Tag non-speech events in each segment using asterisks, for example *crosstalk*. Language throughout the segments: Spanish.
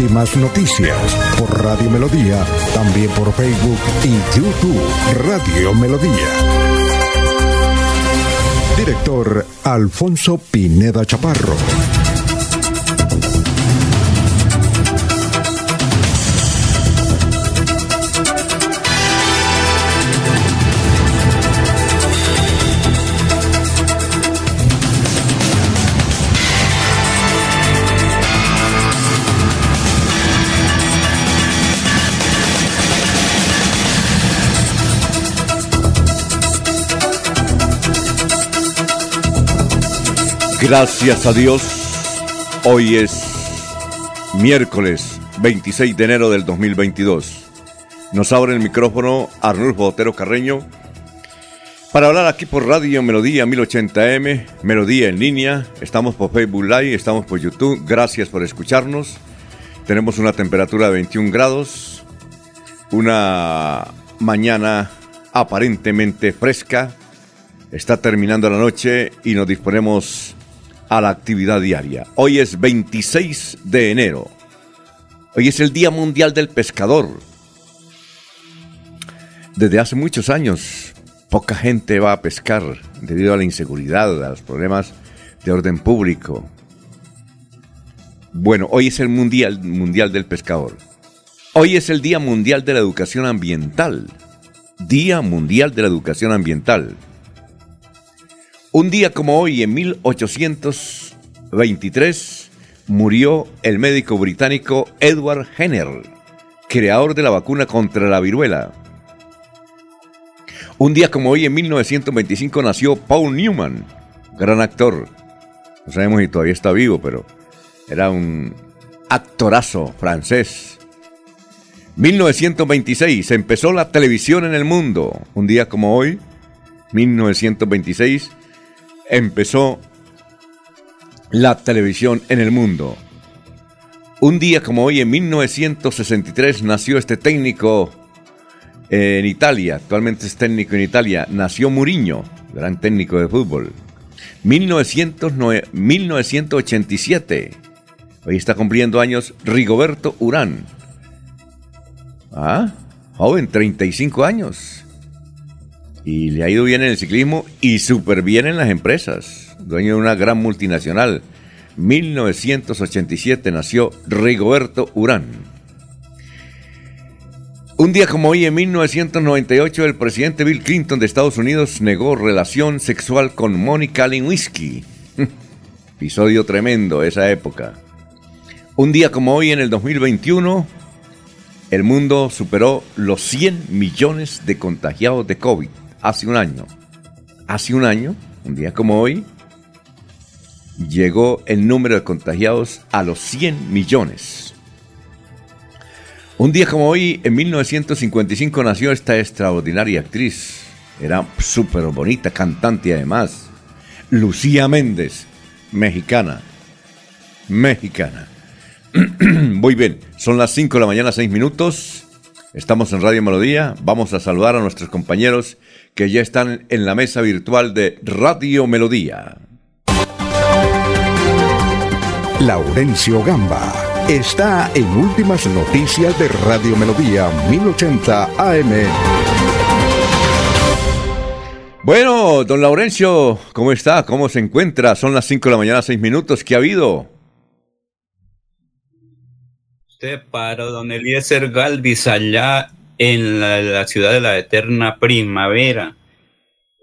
Últimas noticias por Radio Melodía, también por Facebook y YouTube Radio Melodía. Director Alfonso Pineda Chaparro. Gracias a Dios, hoy es miércoles 26 de enero del 2022. Nos abre el micrófono Arnulfo Otero Carreño para hablar aquí por Radio Melodía 1080M, Melodía en línea. Estamos por Facebook Live, estamos por YouTube. Gracias por escucharnos. Tenemos una temperatura de 21 grados, una mañana aparentemente fresca. Está terminando la noche y nos disponemos a la actividad diaria. Hoy es 26 de enero. Hoy es el Día Mundial del Pescador. Desde hace muchos años, poca gente va a pescar debido a la inseguridad, a los problemas de orden público. Bueno, hoy es el Mundial, mundial del Pescador. Hoy es el Día Mundial de la Educación Ambiental. Día Mundial de la Educación Ambiental. Un día como hoy, en 1823, murió el médico británico Edward Jenner, creador de la vacuna contra la viruela. Un día como hoy, en 1925, nació Paul Newman, gran actor. No sabemos si todavía está vivo, pero era un actorazo francés. 1926 empezó la televisión en el mundo. Un día como hoy, 1926, empezó la televisión en el mundo. Un día como hoy, en 1963, nació este técnico en Italia, actualmente es técnico en Italia, nació Muriño, gran técnico de fútbol. 1987, hoy está cumpliendo años Rigoberto Urán. Ah, joven, 35 años y le ha ido bien en el ciclismo y súper bien en las empresas. Dueño de una gran multinacional. 1987 nació Rigoberto Urán. Un día como hoy, en 1998, el presidente Bill Clinton de Estados Unidos negó relación sexual con Monica Lewinsky. *laughs* Episodio tremendo esa época. Un día como hoy, en el 2021, el mundo superó los 100 millones de contagiados de COVID hace un año. Hace un año, un día como hoy, llegó el número de contagiados a los 100 millones. Un día como hoy, en 1955, nació esta extraordinaria actriz. Era súper bonita, cantante además. Lucía Méndez, mexicana. Mexicana. *clears throat* Muy bien, son las 5 de la mañana, 6 minutos. Estamos en Radio Melodía. Vamos a saludar a nuestros compañeros que ya están en la mesa virtual de Radio Melodía. Laurencio Gamba está en Últimas Noticias de Radio Melodía 1080 AM. Bueno, don Laurencio, ¿cómo está? ¿Cómo se encuentra? Son las 5 de la mañana, 6 minutos. ¿Qué ha habido? Usted para don Eliezer Galvis allá en la, ciudad de la eterna primavera.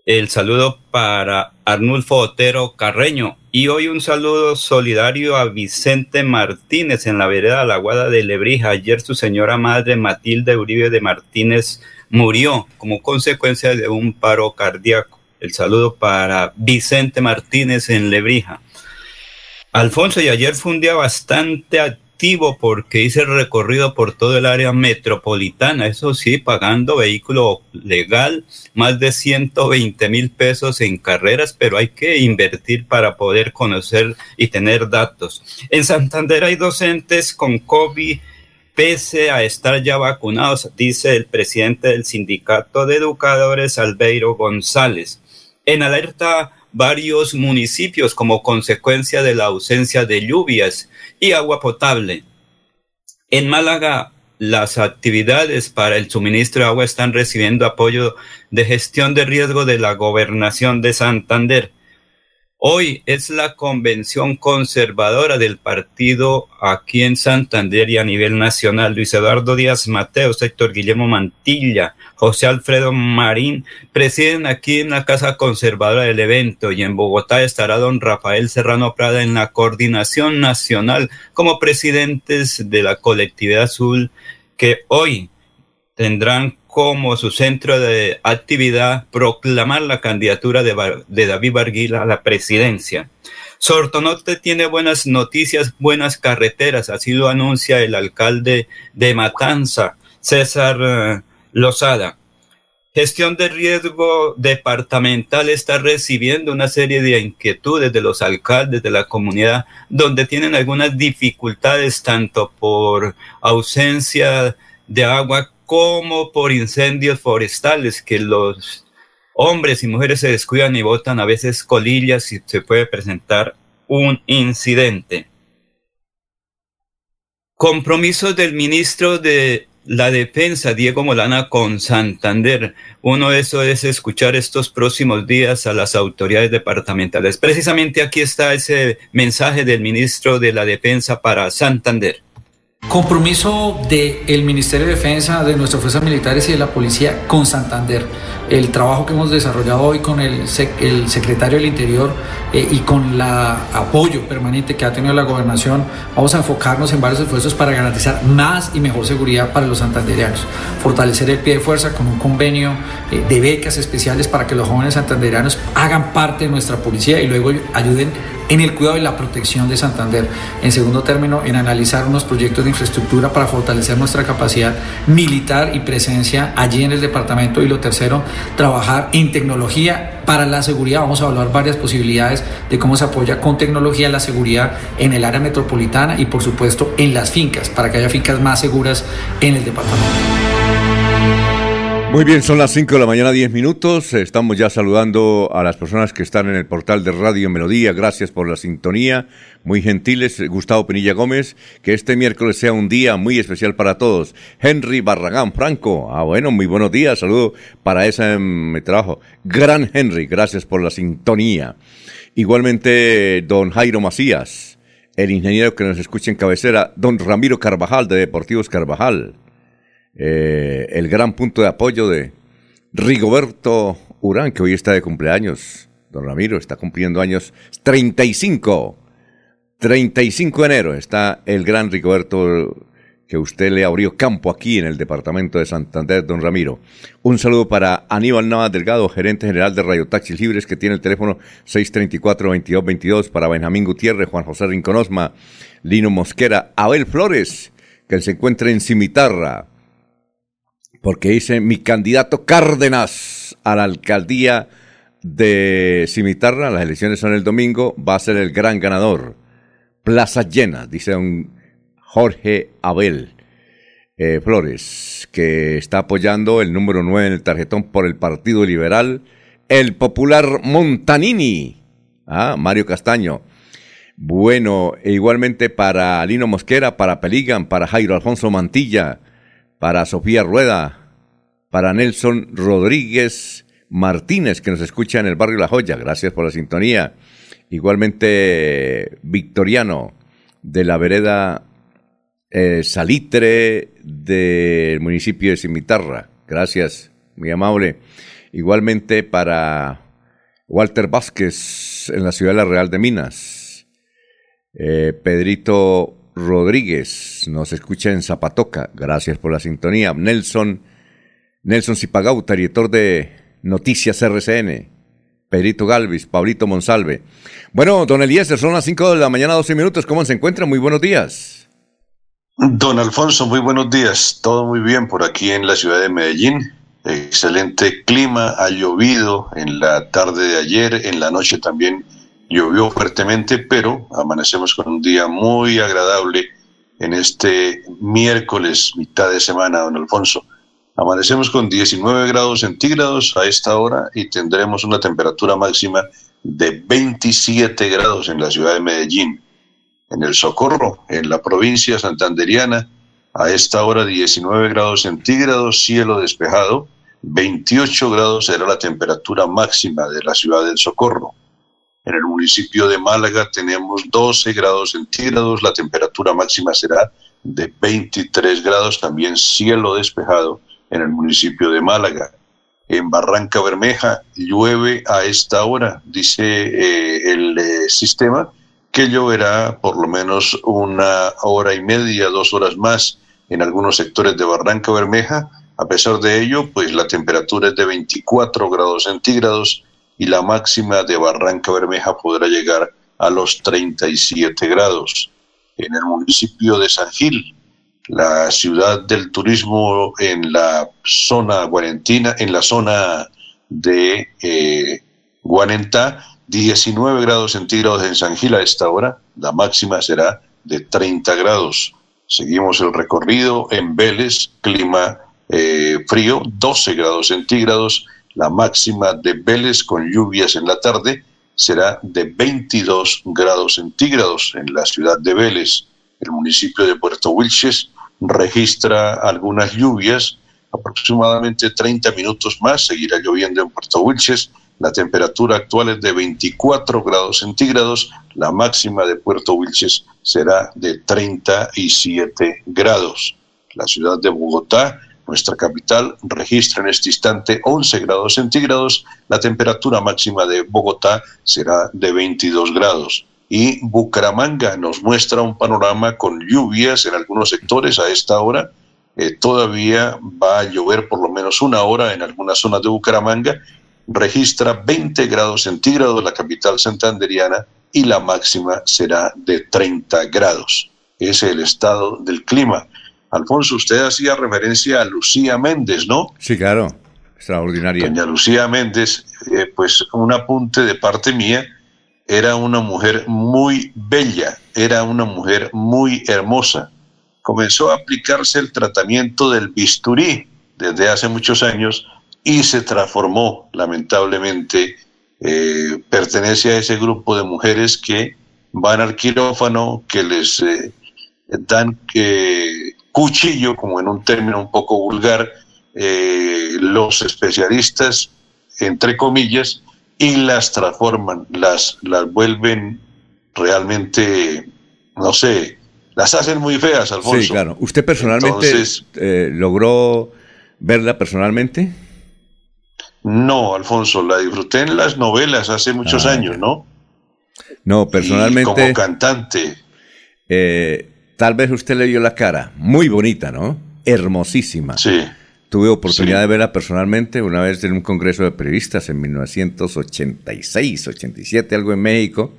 El saludo para Arnulfo Otero Carreño y hoy un saludo solidario a Vicente Martínez en la vereda La Guada de Lebrija. Ayer su señora madre Matilde Uribe de Martínez murió como consecuencia de un paro cardíaco. El saludo para Vicente Martínez en Lebrija. Alfonso, y ayer fue un día bastante activo porque hice el recorrido por todo el área metropolitana, eso sí, pagando vehículo legal, más de 120 mil pesos en carreras, pero hay que invertir para poder conocer y tener datos. En Santander hay docentes con COVID pese a estar ya vacunados, dice el presidente del sindicato de educadores, Albeiro González. En alerta varios municipios como consecuencia de la ausencia de lluvias y agua potable. En Málaga, las actividades para el suministro de agua están recibiendo apoyo de gestión de riesgo de la gobernación de Santander. Hoy es la convención conservadora del partido aquí en Santander y a nivel nacional. Luis Eduardo Díaz Mateo, sector Guillermo Mantilla, José Alfredo Marín presiden aquí en la Casa Conservadora del evento y en Bogotá estará don Rafael Serrano Prada en la coordinación nacional como presidentes de la colectividad azul que hoy tendrán como su centro de actividad proclamar la candidatura de, David Barguila a la presidencia. Sortonote tiene buenas noticias, buenas carreteras, así lo anuncia el alcalde de Matanza, César eh, Lozada. Gestión de riesgo departamental está recibiendo una serie de inquietudes de los alcaldes de la comunidad, donde tienen algunas dificultades tanto por ausencia de agua como por incendios forestales, que los hombres y mujeres se descuidan y botan a veces colillas y se puede presentar un incidente. Compromisos del ministro de la defensa, Diego Molana, con Santander. Uno de eso es escuchar estos próximos días a las autoridades departamentales. Precisamente aquí está ese mensaje del ministro de la defensa para Santander. Compromiso del Ministerio de Defensa, de nuestras fuerzas militares y de la policía con Santander. El trabajo que hemos desarrollado hoy con el, secretario del Interior eh, y con el apoyo permanente que ha tenido la gobernación, vamos a enfocarnos en varios esfuerzos para garantizar más y mejor seguridad para los santanderianos. Fortalecer el pie de fuerza con un convenio eh, de becas especiales para que los jóvenes santanderianos hagan parte de nuestra policía y luego ayuden en el cuidado y la protección de Santander. En segundo término, en analizar unos proyectos de infraestructura para fortalecer nuestra capacidad militar y presencia allí en el departamento. Y lo tercero, trabajar en tecnología para la seguridad. Vamos a evaluar varias posibilidades de cómo se apoya con tecnología la seguridad en el área metropolitana y por supuesto en las fincas, para que haya fincas más seguras en el departamento. Muy bien, son las 5 de la mañana, 10 minutos. Estamos ya saludando a las personas que están en el portal de Radio Melodía. Gracias por la sintonía. Muy gentiles. Gustavo Pinilla Gómez, que este miércoles sea un día muy especial para todos. Henry Barragán Franco. Ah, bueno, muy buenos días. Saludo para ese mm, trabajo. Gran Henry, gracias por la sintonía. Igualmente, don Jairo Macías, el ingeniero que nos escucha en cabecera. Don Ramiro Carvajal, de Deportivos Carvajal. Eh, el gran punto de apoyo de Rigoberto Urán, que hoy está de cumpleaños. Don Ramiro está cumpliendo años 35. 35 de enero está el gran Rigoberto que usted le abrió campo aquí en el departamento de Santander, don Ramiro. Un saludo para Aníbal Navas Delgado, gerente general de Radio Taxis Libres, que tiene el teléfono 634-2222, para Benjamín Gutiérrez, Juan José Rinconosma, Lino Mosquera, Abel Flores, que se encuentra en Cimitarra, porque dice mi candidato Cárdenas a la alcaldía de Cimitarra, las elecciones son el domingo, va a ser el gran ganador. Plaza llena, dice un Jorge Abel eh, Flores, que está apoyando el número 9 en el tarjetón por el Partido Liberal, el popular Montanini, ah, Mario Castaño. Bueno, e igualmente para Lino Mosquera, para Peligan, para Jairo Alfonso Mantilla, para Sofía Rueda, para Nelson Rodríguez Martínez, que nos escucha en el barrio La Joya. Gracias por la sintonía. Igualmente, Victoriano, de la vereda eh, Salitre del municipio de Cimitarra. Gracias, muy amable. Igualmente para Walter Vázquez en la ciudad de la Real de Minas. Eh, Pedrito Rodríguez nos escucha en Zapatoca. Gracias por la sintonía. Nelson, Nelson Zipagau, director de Noticias RCN. Pedrito Galvis, Pablito Monsalve. Bueno, don Eliezer, son las 5 de la mañana, 12 minutos. ¿Cómo se encuentra? Muy buenos días. Don Alfonso, muy buenos días. Todo muy bien por aquí en la ciudad de Medellín. Excelente clima, ha llovido en la tarde de ayer, en la noche también llovió fuertemente, pero amanecemos con un día muy agradable en este miércoles, mitad de semana, don Alfonso. Amanecemos con 19 grados centígrados a esta hora y tendremos una temperatura máxima de 27 grados en la ciudad de Medellín. En el Socorro, en la provincia santanderiana, a esta hora 19 grados centígrados, cielo despejado, 28 grados será la temperatura máxima de la ciudad del Socorro. En el municipio de Málaga tenemos 12 grados centígrados, la temperatura máxima será de 23 grados, también cielo despejado en el municipio de Málaga. En Barranca Bermeja llueve a esta hora, dice eh, el eh, sistema, que lloverá por lo menos una hora y media, dos horas más en algunos sectores de Barranca Bermeja. A pesar de ello, pues la temperatura es de 24 grados centígrados y la máxima de Barranca Bermeja podrá llegar a los 37 grados. En el municipio de San Gil, la ciudad del turismo en la zona guarentina, en la zona de eh, Guarentá, 19 grados centígrados en San Gil a esta hora, la máxima será de 30 grados. Seguimos el recorrido en Vélez, clima eh, frío, 12 grados centígrados, la máxima de Vélez con lluvias en la tarde será de 22 grados centígrados en la ciudad de Vélez. El municipio de Puerto Wilches registra algunas lluvias, aproximadamente 30 minutos más seguirá lloviendo en Puerto Wilches. La temperatura actual es de 24 grados centígrados, la máxima de Puerto Wilches será de 37 grados. La ciudad de Bogotá, nuestra capital, registra en este instante 11 grados centígrados, la temperatura máxima de Bogotá será de 22 grados y Bucaramanga nos muestra un panorama con lluvias en algunos sectores a esta hora. Eh, todavía va a llover por lo menos una hora en algunas zonas de Bucaramanga. Registra 20 grados centígrados la capital santanderiana y la máxima será de 30 grados. Es el estado del clima. Alfonso, usted hacía referencia a Lucía Méndez, ¿no? Sí, claro, extraordinaria. Doña Lucía Méndez, eh, pues un apunte de parte mía era una mujer muy bella, era una mujer muy hermosa. Comenzó a aplicarse el tratamiento del bisturí desde hace muchos años y se transformó, lamentablemente, eh, pertenece a ese grupo de mujeres que van al quirófano, que les eh, dan eh, cuchillo, como en un término un poco vulgar, los especialistas, entre comillas, y las transforman, las, las vuelven realmente, no sé, las hacen muy feas, Alfonso. Sí, claro. ¿Usted personalmente eh, logró verla personalmente? No, Alfonso, la disfruté en las novelas hace muchos ah, años, ¿no? No, personalmente. como cantante. Eh, tal vez usted le dio la cara. Muy bonita, ¿no? Hermosísima. Sí. Tuve oportunidad de verla personalmente una vez en un congreso de periodistas en 1986, 87, algo en México,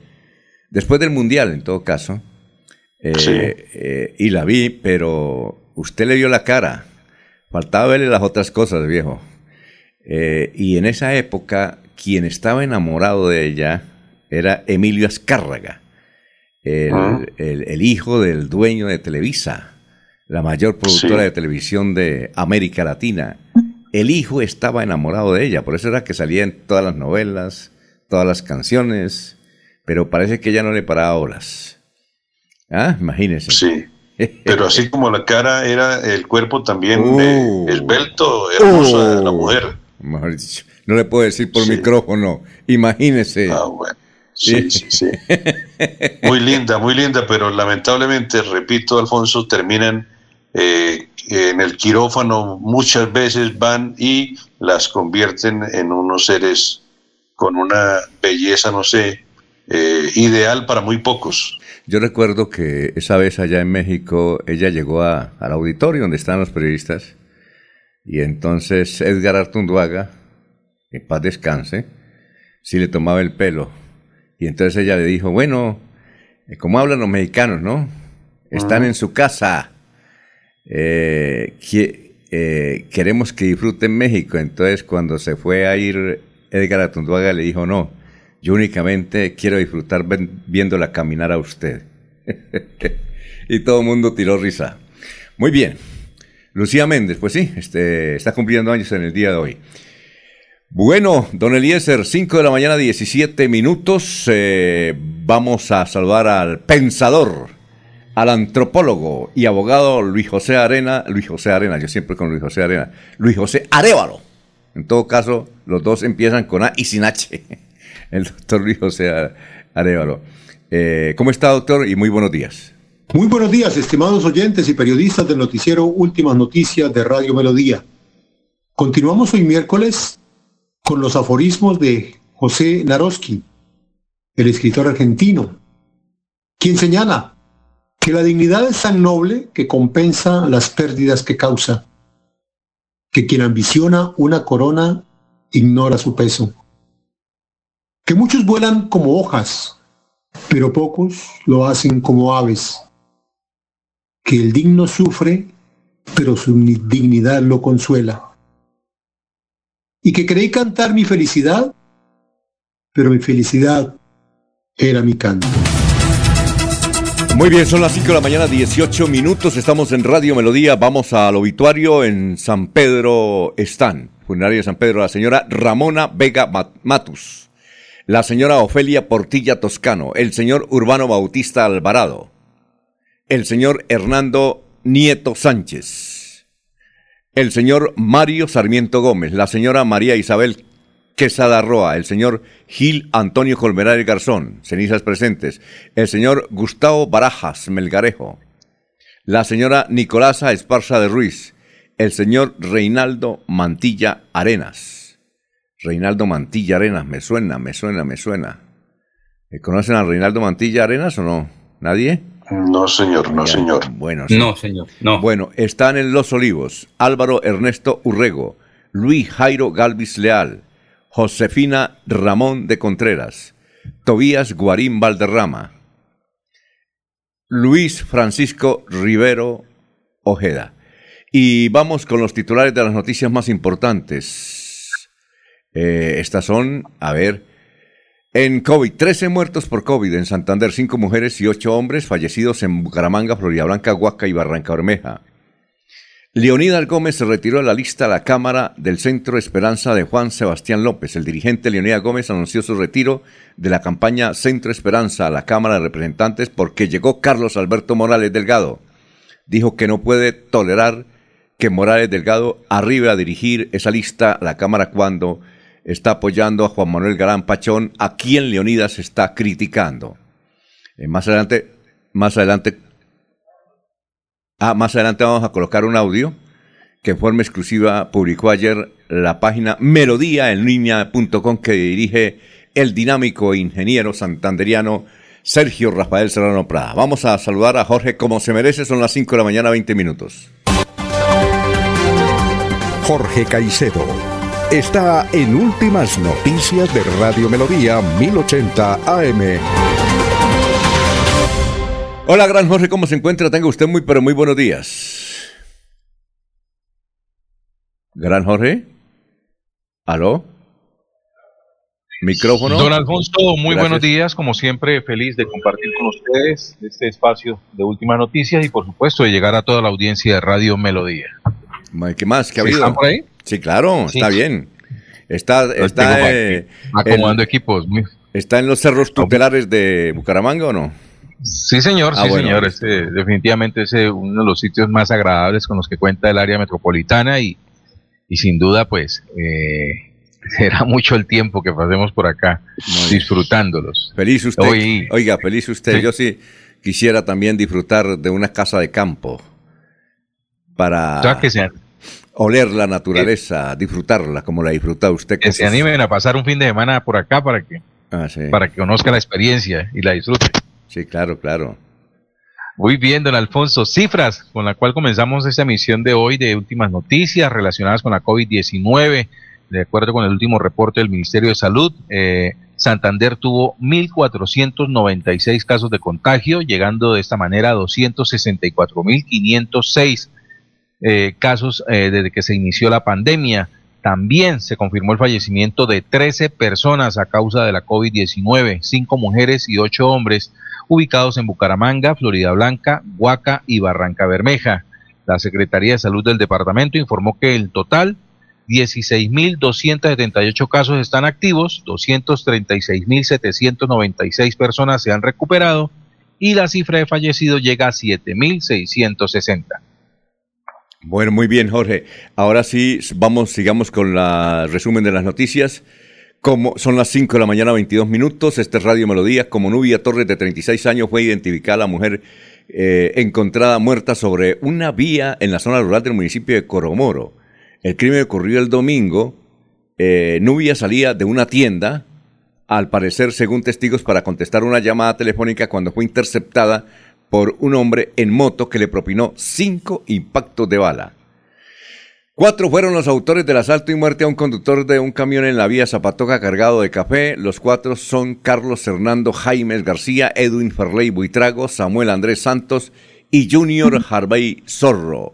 después del Mundial en todo caso. Eh, eh, y la vi, pero usted le dio la cara. Faltaba verle las otras cosas, viejo. Eh, y en esa época, quien estaba enamorado de ella era Emilio Azcárraga, ah. el hijo del dueño de Televisa la mayor productora de televisión de América Latina. El hijo estaba enamorado de ella, por eso era que salía en todas las novelas, todas las canciones, pero parece que ella no le paraba olas. Ah, imagínese. Sí. Pero así *laughs* como la cara era el cuerpo también uh. esbelto, hermosa la uh. mujer. No le puedo decir por micrófono, imagínese. Ah, bueno. Sí, sí, sí. *laughs* Muy linda, muy linda, pero lamentablemente, repito, Alfonso, terminan eh, en el quirófano muchas veces van y las convierten en unos seres con una belleza, no sé, eh, ideal para muy pocos. Yo recuerdo que esa vez allá en México ella llegó al auditorio donde están los periodistas y entonces Edgar Artunduaga, en paz descanse, sí le tomaba el pelo. Y entonces ella le dijo, bueno, eh, como hablan los mexicanos, ¿no? Están en su casa eh, eh, queremos que disfruten México. Entonces, cuando se fue a ir Edgar Atunduaga, le dijo, no, yo únicamente quiero disfrutar viéndola caminar a usted. *laughs* y todo el mundo tiró risa. Muy bien. Lucía Méndez, pues sí, este, está cumpliendo años en el día de hoy. Bueno, don Eliezer, 5 de la mañana, 17 minutos. Eh, vamos a saludar al pensador, al antropólogo y abogado Luis José Arena. Luis José Arena, yo siempre con Luis José Arena. Luis José Arevalo. En todo caso, los dos empiezan con A y sin H. *laughs* El doctor Luis José Arevalo. Eh, ¿Cómo está, doctor? Y muy buenos días. Muy buenos días, estimados oyentes y periodistas del noticiero Últimas Noticias de Radio Melodía. Continuamos hoy miércoles con los aforismos de José Naroski, el escritor argentino, quien señala que la dignidad es tan noble que compensa las pérdidas que causa, que quien ambiciona una corona ignora su peso, que muchos vuelan como hojas, pero pocos lo hacen como aves, que el digno sufre, pero su dignidad lo consuela. Y que creí cantar mi felicidad, pero mi felicidad era mi canto. Muy bien, son las 5 de la mañana, 18 minutos. Estamos en Radio Melodía. Vamos al obituario en San Pedro Están, funeraria de San Pedro, la señora Ramona Vega Matus, la señora Ofelia Portilla Toscano, el señor Urbano Bautista Alvarado, el señor Hernando Nieto Sánchez, el señor Mario Sarmiento Gómez, la señora María Isabel Quesada Roa, el señor Gil Antonio Colmenares Garzón, cenizas presentes, el señor Gustavo Barajas Melgarejo, la señora Nicolasa Esparza de Ruiz, el señor Reinaldo Mantilla Arenas. Reinaldo Mantilla Arenas, me suena, me suena, me suena. ¿Conocen a Reinaldo Mantilla Arenas o no? ¿Nadie? No, señor, no, señor. Bueno, No, señor, no. Bueno, están en Los Olivos Álvaro Ernesto Urrego, Luis Jairo Galvis Leal, Josefina Ramón de Contreras, Tobías Guarín Valderrama, Luis Francisco Rivero Ojeda. Y vamos con los titulares de las noticias más importantes. Eh, estas son, a ver, en COVID, 13 muertos por COVID en Santander, 5 mujeres y 8 hombres fallecidos en Bucaramanga, Florida Blanca, Huasca y Barranca Bermeja. Leonidas Gómez se retiró de la lista a la Cámara del Centro Esperanza de Juan Sebastián López. El dirigente Leonidas Gómez anunció su retiro de la campaña Centro Esperanza a la Cámara de Representantes porque llegó Carlos Alberto Morales Delgado. Dijo que no puede tolerar que Morales Delgado arribe a dirigir esa lista a la Cámara cuando está apoyando a Juan Manuel Galán Pachón, a quien Leonidas está criticando. Eh, más adelante, más adelante, ah, más adelante vamos a colocar un audio que en forma exclusiva publicó ayer la página melodíaenlínea.com que dirige el dinámico ingeniero santanderiano Sergio Rafael Serrano Prada. Vamos a saludar a Jorge como se merece, son las 5 de la mañana, 20 minutos. Jorge Caicedo está en Últimas Noticias de Radio Melodía 1080 AM. Hola, gran Jorge, ¿cómo se encuentra? Tenga usted muy, pero muy buenos días. Gran Jorge. ¿Aló? Micrófono. Don Alfonso, muy buenos días. Como siempre, feliz de compartir con ustedes este espacio de últimas noticias y, por supuesto, de llegar a toda la audiencia de Radio Melodía. ¿Qué más? ¿Qué ha habido? ¿Están por ahí? Sí, claro, está bien. Está, está eh, acomodando equipos. ¿Está en los cerros tutelares de Bucaramanga o no? Sí, señor, ah, sí, señor. Este, definitivamente es uno de los sitios más agradables con los que cuenta el área metropolitana y, y sin duda, pues, eh, *laughs* será mucho el tiempo que pasemos por acá disfrutándolos. Feliz usted. oiga, feliz usted. Yo sí quisiera también disfrutar de una casa de campo para... Ya que sea oler la naturaleza, disfrutarla como la disfruta usted. Que se animen a pasar un fin de semana por acá para que, ah, para que conozca la experiencia y la disfrute. Sí, claro, claro. Muy bien, don Alfonso. Cifras con la cual comenzamos esta emisión de hoy de últimas noticias relacionadas con la COVID-19. De acuerdo con el último reporte del Ministerio de Salud, eh, Santander tuvo 1.496 casos de contagio, llegando de esta manera a 264.506 eh, casos eh, desde que se inició la pandemia. También se confirmó el fallecimiento de 13 personas a causa de la COVID-19, 5 mujeres y 8 hombres, ubicados en Bucaramanga, Florida Blanca, Huaca y Barranca Bermeja. La Secretaría de Salud del departamento informó que el total 16.278 casos están activos, 236.796 personas se han recuperado y la cifra de fallecidos llega a 7.660. Bueno, muy bien, Jorge. Ahora sí, vamos, sigamos con el resumen de las noticias. Como son las 5 de la mañana, 22 minutos. Este es Radio Melodía. Como Nubia Torres, de 36 años, fue identificada la mujer eh, encontrada muerta sobre una vía en la zona rural del municipio de Coromoro. El crimen ocurrió el domingo. Eh, Nubia salía de una tienda, al parecer, según testigos, para contestar una llamada telefónica cuando fue interceptada por un hombre en moto que le propinó cinco impactos de bala. Cuatro fueron los autores del asalto y muerte a un conductor de un camión en la vía Zapatoca cargado de café. Los cuatro son Carlos Fernando Jaimes García, Edwin Ferley Buitrago, Samuel Andrés Santos y Junior *laughs* Harvey Zorro.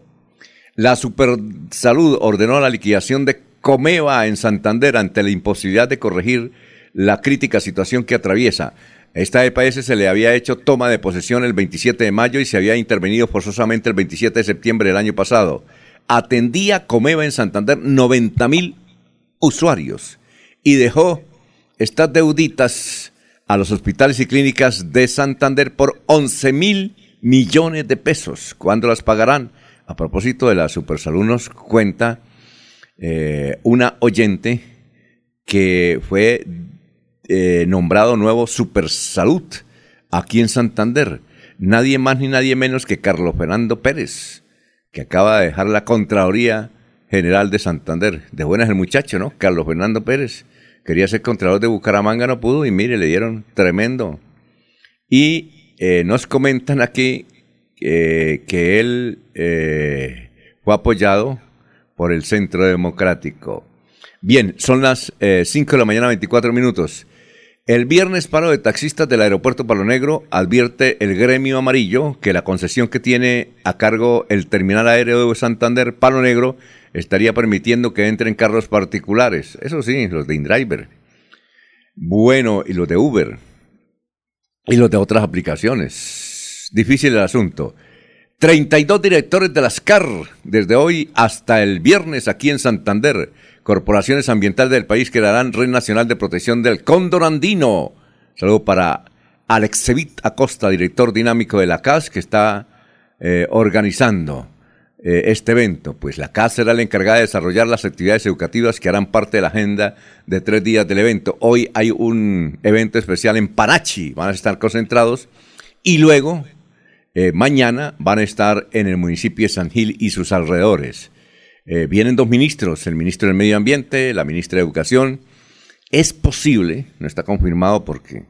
La Supersalud ordenó la liquidación de Comeva en Santander ante la imposibilidad de corregir la crítica situación que atraviesa. Esta EPS se le había hecho toma de posesión el 27 de mayo y se había intervenido forzosamente el 27 de septiembre del año pasado. Atendía Comeva en Santander 90 mil usuarios y dejó estas deuditas a los hospitales y clínicas de Santander por 11 mil millones de pesos. ¿Cuándo las pagarán? A propósito de la Supersalud nos cuenta eh, una oyente que fue eh, nombrado nuevo Supersalud aquí en Santander. Nadie más ni nadie menos que Carlos Fernando Pérez, que acaba de dejar la Contraloría General de Santander. De buenas el muchacho, ¿no? Carlos Fernando Pérez. Quería ser Contralor de Bucaramanga, no pudo y mire, le dieron tremendo. Y eh, nos comentan aquí eh, que él fue apoyado por el Centro Democrático. Bien, son las 5 de la mañana, 24 minutos. El viernes paro de taxistas del aeropuerto Palo Negro advierte el gremio amarillo que la concesión que tiene a cargo el terminal aéreo de Santander Palo Negro estaría permitiendo que entren carros particulares. Eso sí, los de InDriver. Bueno, y los de Uber. Y los de otras aplicaciones. Difícil el asunto. 32 directores de las CAR desde hoy hasta el viernes aquí en Santander corporaciones ambientales del país crearán Red Nacional de Protección del Cóndor Andino. Saludo para Alexevit Acosta, director dinámico de la CAS, que está eh, organizando eh, este evento. Pues la CAS será la encargada de desarrollar las actividades educativas que harán parte de la agenda de tres días del evento. Hoy hay un evento especial en Panachi, van a estar concentrados, y luego, eh, mañana, van a estar en el municipio de San Gil y sus alrededores. Eh, vienen dos ministros, el ministro del Medio Ambiente, la ministra de Educación. Es posible, no está confirmado porque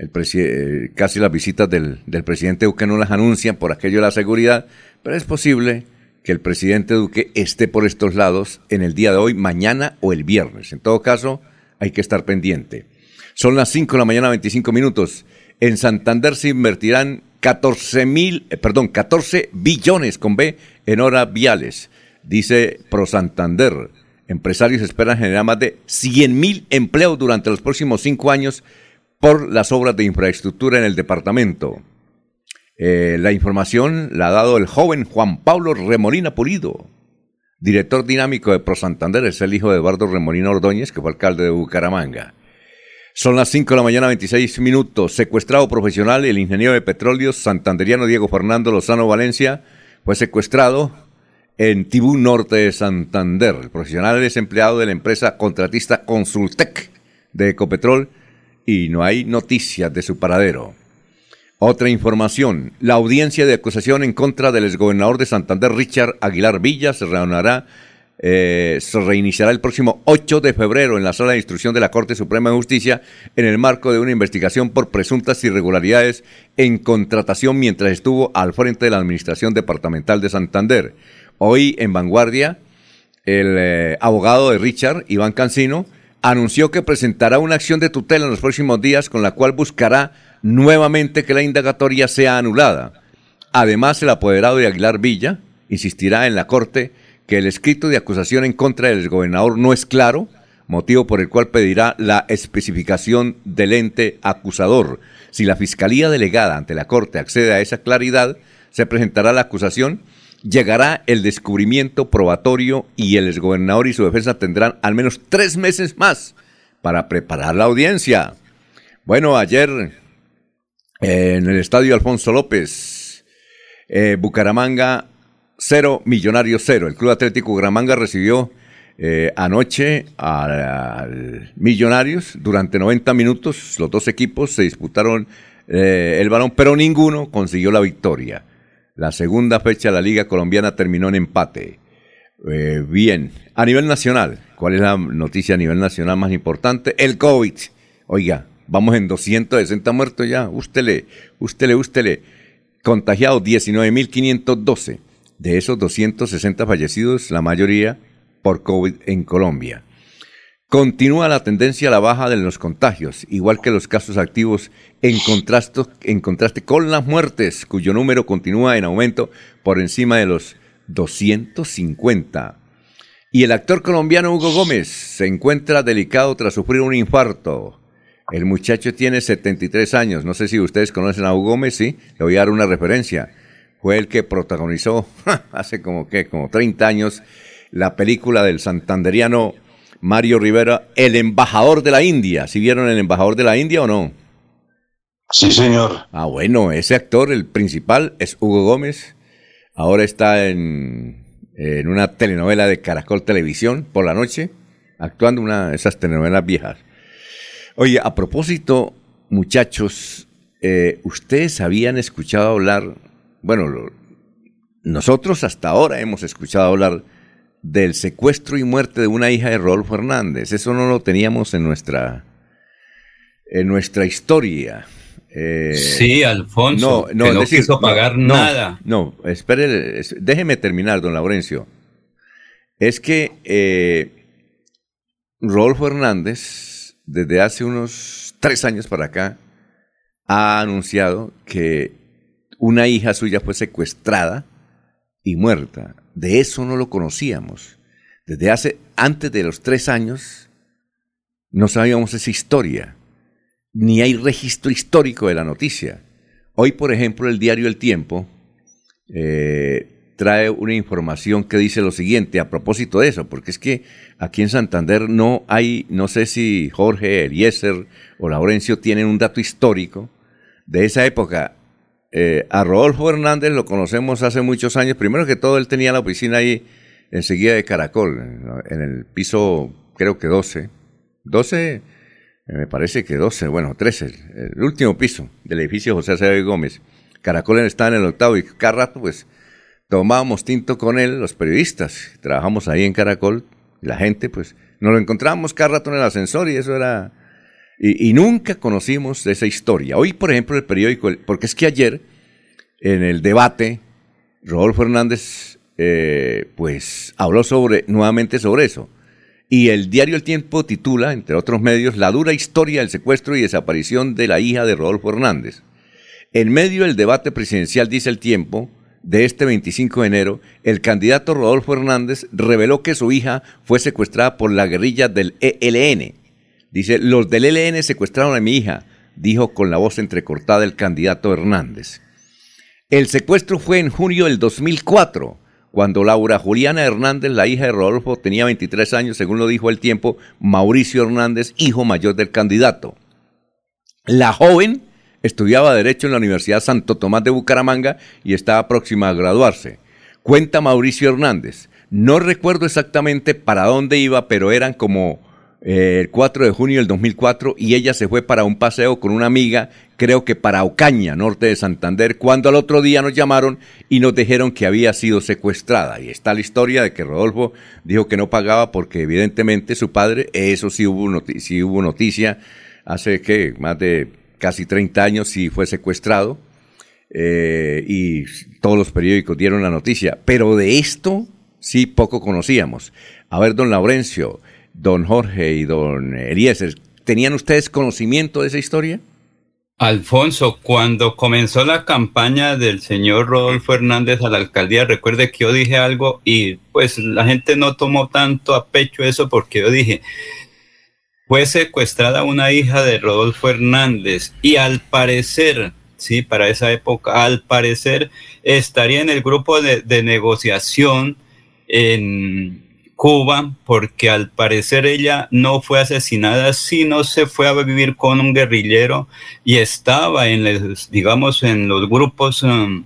el eh, casi las visitas del, presidente Duque no las anuncian por aquello de la seguridad, pero es posible que el presidente Duque esté por estos lados en el día de hoy, mañana o el viernes. En todo caso, hay que estar pendiente. Son las 5 de la mañana, 25 minutos. En Santander se invertirán 14 mil, eh, perdón, 14 billones con B en horas viales. Dice Pro Santander, empresarios esperan generar más de 100.000 empleos durante los próximos cinco años por las obras de infraestructura en el departamento. Eh, la información la ha dado el joven Juan Pablo Remolina Pulido, director dinámico de Pro Santander, es el hijo de Eduardo Remolina Ordóñez, que fue alcalde de Bucaramanga. Son las 5 de la mañana, 26 minutos. Secuestrado profesional, el ingeniero de petróleos santanderiano Diego Fernando Lozano Valencia fue secuestrado en Tibú Norte de Santander. El profesional es empleado de la empresa contratista Consultec de Ecopetrol y no hay noticias de su paradero. Otra información. La audiencia de acusación en contra del exgobernador de Santander, Richard Aguilar Villa, se reunirá, eh, se reiniciará el próximo 8 de febrero en la sala de instrucción de la Corte Suprema de Justicia en el marco de una investigación por presuntas irregularidades en contratación mientras estuvo al frente de la Administración Departamental de Santander. Hoy en Vanguardia, el eh, abogado de Richard, Iván Cancino, anunció que presentará una acción de tutela en los próximos días con la cual buscará nuevamente que la indagatoria sea anulada. Además, el apoderado de Aguilar Villa, insistirá en la Corte que el escrito de acusación en contra del gobernador no es claro, motivo por el cual pedirá la especificación del ente acusador. Si la Fiscalía delegada ante la Corte accede a esa claridad, se presentará la acusación, llegará el descubrimiento probatorio y el exgobernador y su defensa tendrán al menos tres meses más para preparar la audiencia. Bueno, ayer en el estadio Alfonso López, eh, Bucaramanga 0, Millonarios 0. El Club Atlético Bucaramanga recibió eh, anoche al Millonarios durante 90 minutos. Los dos equipos se disputaron eh, el balón, pero ninguno consiguió la victoria. La segunda fecha de la Liga Colombiana terminó en empate. bien, a nivel nacional, ¿cuál es la noticia a nivel nacional más importante? El COVID. Oiga, Vamos en 260 muertos ya. Ústele, ústele, ústele. Contagiados 19.512. De esos 260 fallecidos, la mayoría por COVID en Colombia. Continúa la tendencia a la baja de los contagios, igual que los casos activos, en contraste, en contraste con las muertes, cuyo número continúa en aumento por encima de los 250. Y el actor colombiano Hugo Gómez se encuentra delicado tras sufrir un infarto. El muchacho tiene 73 años. No sé si ustedes conocen a Hugo Gómez, sí. Le voy a dar una referencia. Fue el que protagonizó *laughs* hace como que, como 30 años, la película del santanderiano Mario Rivera, El embajador de la India. ¿Sí vieron El embajador de la India o no? Sí, señor. Ah, bueno, ese actor, el principal, es Hugo Gómez. Ahora está en, en una telenovela de Caracol Televisión por la noche, actuando una de esas telenovelas viejas. Oye, a propósito, muchachos, eh, ustedes habían escuchado hablar, bueno, nosotros hasta ahora hemos escuchado hablar del secuestro y muerte de una hija de Rodolfo Hernández. Eso no lo teníamos en nuestra, en nuestra historia. Eh, sí, Alfonso, no, no, no quiso pagar nada. No, espere, déjeme terminar, don Laurencio. Es que eh, Rodolfo Hernández desde hace unos tres años para acá, ha anunciado que una hija suya fue secuestrada y muerta. De eso no lo conocíamos. Desde hace, antes de los tres años, no sabíamos esa historia, ni hay registro histórico de la noticia. Hoy, por ejemplo, el diario El Tiempo eh, trae una información que dice lo siguiente a propósito de eso, porque es que aquí en Santander no hay, no sé si Jorge, Eliezer o Laurencio tienen un dato histórico de esa época. Eh, a Rodolfo Hernández lo conocemos hace muchos años. Primero que todo, él tenía la oficina ahí enseguida de Caracol, en el piso, creo que 12. 12, eh, me parece que 12, bueno, 13, el último piso del edificio José Acevedo Gómez. Caracol está en el octavo y cada rato, pues, tomábamos tinto con él, los periodistas, trabajamos ahí en Caracol, la gente, pues, nos lo encontrábamos cada rato en el ascensor y eso era... Y, nunca conocimos esa historia. Hoy, por ejemplo, el periódico, porque es que ayer, en el debate, Rodolfo Hernández, eh, pues, habló sobre, nuevamente sobre eso. Y el diario El Tiempo titula, entre otros medios, La dura historia del secuestro y desaparición de la hija de Rodolfo Hernández. En medio del debate presidencial, dice El Tiempo, de este 25 de enero, el candidato Rodolfo Hernández reveló que su hija fue secuestrada por la guerrilla del ELN. Dice, los del ELN secuestraron a mi hija, dijo con la voz entrecortada el candidato Hernández. El secuestro fue en junio del 2004, cuando Laura Juliana Hernández, la hija de Rodolfo, tenía 23 años, según lo dijo el tiempo, Mauricio Hernández, hijo mayor del candidato. La joven Estudiaba Derecho en la Universidad Santo Tomás de Bucaramanga y estaba próxima a graduarse. Cuenta Mauricio Hernández. No recuerdo exactamente para dónde iba, pero eran como el 4 de junio del 2004 y ella se fue para un paseo con una amiga, creo que para Ocaña, norte de Santander, cuando al otro día nos llamaron y nos dijeron que había sido secuestrada. Y está la historia de que Rodolfo dijo que no pagaba porque evidentemente su padre, eso sí hubo, sí hubo noticia hace que más de casi 30 años y fue secuestrado. Eh, y todos los periódicos dieron la noticia. Pero de esto sí poco conocíamos. A ver, don Laurencio, don Jorge y don Eliezer, ¿tenían ustedes conocimiento de esa historia? Alfonso, cuando comenzó la campaña del señor Rodolfo Hernández a la alcaldía, recuerde que yo dije algo y pues la gente no tomó tanto a pecho eso porque yo dije, fue secuestrada una hija de Rodolfo Hernández y al parecer, sí, para esa época, al parecer estaría en el grupo de, de negociación en Cuba, porque al parecer ella no fue asesinada, sino se fue a vivir con un guerrillero y estaba en, los, digamos, en los grupos um,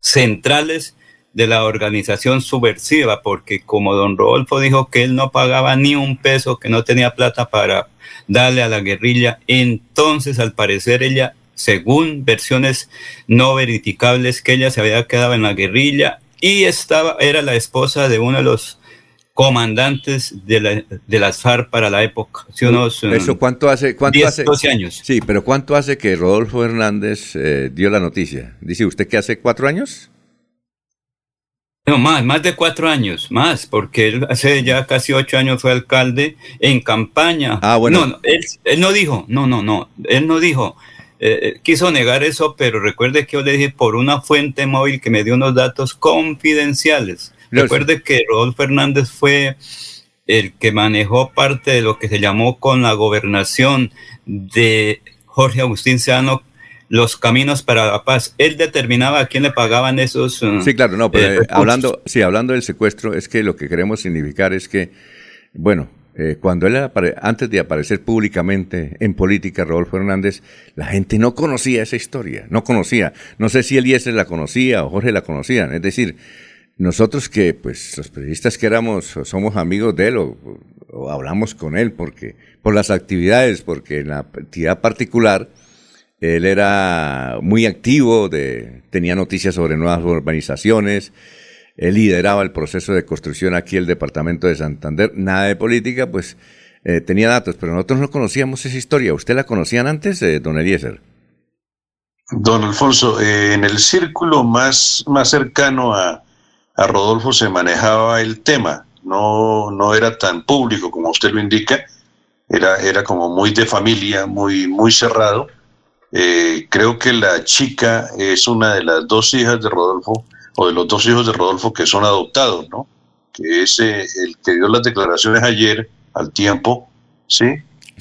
centrales de la organización subversiva, porque como don Rodolfo dijo que él no pagaba ni un peso, que no tenía plata para darle a la guerrilla, entonces al parecer ella, según versiones no verificables, que ella se había quedado en la guerrilla y estaba, era la esposa de uno de los comandantes de, la, de las FARC para la época. ¿Eso cuánto hace? Cuánto 10, hace? 12 años. Sí, pero ¿cuánto hace que Rodolfo Hernández eh, dio la noticia? ¿Dice usted que hace cuatro años? No, más, más de cuatro años, más, porque él hace ya casi ocho años fue alcalde en campaña. Ah, bueno. No, él, él no dijo, no, no, no, él no dijo, eh, quiso negar eso, pero recuerde que yo le dije por una fuente móvil que me dio unos datos confidenciales. Recuerde que Rodolfo Fernández fue el que manejó parte de lo que se llamó con la gobernación de Jorge Agustín Seano los caminos para la paz. Él determinaba a quién le pagaban esos. Uh, sí, claro, no, pero eh, hablando, sí, hablando del secuestro, es que lo que queremos significar es que, bueno, eh, cuando él antes de aparecer públicamente en política, Rodolfo Hernández, la gente no conocía esa historia, no conocía. No sé si Eliezer la conocía o Jorge la conocían. Es decir, nosotros que, pues, los periodistas que éramos, somos amigos de él o, hablamos con él porque, por las actividades, porque en la actividad particular, él era muy activo, de, tenía noticias sobre nuevas urbanizaciones, él lideraba el proceso de construcción aquí el departamento de Santander, nada de política, pues eh, tenía datos, pero nosotros no conocíamos esa historia. ¿Usted la conocían antes, eh, don Eliezer? Don Alfonso, eh, en el círculo más, más cercano a, a Rodolfo se manejaba el tema, no, no era tan público como usted lo indica, era, era como muy de familia, muy, muy cerrado. Eh, creo que la chica es una de las dos hijas de Rodolfo, o de los dos hijos de Rodolfo que son adoptados, ¿no? Que es eh, el que dio las declaraciones ayer al tiempo, ¿sí?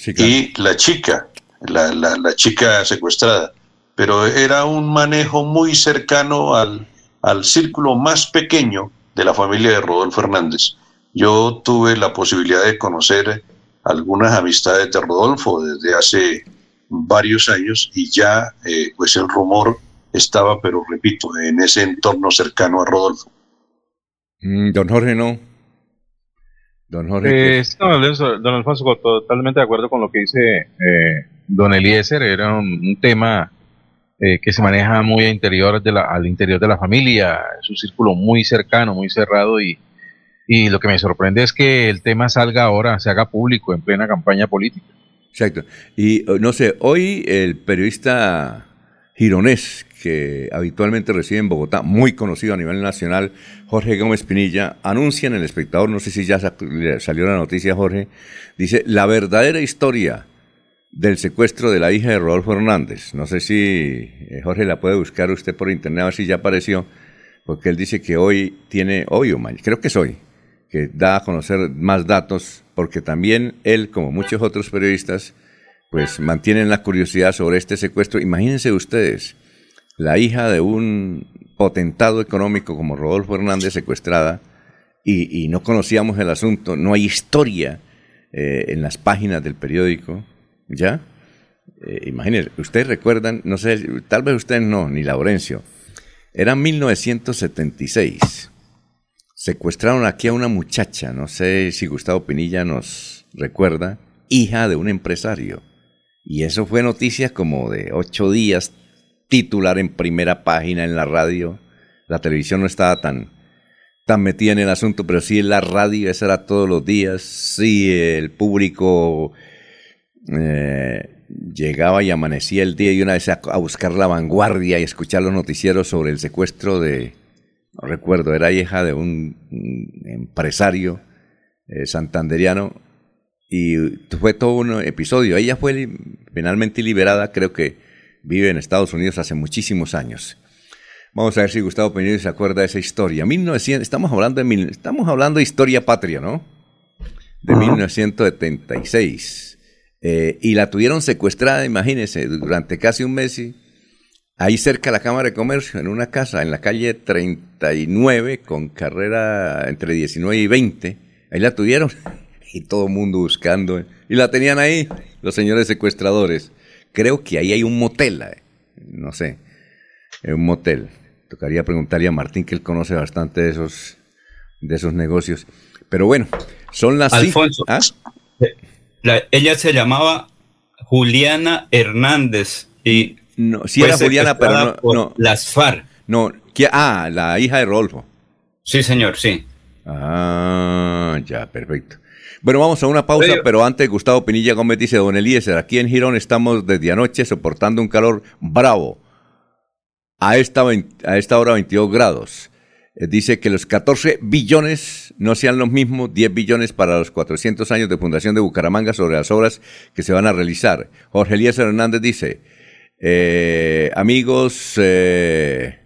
Y la chica, la, la, la chica secuestrada. Pero era un manejo muy cercano al, al círculo más pequeño de la familia de Rodolfo Hernández. Yo tuve la posibilidad de conocer algunas amistades de Rodolfo desde hace varios años y ya eh, pues el rumor estaba, pero repito, en ese entorno cercano a Rodolfo. Mm, don Jorge, no. Don Jorge. Eh, don Alfonso, totalmente de acuerdo con lo que dice eh, don Eliezer. Era un tema eh, que se maneja muy interior de la, al interior de la familia, es un círculo muy cercano, muy cerrado y, y lo que me sorprende es que el tema salga ahora, se haga público en plena campaña política. Exacto. Y eh, no sé, hoy el periodista gironés que habitualmente reside en Bogotá, muy conocido a nivel nacional, Jorge Gómez Pinilla, anuncia en El Espectador, no sé si ya salió la noticia, Jorge, dice, la verdadera historia del secuestro de la hija de Rodolfo Hernández. No sé si eh, Jorge la puede buscar usted por internet ver si ya apareció, porque él dice que hoy tiene, hoy o mañana, creo que es hoy, que da a conocer más datos, porque también él, como muchos otros periodistas, pues mantienen la curiosidad sobre este secuestro. Imagínense ustedes, la hija de un potentado económico como Rodolfo Hernández secuestrada, y, no conocíamos el asunto, no hay historia eh, en las páginas del periódico, ¿Ya? Eh, imagínense, ustedes recuerdan, no sé, tal vez ustedes no, ni Laurencio. Era 1976. Secuestraron aquí a una muchacha, no sé si Gustavo Pinilla nos recuerda, hija de un empresario. Y eso fue noticia como de ocho días, titular en primera página en la radio. La televisión no estaba tan, tan metida en el asunto, pero sí en la radio, eso era todos los días. Sí, el público eh, llegaba y amanecía el día y una vez a, buscar la vanguardia y escuchar los noticieros sobre el secuestro de, no recuerdo, era hija de un, empresario eh, santanderiano y fue todo un episodio. Ella fue finalmente liberada, creo que vive en Estados Unidos hace muchísimos años. Vamos a ver si Gustavo Peña se acuerda de esa historia. 1900, estamos, hablando de, estamos hablando de historia patria, ¿no? De 1976. Eh, y la tuvieron secuestrada, imagínense, durante casi un mes. ahí cerca de la Cámara de Comercio, en una casa, en la calle 39, con carrera entre 19 y 20. Ahí la tuvieron. *laughs* Y todo el mundo buscando. Y la tenían ahí, los señores secuestradores. Creo que ahí hay un motel. Eh, no sé. Un motel. Tocaría preguntarle a Martín, que él conoce bastante de esos, de esos negocios. Pero bueno, son las... Alfonso, ¿Ah? Ella se llamaba Juliana Hernández y... No, sí era Juliana, pero no, Las FAR. No, ah, la hija de Rolfo. Sí, señor, sí. Ah, ya, perfecto. Bueno, vamos a una pausa, pero, antes Gustavo Pinilla Gómez dice, don Eliezer, aquí en Girón estamos desde anoche soportando un calor bravo a esta, a esta hora 22 grados. Eh, dice que los 14 billones no sean los mismos 10 billones para los 400 años de fundación de Bucaramanga sobre las obras que se van a realizar. Jorge Elías Hernández dice, eh, amigos eh,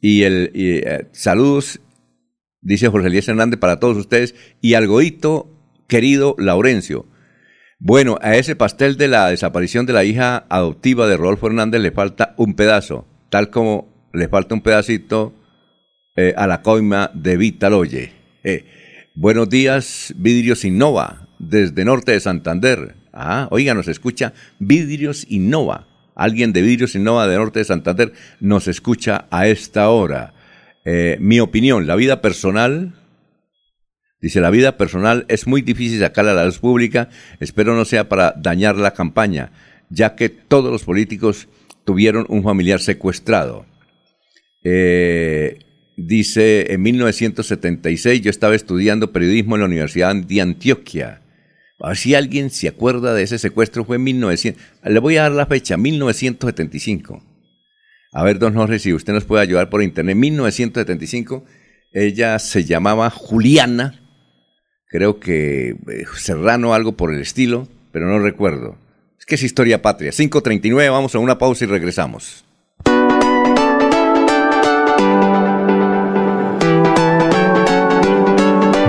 y el saludos, dice Jorge Elías Hernández para todos ustedes y al goito querido Laurencio. Bueno, a ese pastel de la desaparición de la hija adoptiva de Rodolfo Hernández le falta un pedazo tal como le falta un pedacito eh, a la coima de Vitaloye. Eh, buenos días, Vidrios Innova, desde norte de Santander. Ah, oiga, nos escucha Vidrios Innova. Alguien de Vidrios Innova de norte de Santander nos escucha a esta hora. Eh, mi opinión, la vida personal, dice, la vida personal es muy difícil sacarla a la luz pública, espero no sea para dañar la campaña, ya que todos los políticos tuvieron un familiar secuestrado. Eh, dice, en 1976 yo estaba estudiando periodismo en la Universidad de Antioquia. A ver si alguien se acuerda de ese secuestro, fue en 1900. Le voy a dar la fecha, 1975. A ver, don Jorge, si usted nos puede ayudar por internet. 1975, ella se llamaba Juliana, creo que eh, Serrano, algo por el estilo, pero no recuerdo. Es que es historia patria. 5.39, vamos a una pausa y regresamos.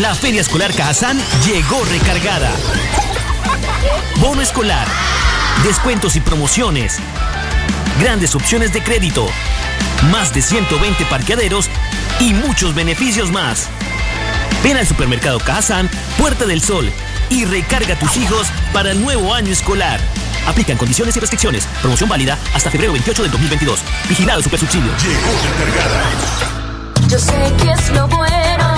La Feria Escolar Cajazán llegó recargada. Bono escolar, descuentos y promociones, grandes opciones de crédito, más de 120 parqueaderos y muchos beneficios más. Ven al supermercado Cajazán, Puerta del Sol y recarga tus hijos para el nuevo año escolar. Aplican condiciones y restricciones. Promoción válida hasta febrero 28 del 2022. Vigilado Supersubsidio. Llegó recargada. Yo sé que es lo bueno.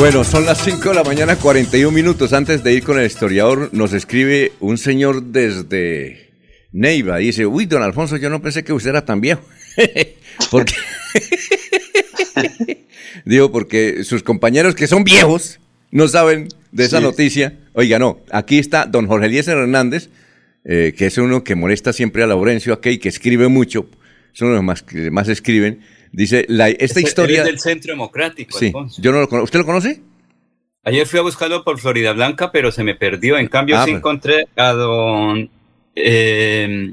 Bueno, son las 5 de la mañana, 41 minutos. Antes de ir con el historiador, nos escribe un señor desde Neiva. Dice, uy, don Alfonso, yo no pensé que usted era tan viejo. *laughs* porque... *laughs* Digo, porque sus compañeros que son viejos no saben de esa noticia. Oiga, no, aquí está don Jorge Eliezer Hernández, eh, que es uno que molesta siempre a Laurencio aquí y que escribe mucho. Son los más más escriben Dice, la, esta historia... del Centro Democrático, sí, Yo no lo conozco. ¿Usted lo conoce? Ayer fui a buscarlo por Florida Blanca, pero se me perdió. En cambio, ah, sí pues. encontré a don eh,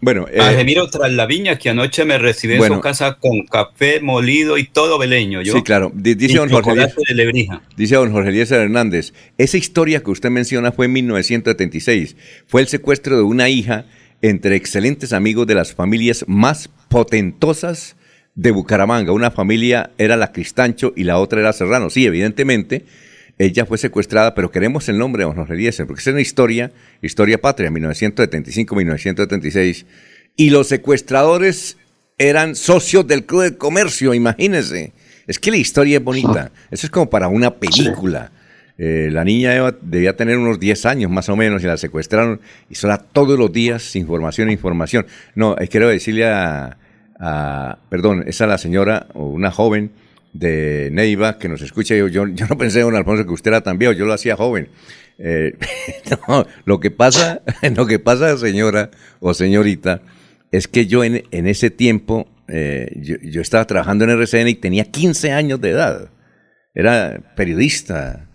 bueno, eh, a Gemiro Traslaviña, que anoche me recibió en su casa con café molido y todo beleño. sí, claro. Dice don, Jorge Eliezer, dice don Jorge Hernández, esa historia que usted menciona fue en 1976. Fue el secuestro de una hija entre excelentes amigos de las familias más potentosas de Bucaramanga. Una familia era la Cristancho y la otra era Serrano. Sí, evidentemente, ella fue secuestrada, pero queremos el nombre Jorge Eliezer, porque es una historia, historia patria, 1975-1976. Y los secuestradores eran socios del Club de Comercio, imagínense. Es que la historia es bonita. *laughs* Eso es como para una película. Eh, la niña debía tener unos 10 años más o menos y la secuestraron y sola todos los días información, información. No, eh, quiero decirle a, perdón, esa es la señora o una joven de Neiva que nos escucha. Yo, yo, no pensé, don Alfonso, que usted era tan viejo, yo lo hacía joven. Eh, *laughs* lo que pasa, *laughs* lo que pasa, señora o señorita, es que yo en, ese tiempo, yo, estaba trabajando en RCN y tenía 15 años de edad. Era periodista,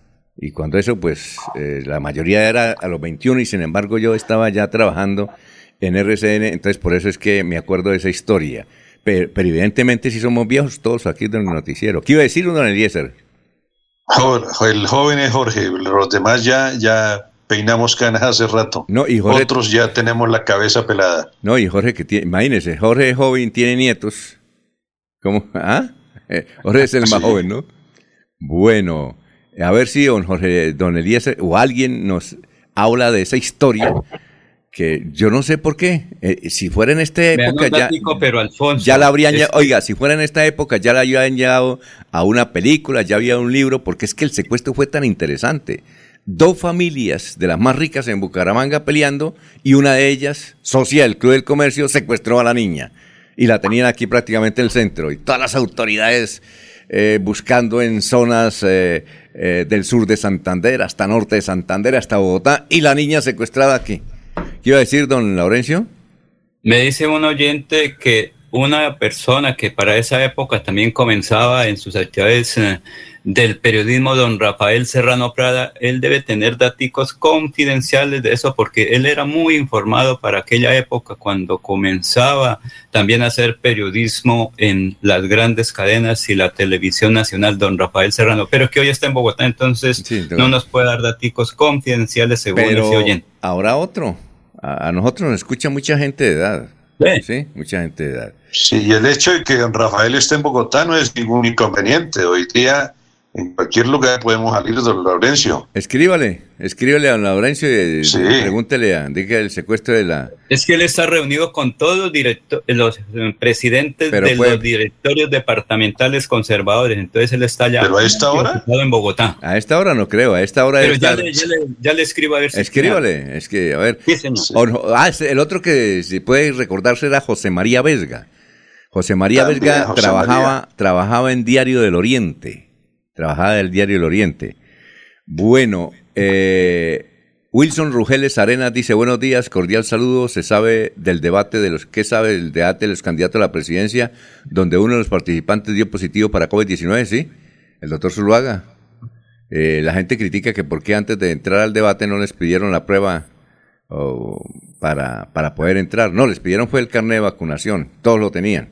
y cuando eso, pues eh, la mayoría era a los 21 y sin embargo yo estaba ya trabajando en RCN, entonces por eso es que me acuerdo de esa historia. Pero, evidentemente si somos viejos todos aquí en el noticiero. ¿Qué iba a decir don Eliezer? El joven es Jorge, los demás ya, ya peinamos canas hace rato. No, y Jorge, Otros ya tenemos la cabeza pelada. No, y Jorge, que tiene, imagínese, Jorge es joven, tiene nietos. ¿Cómo? *laughs* ¿Ah? Eh, Jorge es el más joven, ¿no? Bueno, a ver si don Jorge, don Elías o alguien nos habla de esa historia que yo no sé por qué. Eh, si fuera en esta época ya, pero Alfonso, ya la habrían, oiga, si fuera en esta época ya la habían llevado a una película, ya había un libro, porque es que el secuestro fue tan interesante. Dos familias de las más ricas en Bucaramanga peleando y una de ellas, socia del Club del Comercio, secuestró a la niña y la tenían aquí prácticamente en el centro y todas las autoridades eh, buscando en zonas eh, eh, del sur de Santander, hasta norte de Santander, hasta Bogotá, y la niña secuestrada aquí. ¿Qué iba a decir, don Laurencio? Me dice un oyente que una persona que para esa época también comenzaba en sus actividades del periodismo, don Rafael Serrano Prada, él debe tener datos confidenciales de eso porque él era muy informado para aquella época cuando comenzaba también a hacer periodismo en las grandes cadenas y la televisión nacional, don Rafael Serrano, pero que hoy está en Bogotá, entonces no nos puede dar datos confidenciales según pero ese oyente. Ahora otro, a, nosotros nos escucha mucha gente de edad. Sí. mucha gente de edad. Sí, y el hecho de que don Rafael esté en Bogotá no es ningún inconveniente. Hoy día en cualquier lugar podemos salir de don Laurencio. Escríbale, escríbale a don Laurencio y pregúntele a diga el secuestro de la... Es que él está reunido con todos los, los eh, presidentes de los directorios departamentales conservadores, entonces él está ya... ¿Pero a esta hora? En Bogotá. A esta hora no creo, a esta hora... Pero ya, le, ya, le, escribo a ver si... Escríbale, es que, a ver... Ah, el otro que si puede recordarse era José María Vesga. José María Vesga trabajaba, trabajaba en Diario del Oriente trabajada del diario El Oriente. Bueno, eh, Wilson Rugeles Arenas dice, buenos días, cordial saludo. Se sabe del debate de los, ¿qué sabe del debate de los candidatos a la presidencia, donde uno de los participantes dio positivo para COVID-19, sí? El doctor Zuluaga. Eh, la gente critica que por qué antes de entrar al debate no les pidieron la prueba para, para poder entrar. No, les pidieron fue el carnet de vacunación, todos lo tenían.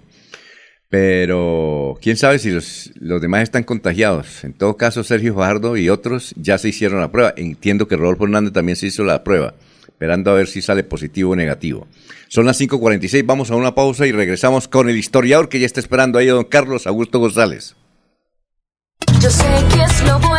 Pero quién sabe si los, demás están contagiados. En todo caso, Sergio Fajardo y otros ya se hicieron la prueba. Entiendo que Rodolfo Hernández también se hizo la prueba, esperando a ver si sale positivo o negativo. Son las 5.46, vamos a una pausa y regresamos con el historiador que ya está esperando ahí, don Carlos Augusto González. Yo sé que es lo bueno.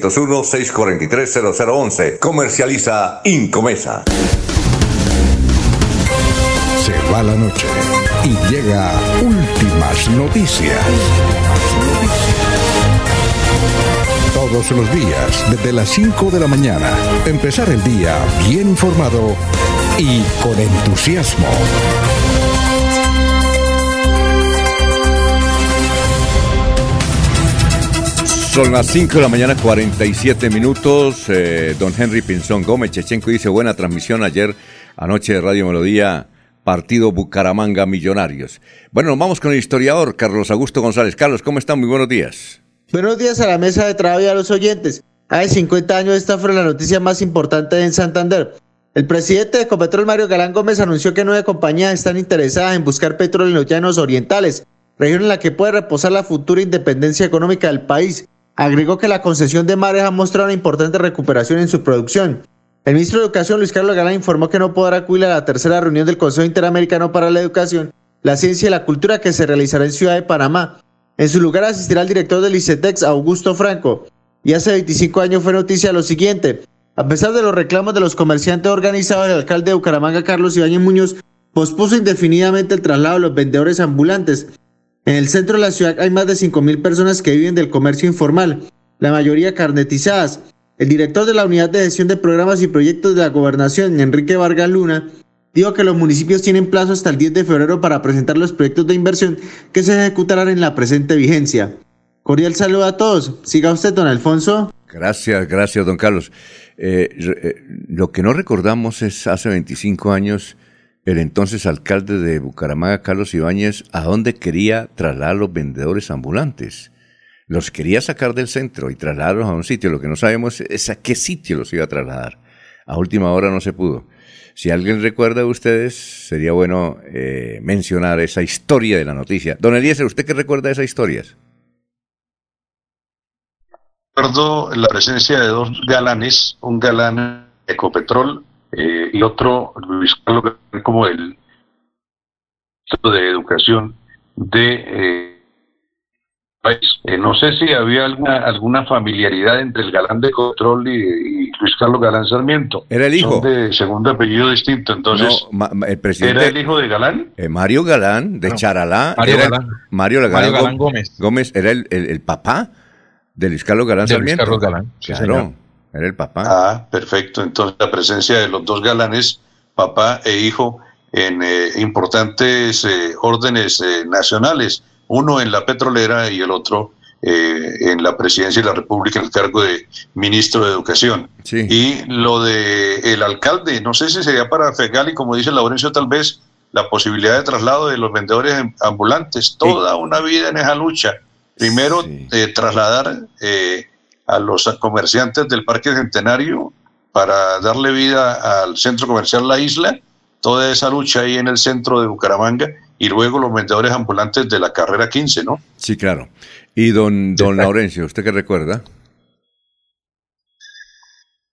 301-643-0011. Comercializa Incomesa. Se va la noche y llega últimas noticias. Todos los días, desde las 5 de la mañana, empezar el día bien informado y con entusiasmo. Son las 5 de la mañana, 47 minutos. Eh, don Henry Pinzón Gómez Chechenko dice buena transmisión ayer anoche de Radio Melodía, partido Bucaramanga Millonarios. Bueno, nos vamos con el historiador Carlos Augusto González. Carlos, ¿cómo están? Muy buenos días. Buenos días a la mesa de trabajo y a los oyentes. Hace 50 años esta fue la noticia más importante en Santander. El presidente de Ecopetrol, Mario Galán Gómez, anunció que nueve compañías están interesadas en buscar petróleo en los llanos orientales, región en la que puede reposar la futura independencia económica del país Agregó que la concesión de mares ha una importante recuperación en su producción. El ministro de Educación, Luis Carlos Galán, informó que no podrá acudir a la tercera reunión del Consejo Interamericano para la Educación, la Ciencia y la Cultura que se realizará en Ciudad de Panamá. En su lugar asistirá el director del ICETEX, Augusto Franco. Y hace 25 años fue noticia lo siguiente. A pesar de los reclamos de los comerciantes organizados, el alcalde de Bucaramanga, Carlos Ibáñez Muñoz, pospuso indefinidamente el traslado de los vendedores ambulantes. En el centro de la ciudad hay más de 5.000 personas que viven del comercio informal, la mayoría carnetizadas. El director de la Unidad de Gestión de Programas y Proyectos de la Gobernación, Enrique Vargas Luna, dijo que los municipios tienen plazo hasta el 10 de febrero para presentar los proyectos de inversión que se ejecutarán en la presente vigencia. Cordial saludo a todos. Siga usted, don Alfonso. Gracias, gracias, don Carlos. Eh, eh, lo que no recordamos es hace 25 años el entonces alcalde de Bucaramanga, Carlos Ibáñez, a dónde quería trasladar a los vendedores ambulantes. Los quería sacar del centro y trasladarlos a un sitio. Lo que no sabemos es a qué sitio los iba a trasladar. A última hora no se pudo. Si alguien recuerda de ustedes, sería bueno eh, mencionar esa historia de la noticia. Don Eliezer, ¿usted qué recuerda de esas historias? Recuerdo la presencia de dos galanes, un galán Ecopetrol eh, y otro Luis Carlos como el de educación de eh, país. Eh, no sé si había alguna, alguna familiaridad entre el galán de control y, Luis Carlos Galán Sarmiento. Era el hijo. de segundo apellido distinto, entonces. el presidente, ¿Era el hijo de Galán? Mario Galán, de Charalá. Mario Galán. Mario, Galán, Gómez. Gómez era el, el, papá de Luis Carlos Galán Sarmiento. Luis Carlos Galán. claro. Era el papá. Ah, perfecto. Entonces la presencia de los dos galanes, papá e hijo, en eh, importantes eh, órdenes eh, nacionales, uno en la petrolera y el otro en la presidencia de la República, en el cargo de ministro de Educación. Sí. Y lo de el alcalde, no sé si sería para Fegali, como dice Laurencio, tal vez la posibilidad de traslado de los vendedores ambulantes, toda una vida en esa lucha. Primero, trasladar a los comerciantes del Parque Centenario para darle vida al centro comercial La Isla, toda esa lucha ahí en el centro de Bucaramanga y luego los vendedores ambulantes de la carrera 15, ¿no? Sí, claro. Y don, don Laurencio, ¿usted qué recuerda?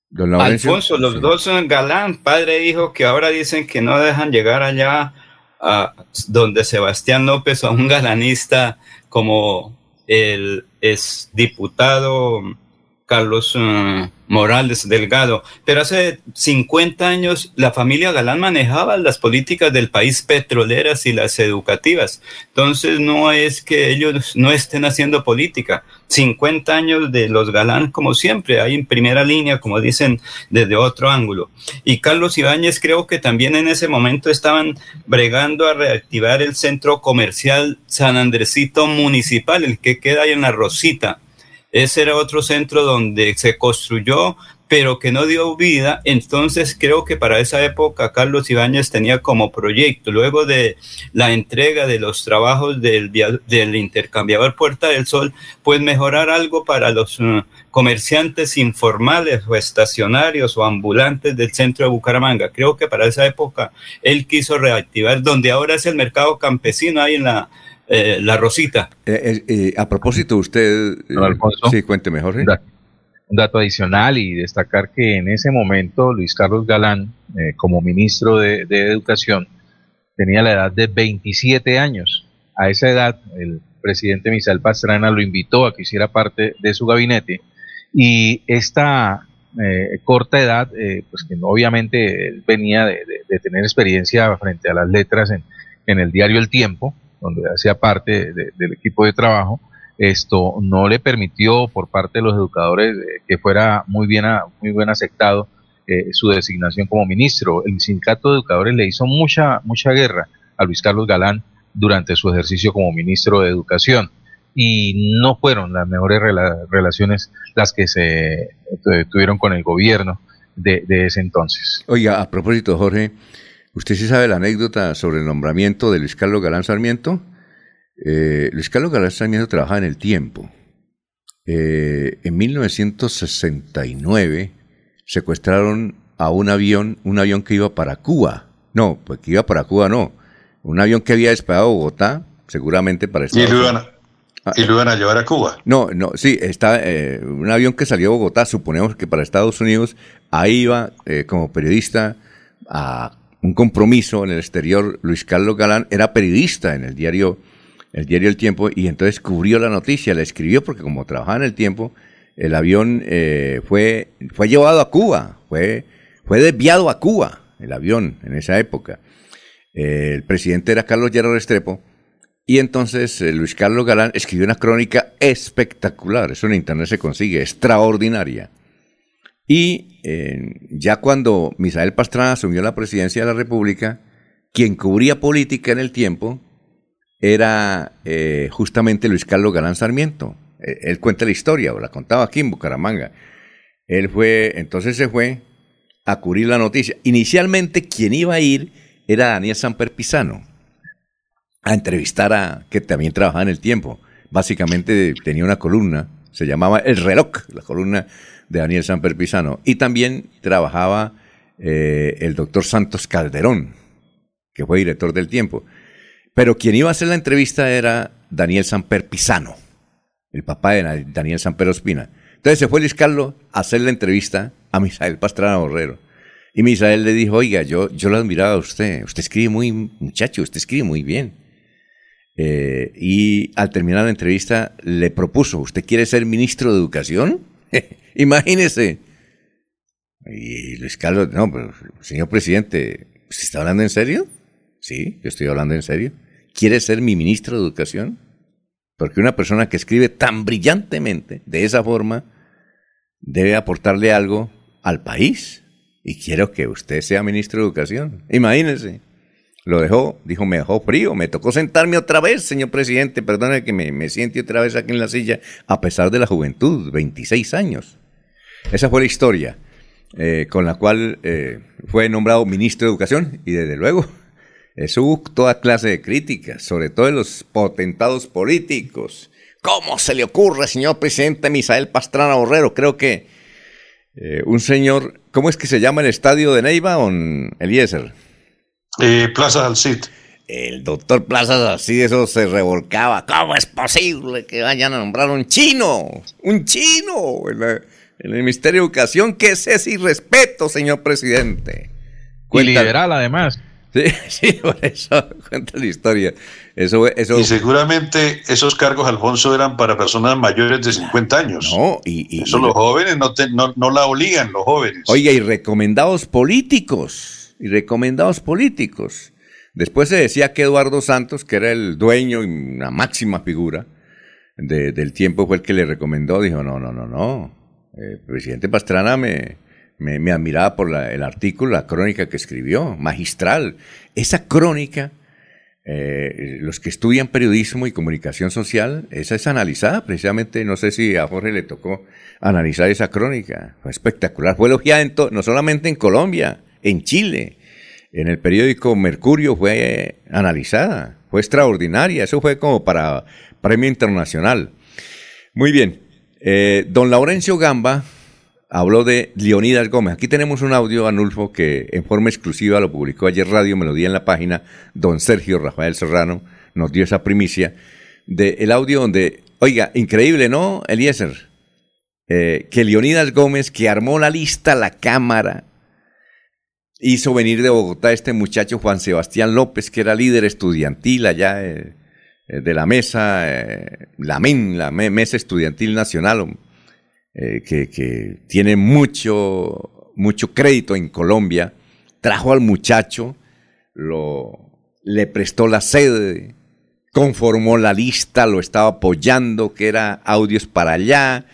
Don Laurencio. Alfonso, los dos son galán, padre e hijo, que ahora dicen que no dejan llegar allá a donde Sebastián López a un galanista como el es diputado Carlos uh, Morales Delgado. Pero hace 50 años la familia Galán manejaba las políticas del país petroleras y las educativas. Entonces no es que ellos no estén haciendo política. 50 años de los Galán, como siempre, hay en primera línea, como dicen, desde otro ángulo. Y Carlos Ibáñez creo que también en ese momento estaban bregando a reactivar el centro comercial San Andresito Municipal, el que queda ahí en la Rosita ese era otro centro donde se construyó, pero que no dio vida. Entonces creo que para esa época Carlos Ibáñez tenía como proyecto, luego de la entrega de los trabajos del, intercambiador Puerta del Sol, pues mejorar algo para los uh, comerciantes informales o estacionarios o ambulantes del centro de Bucaramanga. Creo que para esa época él quiso reactivar donde ahora es el mercado campesino ahí en la, eh, la Rosita. a propósito, usted... sí, cuente mejor. Un dato adicional y destacar que en ese momento Luis Carlos Galán, como ministro de, de Educación, tenía la edad de 27 años. A esa edad, el presidente Misael Pastrana lo invitó a que hiciera parte de su gabinete y esta eh, corta edad, eh, pues que obviamente él venía de, tener experiencia frente a las letras en, en el diario El Tiempo, donde hacía parte del equipo de trabajo, esto no le permitió por parte de los educadores eh, que fuera muy bien, muy bien aceptado su designación como ministro. El sindicato de educadores le hizo mucha, mucha guerra a Luis Carlos Galán durante su ejercicio como ministro de Educación. Y no fueron las mejores relaciones las que se eh, tuvieron con el gobierno de, ese entonces. Oiga, a propósito, Jorge, ¿usted sí sabe la anécdota sobre el nombramiento de Luis Carlos Galán Sarmiento? Eh, Luis Carlos Galán Sarmiento trabajaba en el tiempo. Eh, en 1969 secuestraron a un avión, un avión que iba para Cuba. No, pues que iba para Cuba no un avión que había despegado Bogotá, seguramente para Estados Unidos. ¿Y lo iban a llevar a Cuba? No, no, sí, está eh, un avión que salió de Bogotá, suponemos que para Estados Unidos, ahí iba eh, como periodista a un compromiso en el exterior. Luis Carlos Galán era periodista en el diario, el diario El Tiempo y entonces cubrió la noticia, la escribió porque como trabajaba en el tiempo, el avión eh, fue, fue llevado a Cuba, fue, fue desviado a Cuba, el avión en esa época el presidente era Carlos Llero Restrepo, y entonces eh, Luis Carlos Galán escribió una crónica espectacular, eso en internet se consigue, extraordinaria. Y ya cuando Misael Pastrana asumió la presidencia de la República, quien cubría política en el tiempo era eh, justamente Luis Carlos Galán Sarmiento. E, él cuenta la historia, o la contaba aquí en Bucaramanga. Él fue, entonces se fue a cubrir la noticia. Inicialmente quien iba a ir era Daniel Samper Pisano a entrevistar a, que también trabajaba en el tiempo. Básicamente tenía una columna, se llamaba El reloj, la columna de Daniel Samper Pisano. Y también trabajaba eh, el doctor Santos Calderón, que fue director del tiempo. Pero quien iba a hacer la entrevista era Daniel Samper Pisano, el papá de Daniel Samper Ospina. Entonces se fue Luis Carlos a hacer la entrevista a Misael Pastrana Borrero. Y Misael le dijo, oiga, yo, yo lo admiraba a usted, usted escribe muy, muchacho, usted escribe muy bien. Eh, y al terminar la entrevista le propuso, ¿usted quiere ser ministro de Educación? *laughs* Imagínese. Y Luis Carlos, no, pero señor presidente, ¿usted está hablando en serio? Sí, yo estoy hablando en serio. ¿Quiere ser mi ministro de Educación? Porque una persona que escribe tan brillantemente, de esa forma, debe aportarle algo al país y quiero que usted sea ministro de Educación. Imagínese. Lo dejó, dijo, me dejó frío, me tocó sentarme otra vez, señor presidente, perdone que me, me siente otra vez aquí en la silla, a pesar de la juventud, 26 años. Esa fue la historia eh, con la cual eh, fue nombrado ministro de Educación y desde luego hubo toda clase de críticas, sobre todo de los potentados políticos. ¿Cómo se le ocurre, señor presidente Misael Pastrana Borrero? Creo que eh, un señor, ¿cómo es que se llama el estadio de Neiva en Eliezer? Eh, Plaza Cid. El doctor Plaza Alcid, eso se revolcaba. ¿Cómo es posible que vayan a nombrar un chino? Un chino en, el Ministerio de Educación. ¿Qué es ese irrespeto, señor presidente? Y liberal, además. Sí, *laughs* sí, por eso cuenta la historia. Eso, eso... Y seguramente esos cargos, Alfonso, eran para personas mayores de 50 años. No, y, eso los jóvenes no, no, no, la obligan, los jóvenes. Oiga, y recomendados políticos, y recomendados políticos. Después se decía que Eduardo Santos, que era el dueño y una máxima figura del tiempo, fue el que le recomendó. Dijo, no, no, no, no. El presidente Pastrana me, me, admiraba por el artículo, la crónica que escribió, magistral. Esa crónica, eh, los que estudian periodismo y comunicación social, esa es analizada precisamente, no sé si a Jorge le tocó analizar esa crónica, fue espectacular, fue elogiada no solamente en Colombia, en Chile, en el periódico Mercurio fue analizada, fue extraordinaria, eso fue como para premio internacional. Muy bien, Eh, don Laurencio Gamba habló de Leonidas Gómez. Aquí tenemos un audio, Anulfo, que en forma exclusiva lo publicó ayer Radio Melodía en la página. Don Sergio Rafael Serrano nos dio esa primicia del el audio donde, oiga, increíble, ¿no, Eliezer? Eh, que Leonidas Gómez, que armó la lista, la cámara, hizo venir de Bogotá este muchacho Juan Sebastián López, que era líder estudiantil allá eh, eh, de la mesa, la MEN, la Mesa Estudiantil Nacional, que, que, tiene mucho, mucho crédito en Colombia, trajo al muchacho, lo, le prestó la sede, conformó la lista, lo estaba apoyando, que era audios para allá,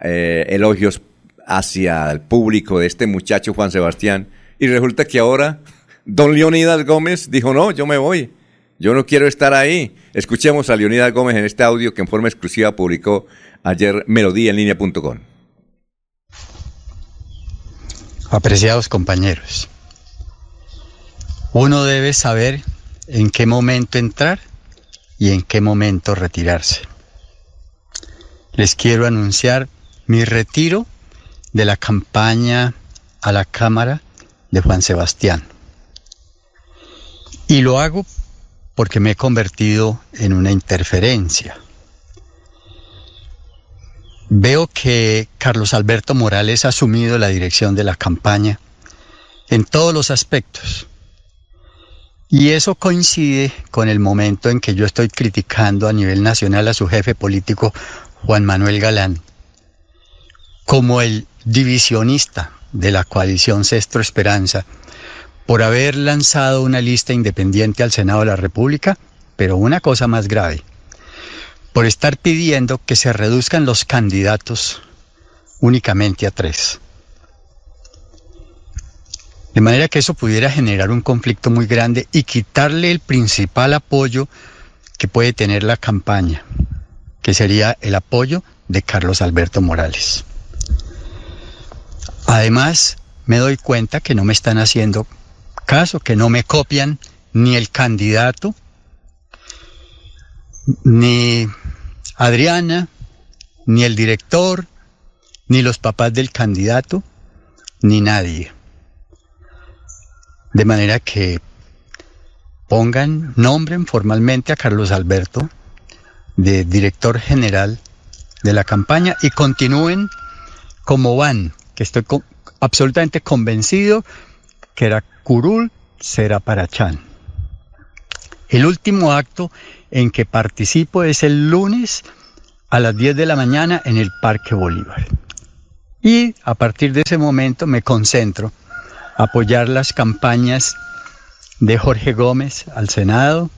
eh, elogios hacia el público de este muchacho Juan Sebastián. Y resulta que ahora don Leonidas Gómez dijo, no, yo me voy, yo no quiero estar ahí. Escuchemos a Leonidas Gómez en este audio que en forma exclusiva publicó ayer Melodía en línea.com. Apreciados compañeros, uno debe saber en qué momento entrar y en qué momento retirarse. Les quiero anunciar mi retiro de la campaña a la Cámara de Juan Sebastián. Y lo hago porque me he convertido en una interferencia. Veo que Carlos Alberto Morales ha asumido la dirección de la campaña en todos los aspectos. Y eso coincide con el momento en que yo estoy criticando a nivel nacional a su jefe político, Juan Manuel Galán, como el divisionista de la coalición Cestro Esperanza por haber lanzado una lista independiente al Senado de la República, pero una cosa más grave, por estar pidiendo que se reduzcan los candidatos únicamente a tres. De manera que eso pudiera generar un conflicto muy grande y quitarle el principal apoyo que puede tener la campaña, que sería el apoyo de Carlos Alberto Morales. Además, me doy cuenta que no me están haciendo caso, que no me copian ni el candidato, ni Adriana, ni el director, ni los papás del candidato, ni nadie. De manera que pongan, nombren formalmente a Carlos Alberto de director general de la campaña y continúen como van, que estoy absolutamente convencido que era curul será para Chan. El último acto en que participo es el lunes a las 10 de la mañana en el Parque Bolívar. Y a partir de ese momento me concentro a apoyar las campañas de Jorge Gómez al Senado,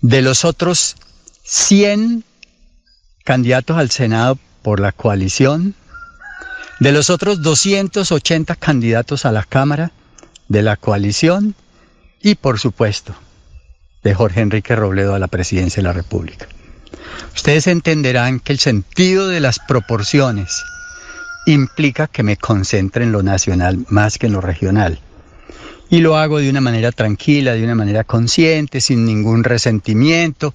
de los otros 100 candidatos al Senado por la coalición, de los otros 280 candidatos a la Cámara de la coalición y por supuesto de Jorge Enrique Robledo a la presidencia de la República. Ustedes entenderán que el sentido de las proporciones implica que me concentre en lo nacional más que en lo regional. Y lo hago de una manera tranquila, de una manera consciente, sin ningún resentimiento.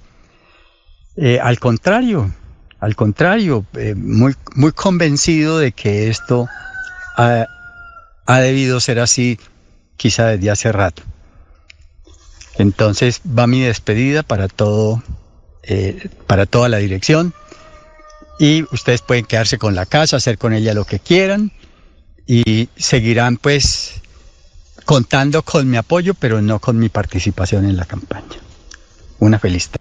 Eh, al contrario, al contrario, eh, muy, muy convencido de que esto ha, debido ser así quizá desde hace rato. Entonces va mi despedida para todo, eh, para toda la dirección y ustedes pueden quedarse con la casa, hacer con ella lo que quieran y seguirán pues contando con mi apoyo, pero no con mi participación en la campaña. Una feliz tarde.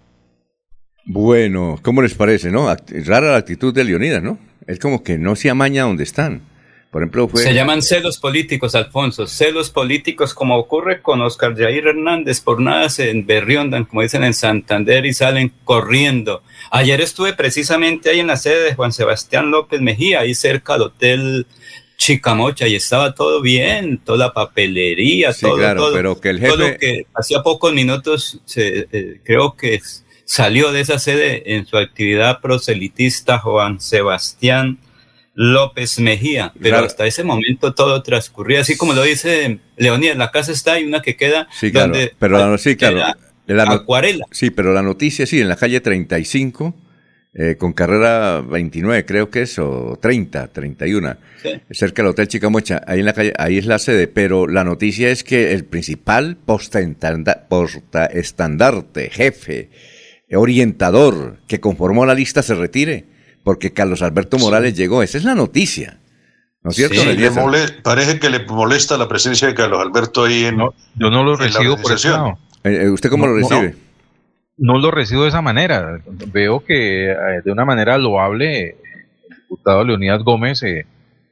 Bueno, ¿cómo les parece, no? Rara la actitud de Leonidas, ¿no? Es como que no se amaña donde están. Por ejemplo, fue... Se llaman celos políticos, Alfonso. Celos políticos, como ocurre con Oscar Jair Hernández. Por nada se berriondan, como dicen en Santander, y salen corriendo. Ayer estuve precisamente ahí en la sede de Juan Sebastián López Mejía, ahí cerca del Hotel Chicamocha, y estaba todo bien, toda la papelería, todo, claro, pero que el jefe... todo lo que hacía pocos minutos, se, eh, creo que salió de esa sede en su actividad proselitista Juan Sebastián López Mejía, pero hasta ese momento todo transcurría así como lo dice Leonidas, la casa está y una que queda sí, claro, pero sí, claro, la, acuarela. Sí, pero la noticia sí, en la calle 35 eh, con carrera 29, creo que es, o 30, 31, cerca del Hotel Chicamocha, ahí en la calle, ahí es la sede, pero la noticia es que el principal posta estandarte, jefe, orientador que conformó la lista se retire, porque Carlos Alberto Morales llegó, esa es la noticia. ¿No es cierto? parece que le molesta la presencia de Carlos Alberto ahí en. yo no lo recibo por eso. Eh, eh, ¿Usted cómo lo recibe? no lo recibo de esa manera. Veo que eh, de una manera loable el diputado Leonidas Gómez eh,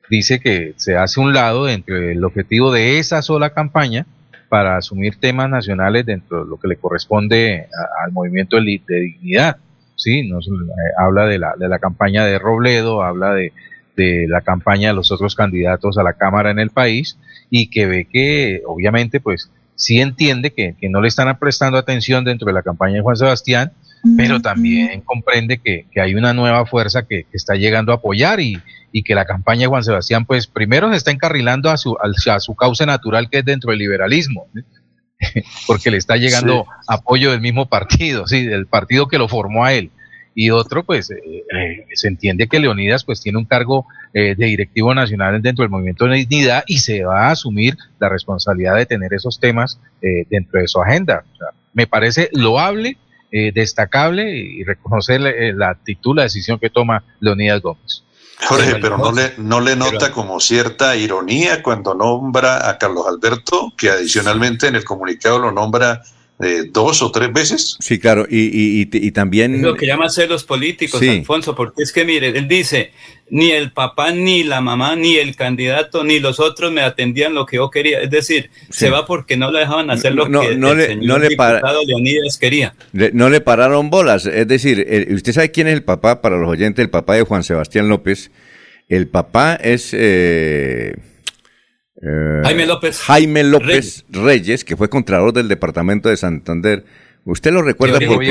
dice que se hace un lado entre el objetivo de esa sola campaña para asumir temas nacionales dentro de lo que le corresponde al movimiento de, dignidad. Sí, nos, eh, habla de la, de la campaña de Robledo, habla de, de la campaña de los otros candidatos a la Cámara en el país y que ve que obviamente pues sí entiende que, no le están prestando atención dentro de la campaña de Juan Sebastián, pero también comprende que, hay una nueva fuerza que, está llegando a apoyar y, que la campaña de Juan Sebastián, pues primero se está encarrilando a su, a su causa natural que es dentro del liberalismo, *laughs* porque le está llegando apoyo del mismo partido, sí, del partido que lo formó a él. Y otro, pues eh, eh, se entiende que Leonidas pues tiene un cargo eh, de directivo nacional dentro del movimiento de dignidad y se va a asumir la responsabilidad de tener esos temas dentro de su agenda. me parece loable, destacable y reconocer la actitud, la decisión que toma Leonidas Gómez. Jorge, pero no le, no le nota como cierta ironía cuando nombra a Carlos Alberto, que adicionalmente en el comunicado lo nombra eh, dos o tres veces. Sí, claro, y, y, también... Es lo que llama los políticos, Alfonso, porque es que mire, él dice, ni el papá, ni la mamá, ni el candidato, ni los otros me atendían lo que yo quería. Es decir, se va porque no le dejaban hacer lo que no el le, señor no diputado Leonidas quería. no le pararon bolas. Es decir, usted sabe quién es el papá, para los oyentes, el papá de Juan Sebastián López. El papá es... Eh, eh, Jaime López. Jaime López Reyes. que fue contralor del departamento de Santander. ¿Usted lo recuerda por,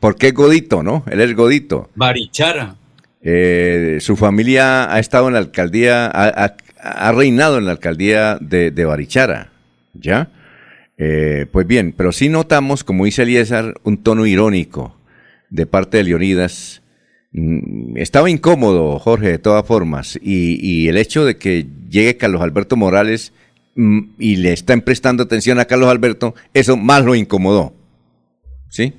porque es Godito, no? Él es Godito. Barichara. Eh, su familia ha estado en la alcaldía, ha, reinado en la alcaldía de, Barichara, ¿ya? Eh, pues bien, pero sí notamos, como dice Eliezer, un tono irónico de parte de Leonidas estaba incómodo, Jorge, de todas formas, y, el hecho de que llegue Carlos Alberto Morales mm, y le están prestando atención a Carlos Alberto, eso más lo incomodó. ¿Sí?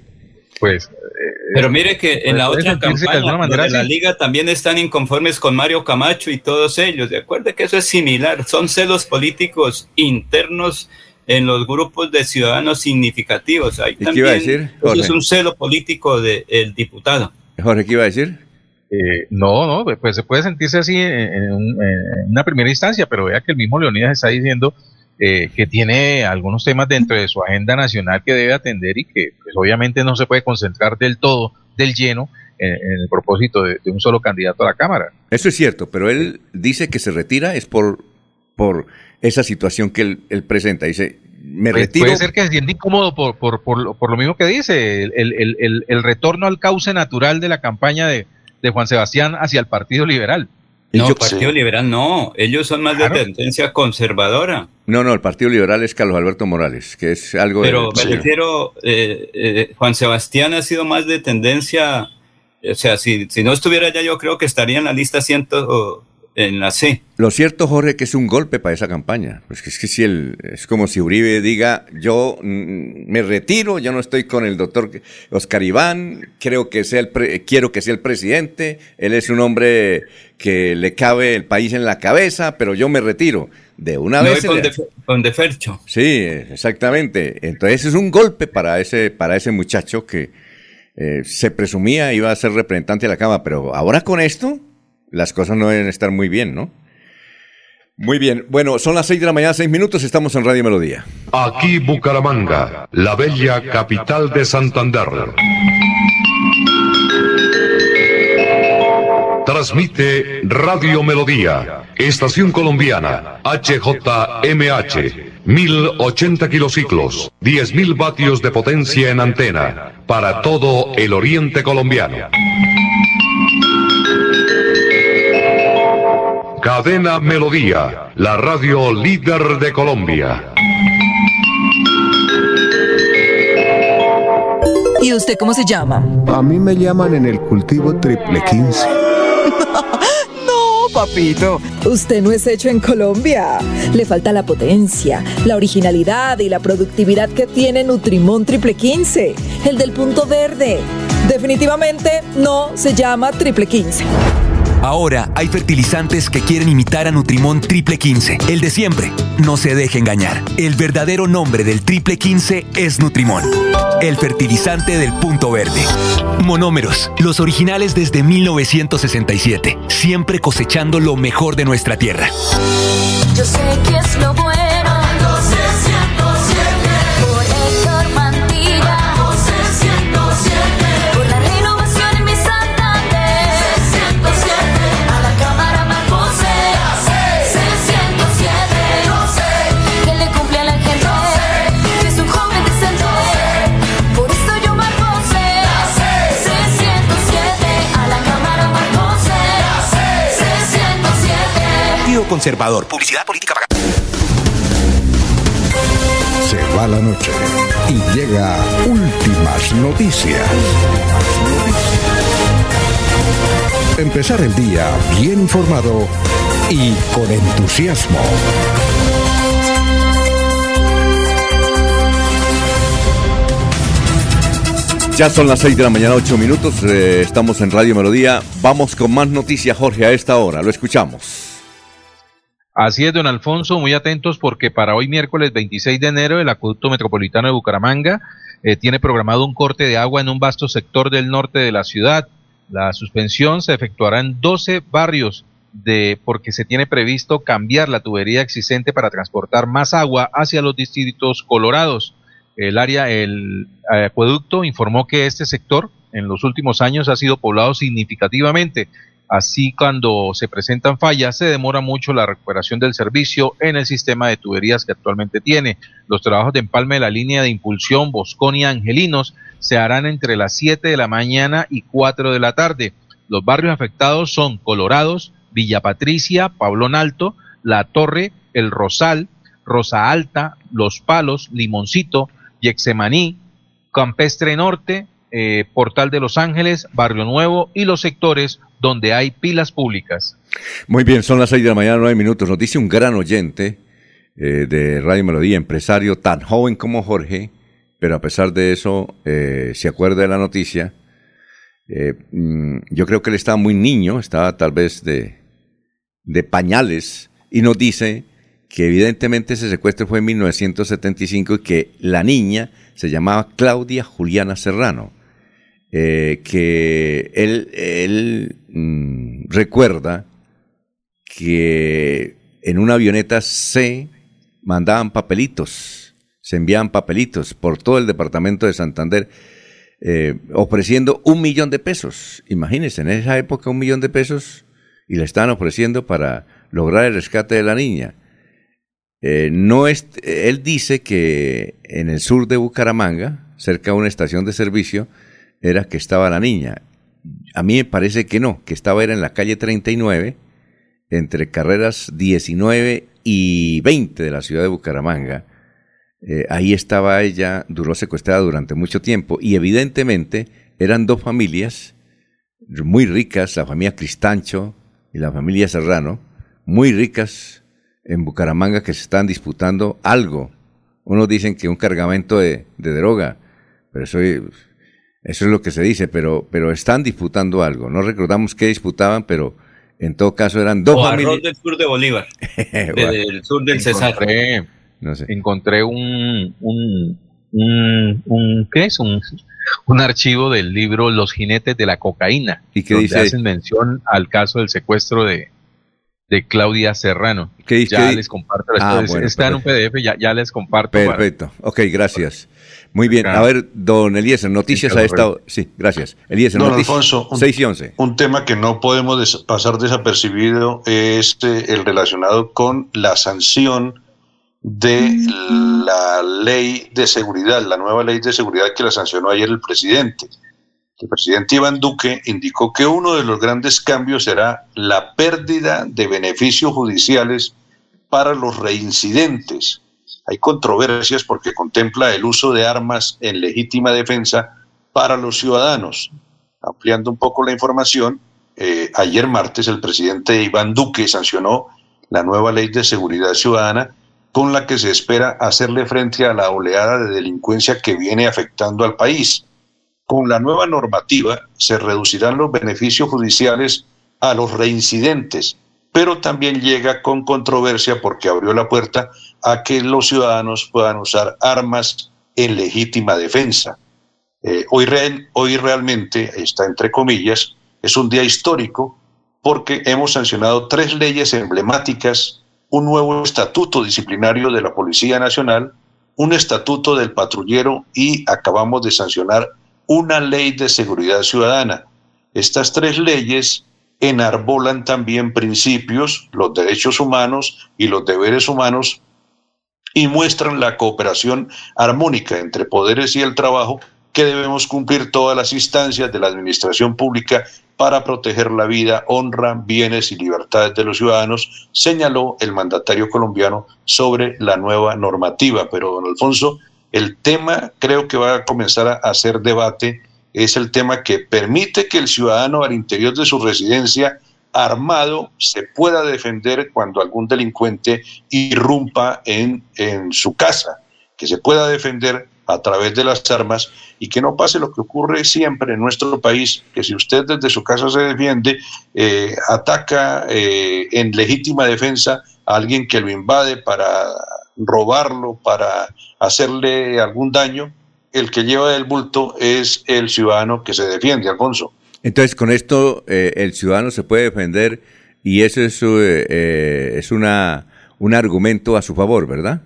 Pues. Eh, Pero mire que en la pues, otra campaña de, la liga también están inconformes con Mario Camacho y todos ellos. De acuerdo que eso es similar. Son celos políticos internos en los grupos de ciudadanos significativos. Ahí también, qué iba a decir? es un celo político del diputado. Jorge, ¿qué iba a decir? Eh, no, no, pues, pues se puede sentirse así en, una primera instancia, pero vea que el mismo Leonidas está diciendo eh, que tiene algunos temas dentro de su agenda nacional que debe atender y que pues, obviamente no se puede concentrar del todo, del lleno, en, el propósito de, un solo candidato a la Cámara. Eso es cierto, pero él dice que se retira es por, por esa situación que él, él presenta. Dice, me pues retiro. Puede ser que se sienta incómodo por, por, por, por lo mismo que dice, el, el, el, el, retorno al cauce natural de la campaña de, de Juan Sebastián hacia el Partido Liberal. No, el Partido Liberal no, ellos son más de tendencia conservadora. No, no, el Partido Liberal es Carlos Alberto Morales, que es algo... Pero me refiero, eh, eh, Juan Sebastián ha sido más de tendencia, o sea, si, si no estuviera ya yo creo que estaría en la lista ciento, en la C. Lo cierto, Jorge, que es un golpe para esa campaña. Pues es que si el, es como si Uribe diga, yo me retiro, yo no estoy con el doctor Oscar Iván, creo que sea el quiero que sea el presidente, él es un hombre que le cabe el país en la cabeza, pero yo me retiro. De una vez. Con, de, Fercho. Sí, exactamente. Entonces es un golpe para ese, para ese muchacho que eh, se presumía iba a ser representante de la Cámara, pero ahora con esto las cosas no deben estar muy bien, ¿no? Muy bien, bueno, son las 6 de la mañana, 6 minutos, estamos en Radio Melodía. Aquí Bucaramanga, la bella capital de Santander. Transmite Radio Melodía, Estación Colombiana, HJMH, 1080 kilociclos, 10.000 vatios de potencia en antena, para todo el oriente colombiano. Cadena Melodía, la radio líder de Colombia. ¿Y usted cómo se llama? A mí me llaman en el cultivo triple 15. *laughs* no, papito. Usted no es hecho en Colombia. Le falta la potencia, la originalidad y la productividad que tiene Nutrimón triple 15, el del punto verde. Definitivamente no se llama triple 15. Ahora hay fertilizantes que quieren imitar a Nutrimón Triple 15, el de siempre. No se deje engañar. El verdadero nombre del Triple 15 es Nutrimón, el fertilizante del punto verde. Monómeros, los originales desde 1967, siempre cosechando lo mejor de nuestra tierra. Yo sé que es lo bueno. Conservador. Publicidad política pagada. Se va la noche y llega últimas noticias. Empezar el día bien informado y con entusiasmo. Ya son las 6 de la mañana, 8 minutos. eh, estamos en Radio Melodía. Vamos con más noticias, Jorge, a esta hora. Lo escuchamos. Así es, don Alfonso, muy atentos porque para hoy miércoles 26 de enero el Acueducto Metropolitano de Bucaramanga eh, tiene programado un corte de agua en un vasto sector del norte de la ciudad. La suspensión se efectuará en 12 barrios de porque se tiene previsto cambiar la tubería existente para transportar más agua hacia los distritos colorados. El área, el eh, acueducto informó que este sector en los últimos años ha sido poblado significativamente. Así, cuando se presentan fallas, se demora mucho la recuperación del servicio en el sistema de tuberías que actualmente tiene. Los trabajos de empalme de la línea de impulsión Bosconia Angelinos se harán entre las 7 de la mañana y 4 de la tarde. Los barrios afectados son Colorados, Villa Patricia, Pablón Alto, La Torre, El Rosal, Rosa Alta, Los Palos, Limoncito, Yexemaní, Campestre Norte, eh, Portal de Los Ángeles, Barrio Nuevo y los sectores donde hay pilas públicas. Muy bien, son las 6 de la mañana, 9 minutos. Nos dice un gran oyente eh, de Radio Melodía, empresario tan joven como Jorge, pero a pesar de eso eh, se acuerda de la noticia. Mm, yo creo que él estaba muy niño, estaba tal vez de, de pañales, y nos dice que evidentemente ese secuestro fue en 1975 y que la niña se llamaba Claudia Juliana Serrano. Eh, que él, mm, recuerda que en una avioneta se mandaban papelitos, se enviaban papelitos por todo el departamento de Santander eh, ofreciendo un millón de pesos. Imagínense, en esa época un millón de pesos y le estaban ofreciendo para lograr el rescate de la niña. Eh, no es, él dice que en el sur de Bucaramanga, cerca de una estación de servicio, era que estaba la niña. A mí me parece que no, que estaba era en la calle 39, entre carreras 19 y 20 de la ciudad de Bucaramanga. Eh, ahí estaba ella, duró secuestrada durante mucho tiempo y evidentemente eran dos familias muy ricas, la familia Cristancho y la familia Serrano, muy ricas en Bucaramanga que se están disputando algo. Unos dicen que un cargamento de, de droga, pero eso, eso es lo que se dice, pero, pero están disputando algo. No recordamos qué disputaban, pero en todo caso eran dos o familias. arroz del sur de Bolívar, *laughs* del sur del Cesar. Encontré, no sé. encontré un, un, un, un- ¿qué es? Un, un archivo del libro Los jinetes de la cocaína. ¿Y qué donde dice hacen mención al caso del secuestro de, de Claudia Serrano. ¿Qué dice? Ya ¿Qué di- les comparto. la Ah, historia. bueno, Está en un PDF, ya, ya les comparto. para- Perfecto. Ok, gracias. Muy bien. A ver, don Eliezer, noticias a esta. Sí, gracias. Eliezer, Don noticias. Alfonso, un- 6 y 11. Un tema que no podemos des- pasar desapercibido es eh, el relacionado con la sanción de la ley de seguridad, la nueva ley de seguridad que la sancionó ayer el presidente. El presidente Iván Duque indicó que uno de los grandes cambios será la pérdida de beneficios judiciales para los reincidentes. Hay controversias porque contempla el uso de armas en legítima defensa para los ciudadanos. Ampliando un poco la información, eh, ayer martes el presidente Iván Duque sancionó la nueva ley de seguridad ciudadana con la que se espera hacerle frente a la oleada de delincuencia que viene afectando al país. Con la nueva normativa se reducirán los beneficios judiciales a los reincidentes, pero también llega con controversia porque abrió la puerta a que los ciudadanos puedan usar armas en legítima defensa. Eh, hoy, hoy realmente, está entre comillas, es un día histórico porque hemos sancionado tres leyes emblemáticas, un nuevo estatuto disciplinario de la Policía Nacional, un estatuto del patrullero y acabamos de sancionar una ley de seguridad ciudadana. Estas tres leyes enarbolan también principios, los derechos humanos y los deberes humanos y muestran la cooperación armónica entre poderes y el trabajo que debemos cumplir todas las instancias de la administración pública para proteger la vida, honra, bienes y libertades de los ciudadanos, señaló el mandatario colombiano sobre la nueva normativa. Pero, don Alfonso, el tema creo que va a comenzar a hacer debate es el tema que permite que el ciudadano al interior de su residencia armado se pueda defender cuando algún delincuente irrumpa en, en su casa, que se pueda defender a través de las armas y que no pase lo que ocurre siempre en nuestro país, que si usted desde su casa se defiende, eh, ataca eh, en legítima defensa a alguien que lo invade para robarlo, para hacerle algún daño, el que lleva el bulto es el ciudadano que se defiende, Alfonso. Entonces, con esto eh, el ciudadano se puede defender y eso es, es una, un argumento a su favor, ¿verdad?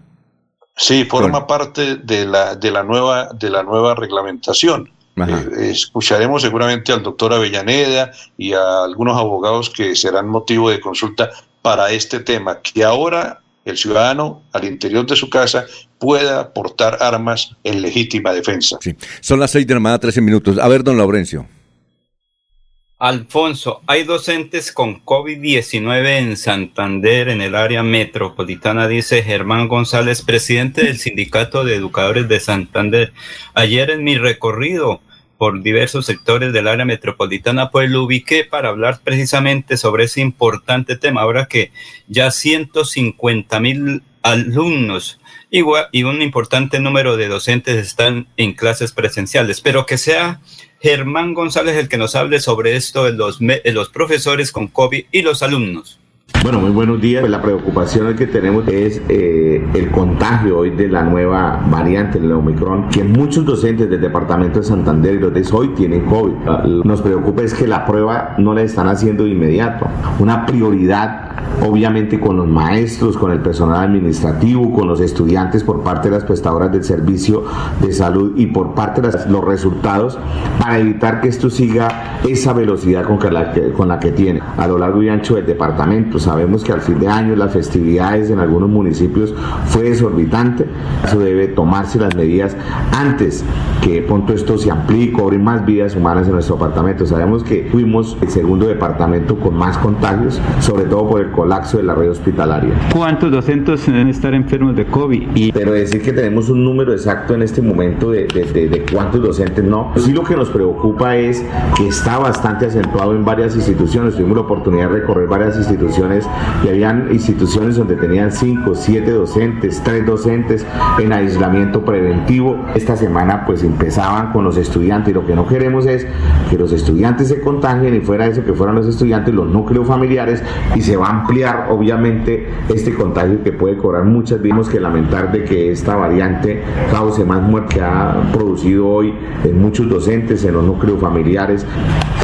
Sí, forma parte de la, de la nueva, de la nueva reglamentación. Eh, escucharemos seguramente al doctor Avellaneda y a algunos abogados que serán motivo de consulta para este tema, que ahora el ciudadano al interior de su casa pueda portar armas en legítima defensa. Sí. Son las seis de la mañana, 13 minutos. A ver, don Laurencio. Alfonso, hay docentes con COVID-19 en Santander, en el área metropolitana, dice Germán González, presidente del Sindicato de Educadores de Santander. Ayer en mi recorrido por diversos sectores del área metropolitana, pues lo ubiqué para hablar precisamente sobre ese importante tema. Ahora que ya 150 mil alumnos y un importante número de docentes están en clases presenciales, pero que sea Germán González el que nos hable sobre esto de los, los profesores con COVID y los alumnos. Bueno, muy buenos días. Pues la preocupación que tenemos es eh, el contagio hoy de la nueva variante del Omicron, que muchos docentes del departamento de Santander y los hoy tienen COVID. Ah, nos preocupa es que la prueba no la están haciendo de inmediato. Una prioridad obviamente con los maestros, con el personal administrativo, con los estudiantes por parte de las prestadoras del servicio de salud y por parte de los resultados para evitar que esto siga esa velocidad con, la que, con la que tiene a lo largo y ancho del departamento. Sabemos que al fin de año las festividades en algunos municipios fue desorbitante, eso debe tomarse las medidas antes que pronto esto se amplíe y cobre más vidas humanas en nuestro departamento. Sabemos que fuimos el segundo departamento con más contagios, sobre todo por el colapso de la red hospitalaria. ¿Cuántos docentes deben estar enfermos de COVID? Y... Pero decir que tenemos un número exacto en este momento de, de, de, cuántos docentes no. Sí lo que nos preocupa es que está bastante acentuado en varias instituciones. Tuvimos la oportunidad de recorrer varias instituciones y habían instituciones donde tenían 5, 7 docentes, 3 docentes en aislamiento preventivo. Esta semana pues empezaban con los estudiantes y lo que no queremos es que los estudiantes se contagien y fuera eso que fueran los estudiantes, los núcleos familiares y se van ampliar obviamente este contagio que puede cobrar muchas. Vimos que lamentar de que esta variante cause más muerte ha producido hoy en muchos docentes, en los núcleos familiares.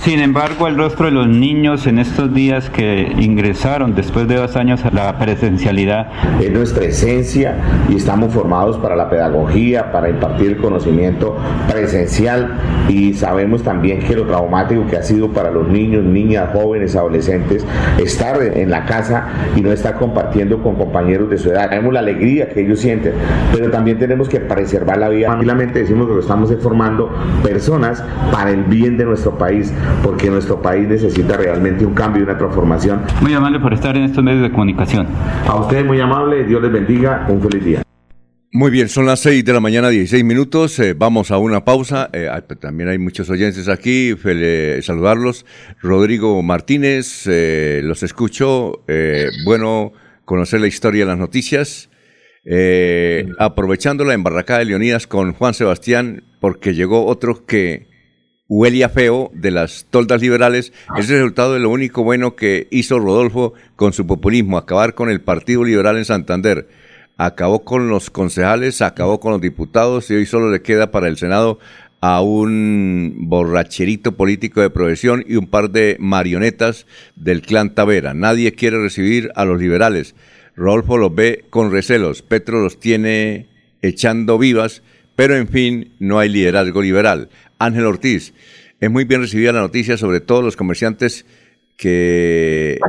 Sin embargo, el rostro de los niños en estos días que ingresaron después de dos años la presencialidad. Es nuestra esencia y estamos formados para la pedagogía, para impartir el conocimiento presencial y sabemos también que lo traumático que ha sido para los niños, niñas, jóvenes, adolescentes, estar en la casa y no está compartiendo con compañeros de su edad. Tenemos la alegría que ellos sienten, pero también tenemos que preservar la vida. Tranquilamente decimos que lo estamos formando personas para el bien de nuestro país, porque nuestro país necesita realmente un cambio y una transformación. Muy amable por estar en estos medios de comunicación. A ustedes muy amable, Dios les bendiga, un feliz día. Muy bien, son las 6 de la mañana, 16 minutos. Eh, vamos a una pausa. Eh, también hay muchos oyentes aquí. saludarlos. Rodrigo Martínez, eh, los escucho. bueno, conocer la historia de las noticias. aprovechando la embarracada de Leonidas con Juan Sebastián, porque llegó otro que huele a feo de las toldas liberales. Es el resultado de lo único bueno que hizo Rodolfo con su populismo, acabar con el Partido Liberal en Santander acabó con los concejales, acabó con los diputados y hoy solo le queda para el Senado a un borracherito político de profesión y un par de marionetas del clan Tavera. Nadie quiere recibir a los liberales. Rodolfo los ve con recelos, Petro los tiene echando vivas, pero en fin, no hay liderazgo liberal. Ángel Ortiz, es muy bien recibida la noticia sobre todos los comerciantes que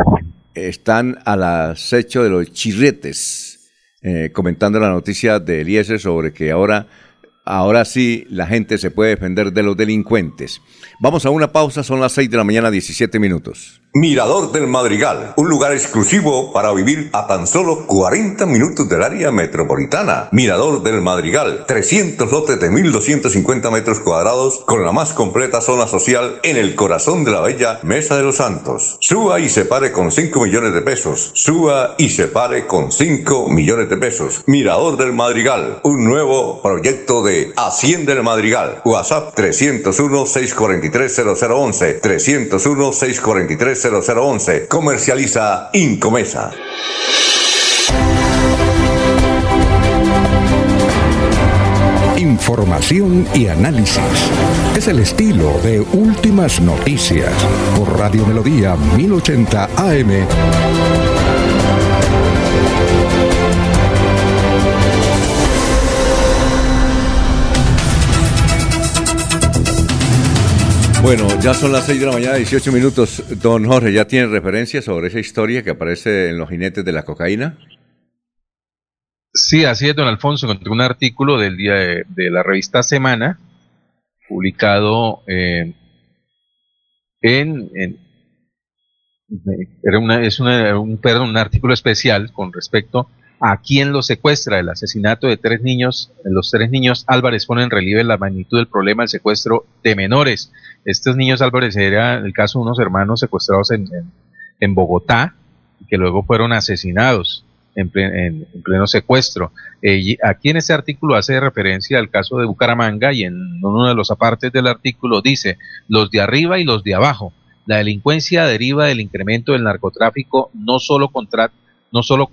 están al acecho de los chirretes eh, comentando la noticia de Eliezer sobre que ahora, ahora sí la gente se puede defender de los delincuentes. Vamos a una pausa, son las 6 de la mañana, 17 minutos. Mirador del Madrigal, un lugar exclusivo para vivir a tan solo 40 minutos del área metropolitana. Mirador del Madrigal, 300 lotes de 1.250 metros cuadrados con la más completa zona social en el corazón de la bella Mesa de los Santos. Suba y se pare con 5 millones de pesos. Suba y se pare con 5 millones de pesos. Mirador del Madrigal, un nuevo proyecto de Hacienda del Madrigal. WhatsApp 301 643 0011 301 643 0011. Comercializa Incomesa. Información y análisis. Es el estilo de Últimas Noticias por Radio Melodía 1080 AM. Bueno, ya son las 6 de la mañana, 18 minutos. Don Jorge, ¿ya tiene referencia sobre esa historia que aparece en los jinetes de la cocaína? Sí, así es, don Alfonso. Encontré un artículo del día de, la revista Semana, publicado eh, en, era una, es un, perdón, un artículo especial con respecto a quién lo secuestra. El asesinato de tres niños, los tres niños Álvarez pone en relieve la magnitud del problema del secuestro de menores. Estos niños Álvarez era el caso de unos hermanos secuestrados en, en, Bogotá, que luego fueron asesinados en, pleno secuestro. Eh, aquí en este artículo hace referencia al caso de Bucaramanga y en uno de los apartes del artículo dice los de arriba y los de abajo. La delincuencia deriva del incremento del narcotráfico no solo contra no solo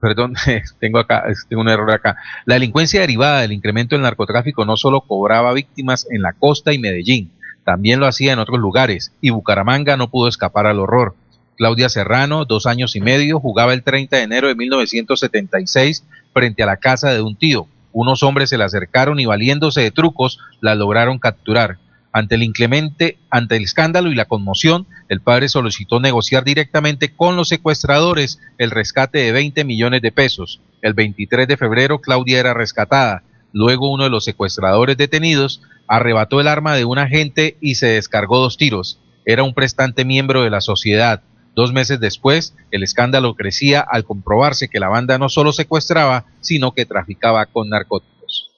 perdón, *laughs* tengo acá, tengo un error acá. La delincuencia derivada del incremento del narcotráfico no solo cobraba víctimas en la costa y Medellín, también lo hacía en otros lugares, y Bucaramanga no pudo escapar al horror. Claudia Serrano, dos años y medio, jugaba el 30 de enero de 1976 frente a la casa de un tío. Unos hombres se le acercaron y valiéndose de trucos la lograron capturar. Ante el inclemente, ante el escándalo y la conmoción, el padre solicitó negociar directamente con los secuestradores el rescate de 20 millones de pesos. El 23 de febrero Claudia era rescatada. Luego uno de los secuestradores detenidos arrebató el arma de un agente y se descargó dos tiros. Era un prestante miembro de la sociedad. Dos meses después, el escándalo crecía al comprobarse que la banda no solo secuestraba, sino que traficaba con narcóticos.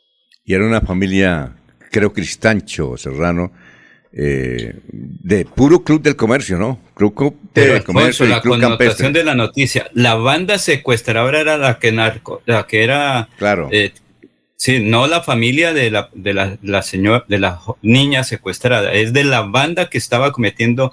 Y era una familia creo Cristancho Serrano, eh, de puro club del comercio, ¿no? Club del comercio. la connotación de la noticia, la banda secuestradora era la que narco, la que era, claro, eh, sí, no la familia de la de la, la señora de la niña secuestrada, es de la banda que estaba cometiendo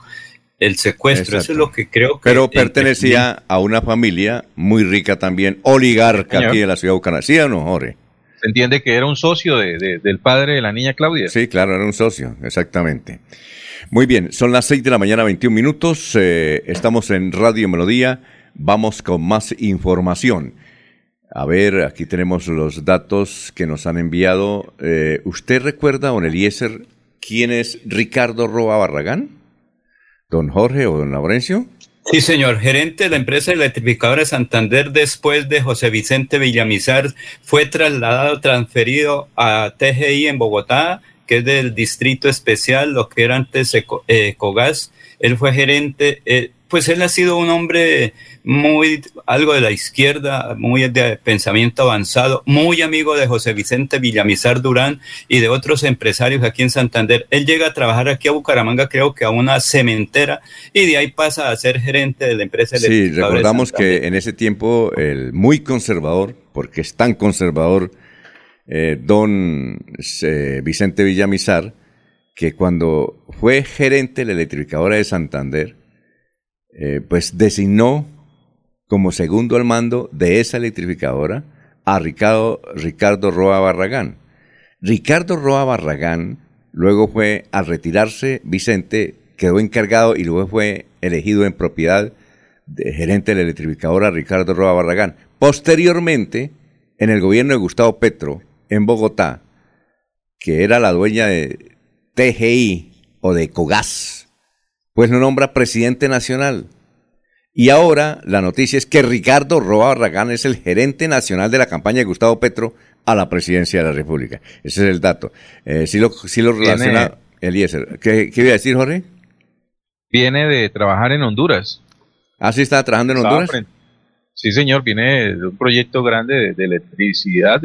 el secuestro. Eso es lo que creo que. Pero pertenecía a una familia muy rica también, oligarca aquí en la ciudad de Bucaramanga. ¿Sí o no, Jorge? Se entiende que era un socio de, del padre de la niña Claudia. Sí, claro, era un socio, exactamente. Muy bien, son las 6 de la mañana, 21 minutos. Eh, estamos en Radio Melodía. Vamos con más información. A ver, aquí tenemos los datos que nos han enviado. Eh, ¿Usted recuerda, don Eliezer, quién es Ricardo Roa Barragán? ¿Don Jorge o don Laurencio? Sí, señor. Gerente de la empresa electrificadora de Santander, después de José Vicente Villamizar, fue trasladado, transferido a TGI en Bogotá, que es del distrito especial, lo que era antes eh, Cogas. Él fue gerente, eh, pues él ha sido un hombre muy, algo de la izquierda, muy de pensamiento avanzado, muy amigo de José Vicente Villamizar Durán y de otros empresarios aquí en Santander. Él llega a trabajar aquí a Bucaramanga, creo que a una cementera, y de ahí pasa a ser gerente de la empresa Sí, recordamos que en ese tiempo el muy conservador, porque es tan conservador, eh, don eh, Vicente Villamizar, que cuando fue gerente de la electrificadora de Santander, eh, pues designó como segundo al mando de esa electrificadora a Ricardo, Ricardo Roa Barragán. Ricardo Roa Barragán luego fue, al retirarse, Vicente quedó encargado y luego fue elegido en propiedad de gerente de la electrificadora Ricardo Roa Barragán. Posteriormente, en el gobierno de Gustavo Petro, en Bogotá, que era la dueña de TGI o de Cogas, pues lo nombra presidente nacional. Y ahora la noticia es que Ricardo Roa Barragán es el gerente nacional de la campaña de Gustavo Petro a la presidencia de la República. Ese es el dato. Eh, sí, lo, lo relaciona Eliezer. ¿Qué, ¿Qué iba a decir, Jorge? Viene de trabajar en Honduras. ¿Ah, sí está trabajando en Honduras? Sí, señor, viene de un proyecto grande de, electricidad,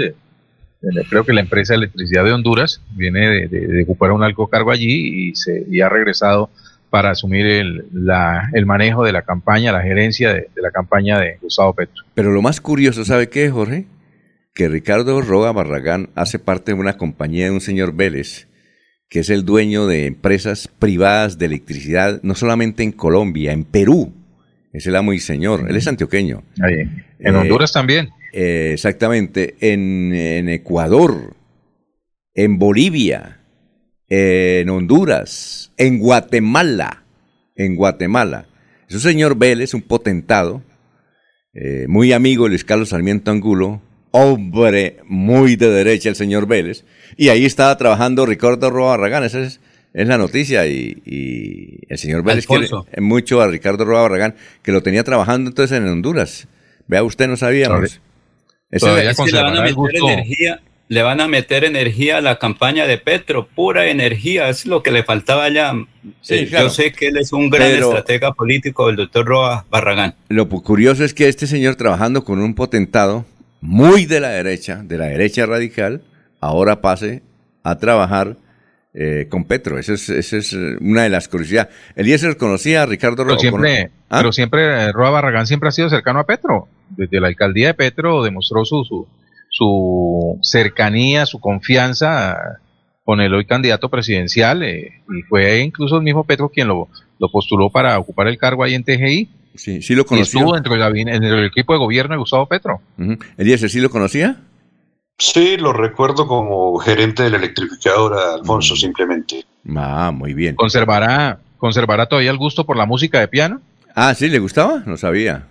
creo que la empresa de electricidad de Honduras viene de, ocupar un alto cargo allí y, se, y ha regresado para asumir el, el, manejo de la campaña, la gerencia de, la campaña de Gustavo Petro. Pero lo más curioso, ¿sabe qué, Jorge? Que Ricardo Roa Barragán hace parte de una compañía de un señor Vélez, que es el dueño de empresas privadas de electricidad, no solamente en Colombia, en Perú. Es el amo y señor. Él es antioqueño. Ahí. En Honduras también. Eh, exactamente. En, en Ecuador, en Bolivia, en Honduras, en Guatemala, en Guatemala. Es un señor Vélez, un potentado, eh, muy amigo de Luis Carlos Sarmiento Angulo, hombre muy de derecha el señor Vélez, y ahí estaba trabajando Ricardo Roa Barragán, esa es, la noticia, y, el señor Vélez quiere mucho a Ricardo Roa Barragán, que lo tenía trabajando entonces en Honduras. Vea, usted no sabía. es energía le van a meter energía a la campaña de Petro, pura energía, es lo que le faltaba allá. Eh, yo sé que él es un gran estratega político, el doctor Roa Barragán. Lo curioso es que este señor trabajando con un potentado muy de la derecha, de la derecha radical, ahora pase a trabajar eh, con Petro. Esa es, es una de las curiosidades. Eliezer conocía a Ricardo Roa. Siempre, ¿Ah? Pero siempre, eh, Roa Barragán siempre ha sido cercano a Petro. Desde la alcaldía de Petro demostró su, su su cercanía, su confianza con el hoy candidato presidencial, eh, y fue incluso el mismo Petro quien lo, lo, postuló para ocupar el cargo ahí en TGI. Sí, sí lo conocía. estuvo dentro del, equipo de gobierno de Gustavo Petro. Uh ¿sí lo conocía? Sí, lo recuerdo como gerente de la electrificadora, Alfonso, simplemente. Ah, muy bien. ¿Conservará, ¿Conservará todavía el gusto por la música de piano? Ah, sí, ¿le gustaba? No sabía.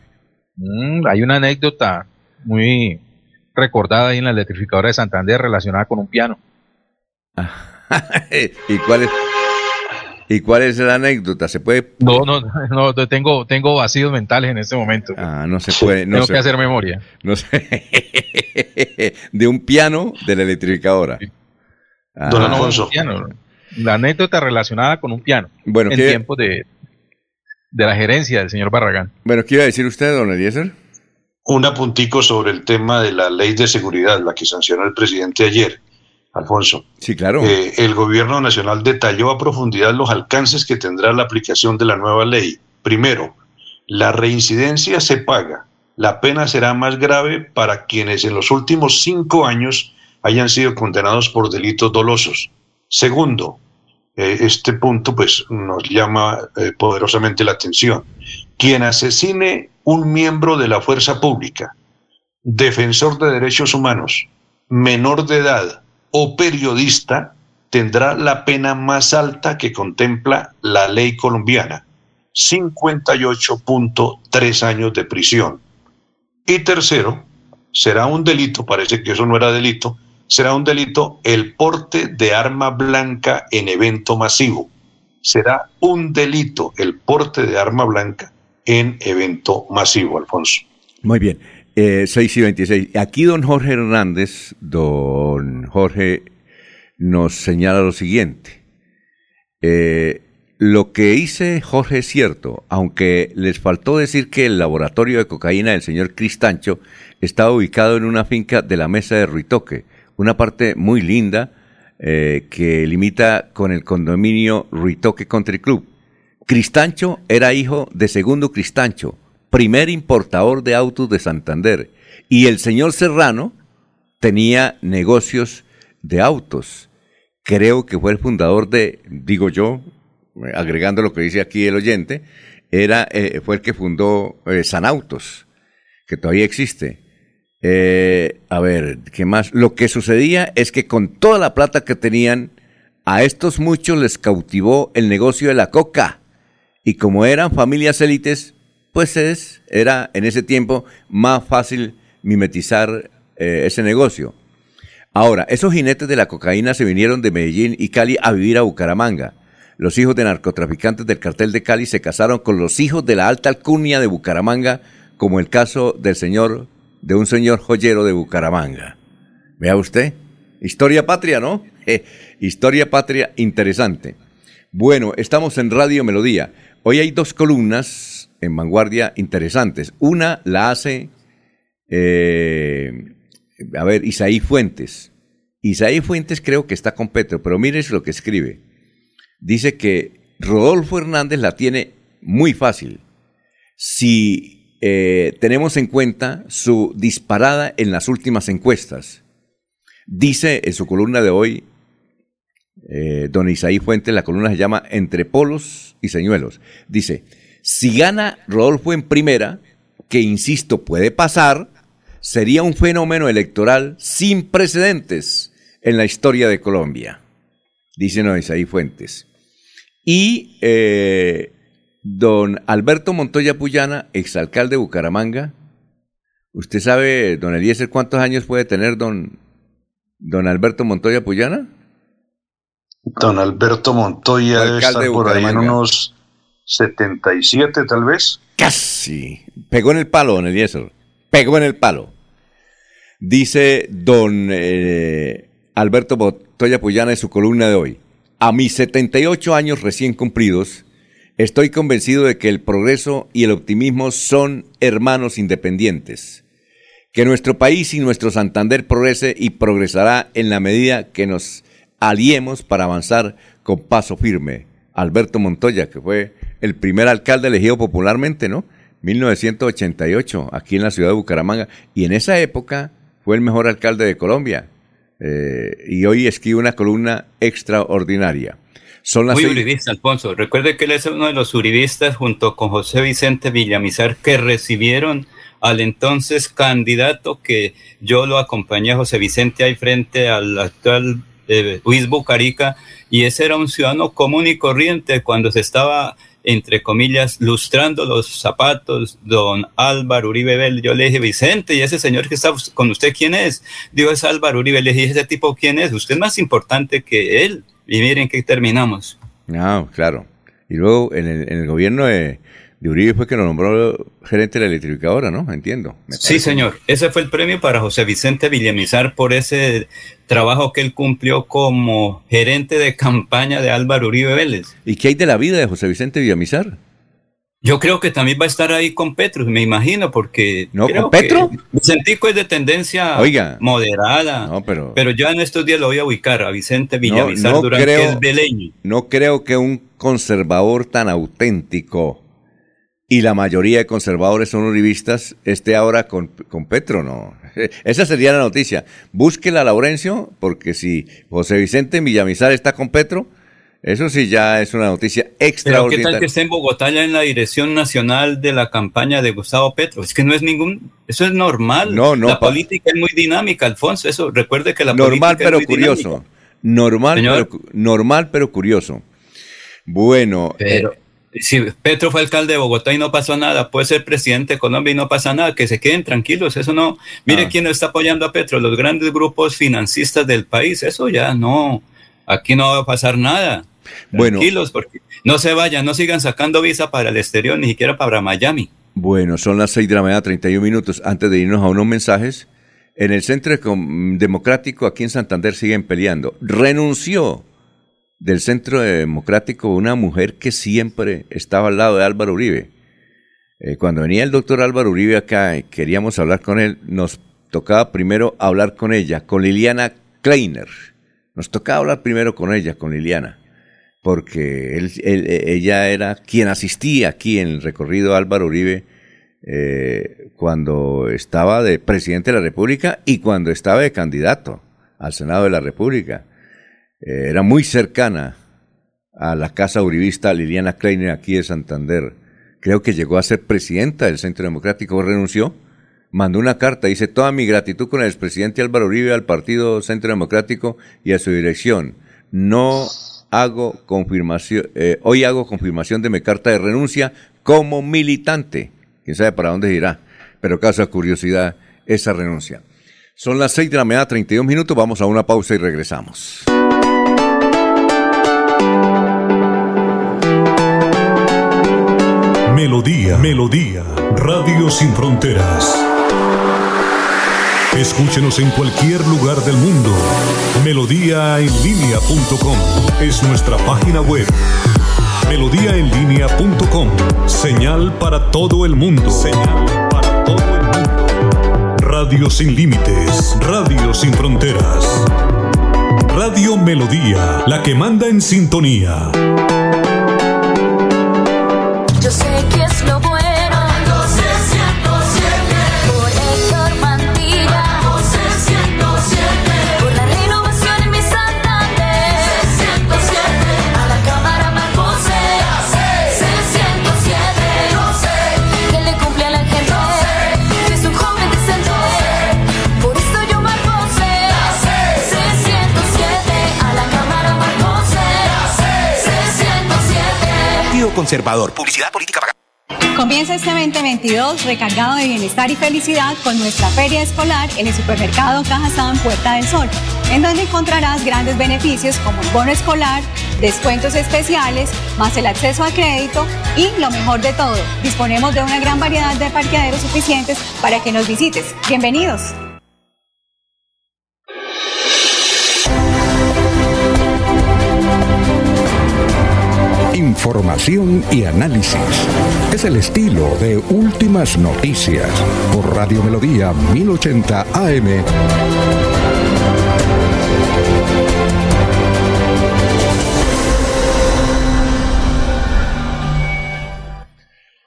Mm, hay una anécdota muy, recordada ahí en la electrificadora de Santander relacionada con un piano. *laughs* ¿Y cuál es? ¿Y cuál es la anécdota? ¿Se puede? No, no, no, tengo, tengo vacíos mentales en este momento. Ah, no se puede. tengo que hacer memoria. No sé. *laughs* de un piano de la electrificadora. Ah. Don Alfonso. La anécdota relacionada con un piano. Bueno, en tiempos de, de la gerencia del señor Barragán. Bueno, ¿qué iba a decir usted, don Eliezer? Un apuntico sobre el tema de la ley de seguridad, la que sancionó el presidente ayer, Alfonso. Sí, claro. Eh, el gobierno nacional detalló a profundidad los alcances que tendrá la aplicación de la nueva ley. Primero, la reincidencia se paga. La pena será más grave para quienes en los últimos cinco años hayan sido condenados por delitos dolosos. Segundo, eh, este punto pues nos llama eh, poderosamente la atención. Quien asesine un miembro de la fuerza pública, defensor de derechos humanos, menor de edad o periodista tendrá la pena más alta que contempla la ley colombiana, 58.3 años de prisión. Y tercero, será un delito, parece que eso no era delito, será un delito el porte de arma blanca en evento masivo. Será un delito el porte de arma blanca en evento masivo, Alfonso. Muy bien. Eh, 6 y 26. Aquí don Jorge Hernández, don Jorge nos señala lo siguiente. Eh, lo que dice Jorge es cierto, aunque les faltó decir que el laboratorio de cocaína del señor Cristancho estaba ubicado en una finca de la Mesa de Ruitoque, una parte muy linda eh, que limita con el condominio Ruitoque Country Club. Cristancho era hijo de Segundo Cristancho, primer importador de autos de Santander, y el señor Serrano tenía negocios de autos. Creo que fue el fundador de, digo yo, agregando lo que dice aquí el oyente, era, eh, fue el que fundó eh, Sanautos, que todavía existe. Eh, a ver, ¿qué más? Lo que sucedía es que con toda la plata que tenían, a estos muchos les cautivó el negocio de la coca. Y como eran familias élites, pues es, era en ese tiempo más fácil mimetizar ese negocio. Ahora, esos jinetes de la cocaína se vinieron de Medellín y Cali a vivir a Bucaramanga. Los hijos de narcotraficantes del cartel de Cali se casaron con los hijos de la alta alcurnia de Bucaramanga, como el caso del señor, de un señor joyero de Bucaramanga. Vea usted, historia patria, ¿no? *laughs* historia patria interesante. Bueno, estamos en Radio Melodía. Hoy hay dos columnas en vanguardia interesantes. Una la hace, eh, a ver, Isaí Fuentes. Isaí Fuentes creo que está con Petro, pero mire lo que escribe dice que Rodolfo Hernández la tiene muy fácil si eh, tenemos en cuenta su disparada en las últimas encuestas. Dice en su columna de hoy, eh, don Isaí Fuentes, la columna se llama Entre polos y señuelos. Dice, si gana Rodolfo en primera, que insisto puede pasar, sería un fenómeno electoral sin precedentes en la historia de Colombia. Dice Isaí Fuentes. Y eh, don Alberto Montoya Puyana, exalcalde de Bucaramanga. ¿Usted sabe, don Eliezer, cuántos años puede tener don, don Alberto Montoya Puyana? Don Alberto Montoya debe estar por ahí en unos 77 tal vez. Casi. Pegó en el palo, don Eliezer. Pegó en el palo. Dice don eh, Alberto Montoya Puyana en su columna de hoy. A mis 78 años recién cumplidos, estoy convencido de que el progreso y el optimismo son hermanos independientes. Que nuestro país y nuestro Santander progrese y progresará en la medida que nos aliemos para avanzar con paso firme. Alberto Montoya, que fue el primer alcalde elegido popularmente, ¿no? 1988, aquí en la ciudad de Bucaramanga. Y en esa época fue el mejor alcalde de Colombia. Eh, y hoy escribe una columna extraordinaria. Son las Muy uribista, Alfonso. Recuerde que él es uno de los uribistas junto con José Vicente Villamizar que recibieron al entonces candidato que yo lo acompañé José Vicente ahí frente al actual eh, Luis Bucarica y ese era un ciudadano común y corriente cuando se estaba entre comillas, lustrando los zapatos, don Álvaro Uribe Vélez. Yo le dije, Vicente, ¿y ese señor que está con usted quién es? Digo, es Álvaro Uribe. Le dije, ¿ese tipo quién es? Usted es más importante que él. Y miren que terminamos. No, claro. Y luego en el, en el gobierno de, de Uribe fue que lo nombró gerente de la electrificadora, ¿no? Entiendo. Sí, señor. Ese fue el premio para José Vicente Villamizar por ese trabajo que él cumplió como gerente de campaña de Álvaro Uribe Vélez. ¿Y qué hay de la vida de José Vicente Villamizar? Yo creo que también va a estar ahí con Petro, me imagino, porque. ¿No con Petro? Vicentico es de tendencia moderada. No, pero. Pero yo en estos días lo voy a ubicar a Vicente Villamizar no, Durán, que es beleño. No creo que un conservador tan auténtico y la mayoría de conservadores son uribistas, esté ahora con, con Petro, ¿no? *laughs* Esa sería la noticia. Búsquela Laurencio, porque si José Vicente Villamizar está con Petro, eso sí ya es una noticia extraordinaria. Pero ¿qué tal que esté en Bogotá ya en la dirección nacional de la campaña de Gustavo Petro? Es que no es ningún, eso es normal. No, no. La política es muy dinámica, Alfonso. Eso, recuerde que la normal, política pero es muy curioso. Normal, pero, normal pero curioso. Bueno, pero, si Petro fue alcalde de Bogotá y no pasó nada, puede ser presidente de Colombia y no pasa nada, que se queden tranquilos, eso no. Mire ah. quién está apoyando a Petro, los grandes grupos financistas del país, eso ya no, aquí no va a pasar nada. Bueno, tranquilos, porque no se vayan, no sigan sacando visa para el exterior, ni siquiera para Miami. Bueno, son las seis de la mañana, 31 minutos. Antes de irnos a unos mensajes, en el Centro Democrático aquí en Santander siguen peleando. Renunció del Centro Democrático, una mujer que siempre estaba al lado de Álvaro Uribe. Eh, cuando venía el doctor Álvaro Uribe acá y queríamos hablar con él, nos tocaba primero hablar con ella, con Liliana Kleiner. Nos tocaba hablar primero con ella, con Liliana, porque ella era quien asistía aquí en el recorrido Álvaro Uribe eh, cuando estaba de presidente de la República y cuando estaba de candidato al Senado de la República. Eh, era muy cercana a la casa uribista Liliana Kleiner aquí de Santander. Creo que llegó a ser presidenta del Centro Democrático, renunció, mandó una carta, dice toda mi gratitud con el expresidente Álvaro Uribe al Partido Centro Democrático y a su dirección. No hago confirmación, eh, hoy hago confirmación de mi carta de renuncia como militante. Quién sabe para dónde irá, pero caso de curiosidad, esa renuncia. Son las 6 de la mañana, 32 minutos, vamos a una pausa y regresamos. Melodía, Melodía, Radio Sin Fronteras. Escúchenos en cualquier lugar del mundo. Melodíaenlínea.com es nuestra página web. Melodíaenlínea.com, señal para todo el mundo. Señal para todo el mundo. Radio sin límites, Radio sin fronteras. Radio Melodía, la que manda en sintonía. Conservador. Publicidad política pagada. Comienza este 2022 recargado de bienestar y felicidad con nuestra feria escolar en el supermercado Cajazán Puerta del Sol, en donde encontrarás grandes beneficios como el bono escolar, descuentos especiales, más el acceso a crédito y lo mejor de todo, disponemos de una gran variedad de parqueaderos suficientes para que nos visites. Bienvenidos. Información y análisis. Es el estilo de Últimas Noticias por Radio Melodía 1080 AM.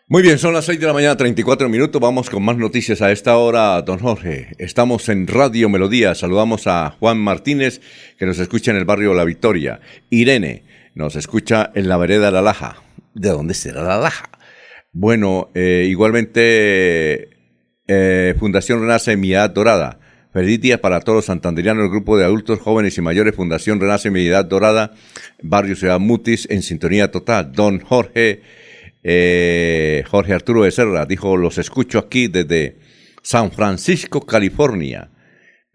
Muy bien, son las 6 de la mañana, 34 minutos. Vamos con más noticias a esta hora, don Jorge. Estamos en Radio Melodía. Saludamos a Juan Martínez, que nos escucha en el barrio La Victoria. Irene nos escucha en la vereda La Laja. ¿De dónde será La Laja? Bueno, eh, igualmente eh, Fundación Renace Mi Edad Dorada. Feliz día para todos los santanderianos, el grupo de adultos, jóvenes y mayores, Fundación Renace Mi Edad Dorada, Barrio Ciudad Mutis, en sintonía total. Don Jorge, eh, Jorge Arturo Becerra dijo, los escucho aquí desde San Francisco, California.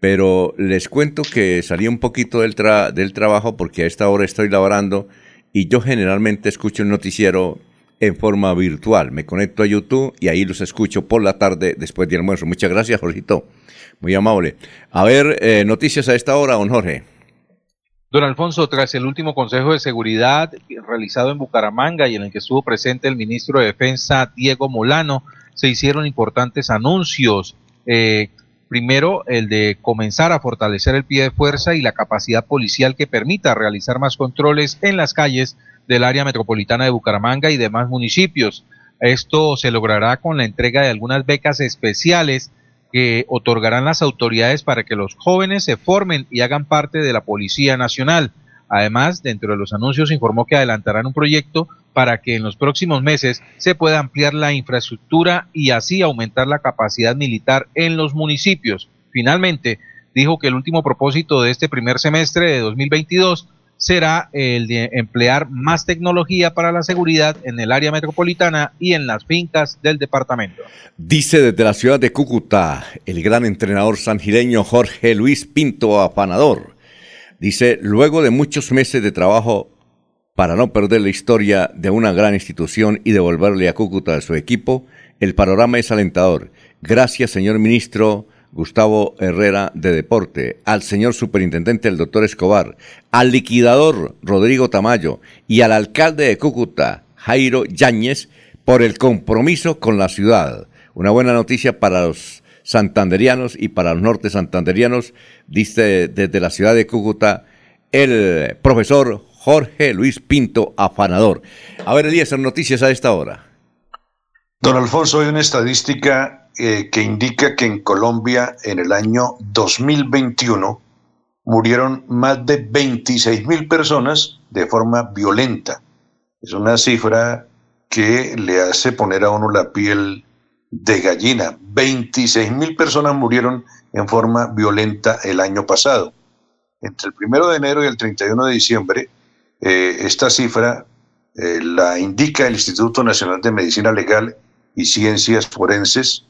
Pero les cuento que salí un poquito del, tra- del trabajo porque a esta hora estoy laborando y yo generalmente escucho el noticiero en forma virtual. Me conecto a YouTube y ahí los escucho por la tarde después de almuerzo. Muchas gracias, Jorgito. Muy amable. A ver, eh, noticias a esta hora, don Jorge. Don Alfonso, tras el último Consejo de Seguridad realizado en Bucaramanga y en el que estuvo presente el ministro de Defensa Diego Molano, se hicieron importantes anuncios. Eh, primero, el de comenzar a fortalecer el pie de fuerza y la capacidad policial que permita realizar más controles en las calles del área metropolitana de Bucaramanga y demás municipios. Esto se logrará con la entrega de algunas becas especiales que otorgarán las autoridades para que los jóvenes se formen y hagan parte de la Policía Nacional. Además, dentro de los anuncios informó que adelantarán un proyecto para que en los próximos meses se pueda ampliar la infraestructura y así aumentar la capacidad militar en los municipios. Finalmente, dijo que el último propósito de este primer semestre de 2022 será el de emplear más tecnología para la seguridad en el área metropolitana y en las fincas del departamento. Dice desde la ciudad de Cúcuta el gran entrenador sangireño Jorge Luis Pinto Afanador. Dice, luego de muchos meses de trabajo para no perder la historia de una gran institución y devolverle a Cúcuta a su equipo, el panorama es alentador. Gracias, señor ministro Gustavo Herrera de Deporte, al señor superintendente el doctor Escobar, al liquidador Rodrigo Tamayo y al alcalde de Cúcuta, Jairo Yáñez, por el compromiso con la ciudad. Una buena noticia para los santanderianos y para los norte santanderianos, dice desde la ciudad de Cúcuta el profesor Jorge Luis Pinto Afanador. A ver, Elías, noticias a esta hora. Don Alfonso, hay una estadística eh, que indica que en Colombia en el año 2021 murieron más de 26 mil personas de forma violenta. Es una cifra que le hace poner a uno la piel de gallina. 26 mil personas murieron en forma violenta el año pasado. Entre el primero de enero y el 31 de diciembre, eh, esta cifra eh, la indica el Instituto Nacional de Medicina Legal y Ciencias Forenses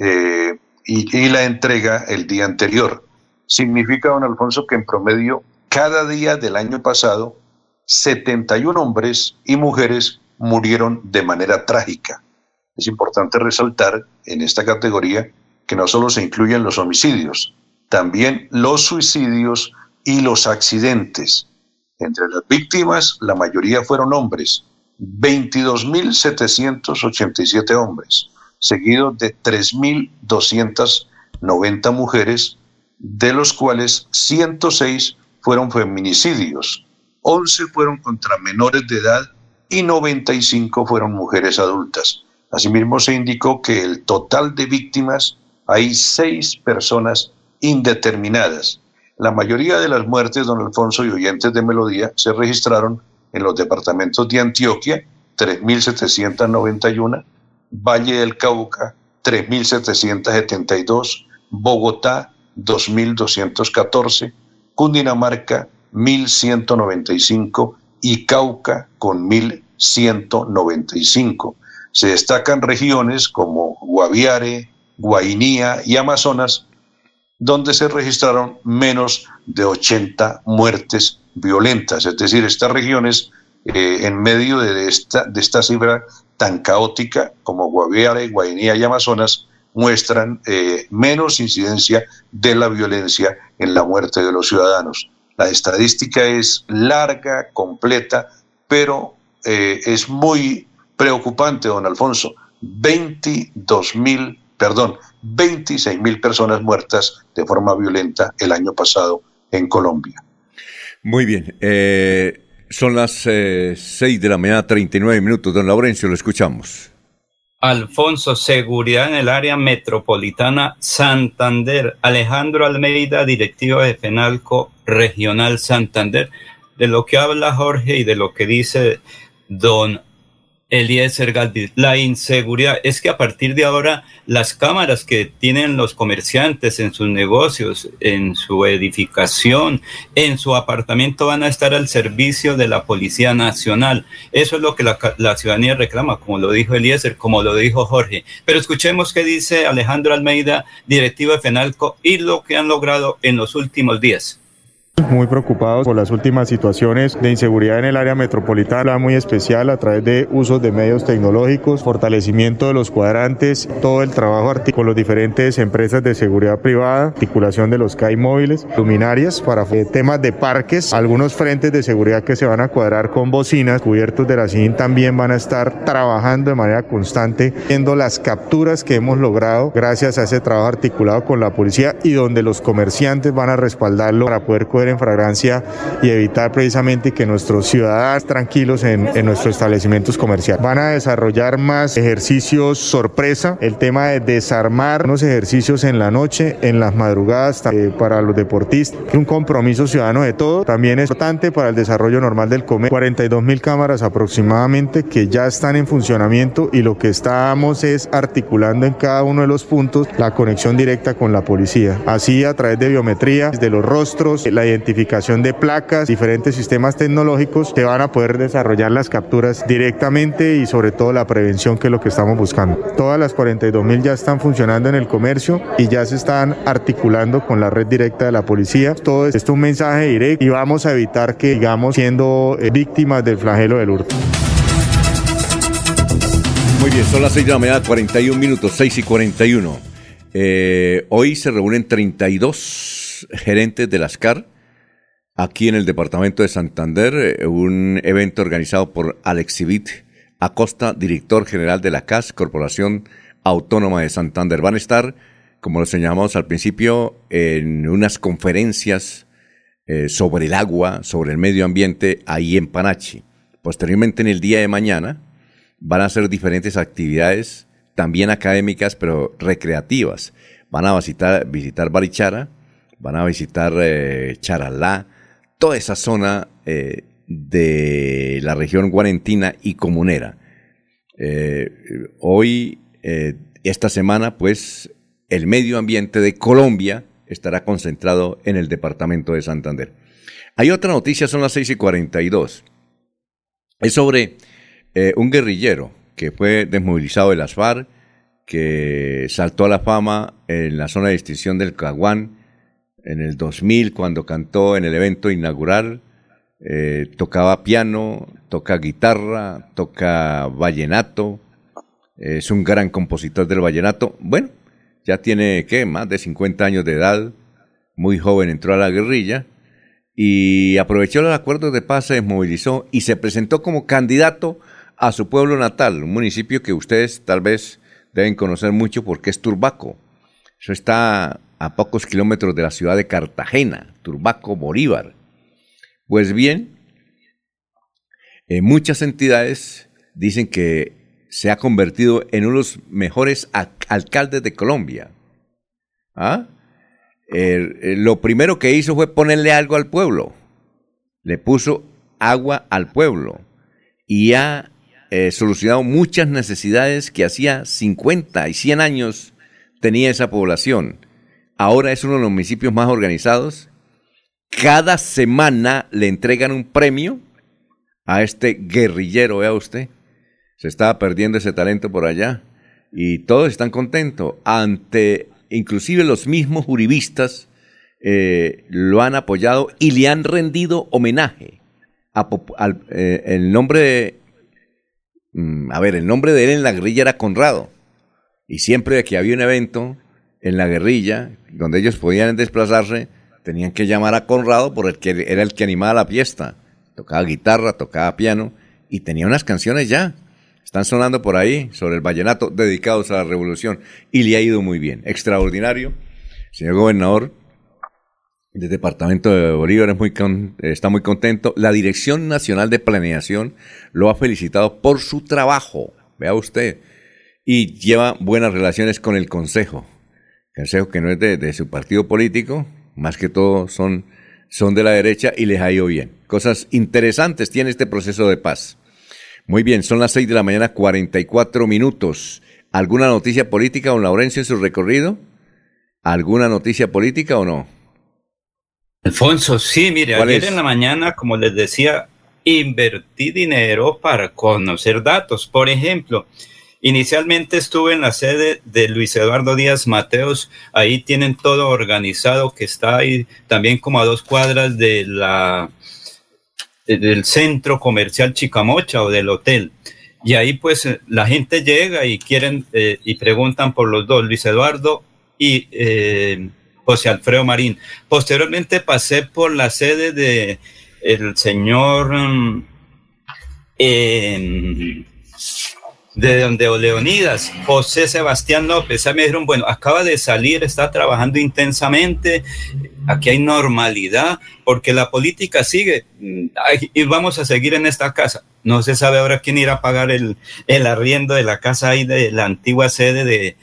eh, y, y la entrega el día anterior. Significa, don Alfonso, que en promedio cada día del año pasado, 71 hombres y mujeres murieron de manera trágica. Es importante resaltar en esta categoría que no solo se incluyen los homicidios, también los suicidios y los accidentes. Entre las víctimas, la mayoría fueron hombres, 22.787 hombres, seguidos de 3.290 mujeres, de los cuales 106 fueron feminicidios, 11 fueron contra menores de edad y 95 fueron mujeres adultas. Asimismo, se indicó que el total de víctimas hay seis personas indeterminadas. La mayoría de las muertes, don Alfonso y oyentes de Melodía, se registraron en los departamentos de Antioquia, 3.791, Valle del Cauca, 3.772, Bogotá, 2.214, Cundinamarca, 1.195 y Cauca con 1.195. Se destacan regiones como Guaviare, Guainía y Amazonas, donde se registraron menos de 80 muertes violentas. Es decir, estas regiones, eh, en medio de esta, de esta cifra tan caótica como Guaviare, Guainía y Amazonas, muestran eh, menos incidencia de la violencia en la muerte de los ciudadanos. La estadística es larga, completa, pero eh, es muy preocupante, don Alfonso. 22 mil, perdón, 26 mil personas muertas de forma violenta el año pasado en Colombia. Muy bien. Eh, son las 6 de la mañana, 39 minutos. Don Laurencio, lo escuchamos. Alfonso, seguridad en el área metropolitana Santander. Alejandro Almeida, directivo de FENALCO Regional Santander. De lo que habla Jorge y de lo que dice don Eliezer Galvis, la inseguridad es que a partir de ahora las cámaras que tienen los comerciantes en sus negocios, en su edificación, en su apartamento van a estar al servicio de la Policía Nacional. Eso es lo que la, la ciudadanía reclama, como lo dijo Eliezer, como lo dijo Jorge. Pero escuchemos qué dice Alejandro Almeida, directivo de FENALCO, y lo que han logrado en los últimos días. Muy preocupados por las últimas situaciones de inseguridad en el área metropolitana, muy especial a través de usos de medios tecnológicos, fortalecimiento de los cuadrantes, todo el trabajo con las diferentes empresas de seguridad privada, articulación de los CAI móviles, luminarias para temas de parques, algunos frentes de seguridad que se van a cuadrar con bocinas, cubiertos de la CIN también van a estar trabajando de manera constante, viendo las capturas que hemos logrado gracias a ese trabajo articulado con la policía y donde los comerciantes van a respaldarlo para poder coger en fragancia y evitar precisamente que nuestros ciudadanos tranquilos en, en nuestros establecimientos comerciales. Van a desarrollar más ejercicios sorpresa, el tema de desarmar unos ejercicios en la noche, en las madrugadas eh, para los deportistas, un compromiso ciudadano de todo, también es importante para el desarrollo normal del comercio. 42 mil cámaras aproximadamente que ya están en funcionamiento y lo que estamos es articulando en cada uno de los puntos la conexión directa con la policía. Así a través de biometría, de los rostros, la identificación de placas, diferentes sistemas tecnológicos, se van a poder desarrollar las capturas directamente y sobre todo la prevención que es lo que estamos buscando. Todas las 42 mil ya están funcionando en el comercio y ya se están articulando con la red directa de la policía. Todo esto es un mensaje directo y vamos a evitar que sigamos siendo eh, víctimas del flagelo del hurto. Muy bien, son las 6 de la mañana, 41 minutos, 6 y 41. Eh, hoy se reúnen 32 gerentes de las CAR aquí en el departamento de Santander, eh, un evento organizado por Alexibit Acosta, director general de la CAS, Corporación Autónoma de Santander. Van a estar, como lo señalamos al principio, en unas conferencias eh, sobre el agua, sobre el medio ambiente, ahí en Panachi. Posteriormente, en el día de mañana, van a hacer diferentes actividades, también académicas, pero recreativas. Van a visitar, visitar Barichara, van a visitar eh, Charalá, toda esa zona eh, de la región guarentina y comunera. Eh, hoy, esta semana, pues, el medio ambiente de Colombia estará concentrado en el departamento de Santander. Hay otra noticia, son las 6 y 42. Es sobre un guerrillero que fue desmovilizado de las FARC, que saltó a la fama en la zona de distinción del Caguán en el 2000 cuando cantó en el evento inaugural. Eh, tocaba piano, toca guitarra, toca vallenato, es un gran compositor del vallenato. Bueno, ya tiene, ¿qué? Más de 50 años de edad, muy joven entró a la guerrilla y aprovechó los acuerdos de paz, se desmovilizó y se presentó como candidato a su pueblo natal, un municipio que ustedes tal vez deben conocer mucho porque es Turbaco. Eso está a pocos kilómetros de la ciudad de Cartagena, Turbaco, Bolívar. Pues bien, eh, muchas entidades dicen que se ha convertido en uno de los mejores alcaldes de Colombia. ¿Ah? lo primero que hizo fue ponerle algo al pueblo. Le puso agua al pueblo y ha eh, solucionado muchas necesidades que hacía 50 y 100 años tenía esa población. Ahora es uno de los municipios más organizados. Cada semana le entregan un premio a este guerrillero, vea usted. Se estaba perdiendo ese talento por allá. Y todos están contentos. Ante, inclusive los mismos juristas eh, lo han apoyado y le han rendido homenaje. al, eh, el nombre de Mm, a ver, el nombre de él en la guerrilla era Conrado. Y siempre que había un evento en la guerrilla, donde ellos podían desplazarse, tenían que llamar a Conrado porque era el que animaba la fiesta. Tocaba guitarra, tocaba piano y tenía unas canciones ya. Están sonando por ahí sobre el vallenato dedicados a la revolución y le ha ido muy bien. Extraordinario. Señor gobernador, del departamento de Bolívar está muy contento. La Dirección Nacional de Planeación lo ha felicitado por su trabajo, vea usted, y lleva buenas relaciones con el Consejo. Consejo que no es de, su partido político, más que todo son, son de la derecha y les ha ido bien. Cosas interesantes tiene este proceso de paz. Muy bien, son las 6 de la mañana, 44 minutos. ¿Alguna noticia política, don Laurencio, en su recorrido? ¿Alguna noticia política o no? Alfonso, sí, mire, ayer en la mañana, como les decía, invertí dinero para conocer datos. Por ejemplo, inicialmente estuve en la sede de Luis Eduardo Díaz Mateos, ahí tienen todo organizado, que está ahí también como a dos cuadras la, del centro comercial Chicamocha o del hotel. Y ahí pues la gente llega y quieren eh, y preguntan por los dos, Luis Eduardo y... Eh, José Alfredo Marín. Posteriormente pasé por la sede de el señor mm, de donde Leonidas, José Sebastián López. me dijeron, bueno, acaba de salir, está trabajando intensamente, aquí hay normalidad, porque la política sigue mm, y vamos a seguir en esta casa. No se sabe ahora quién irá a pagar el, el arriendo de la casa ahí de la antigua sede de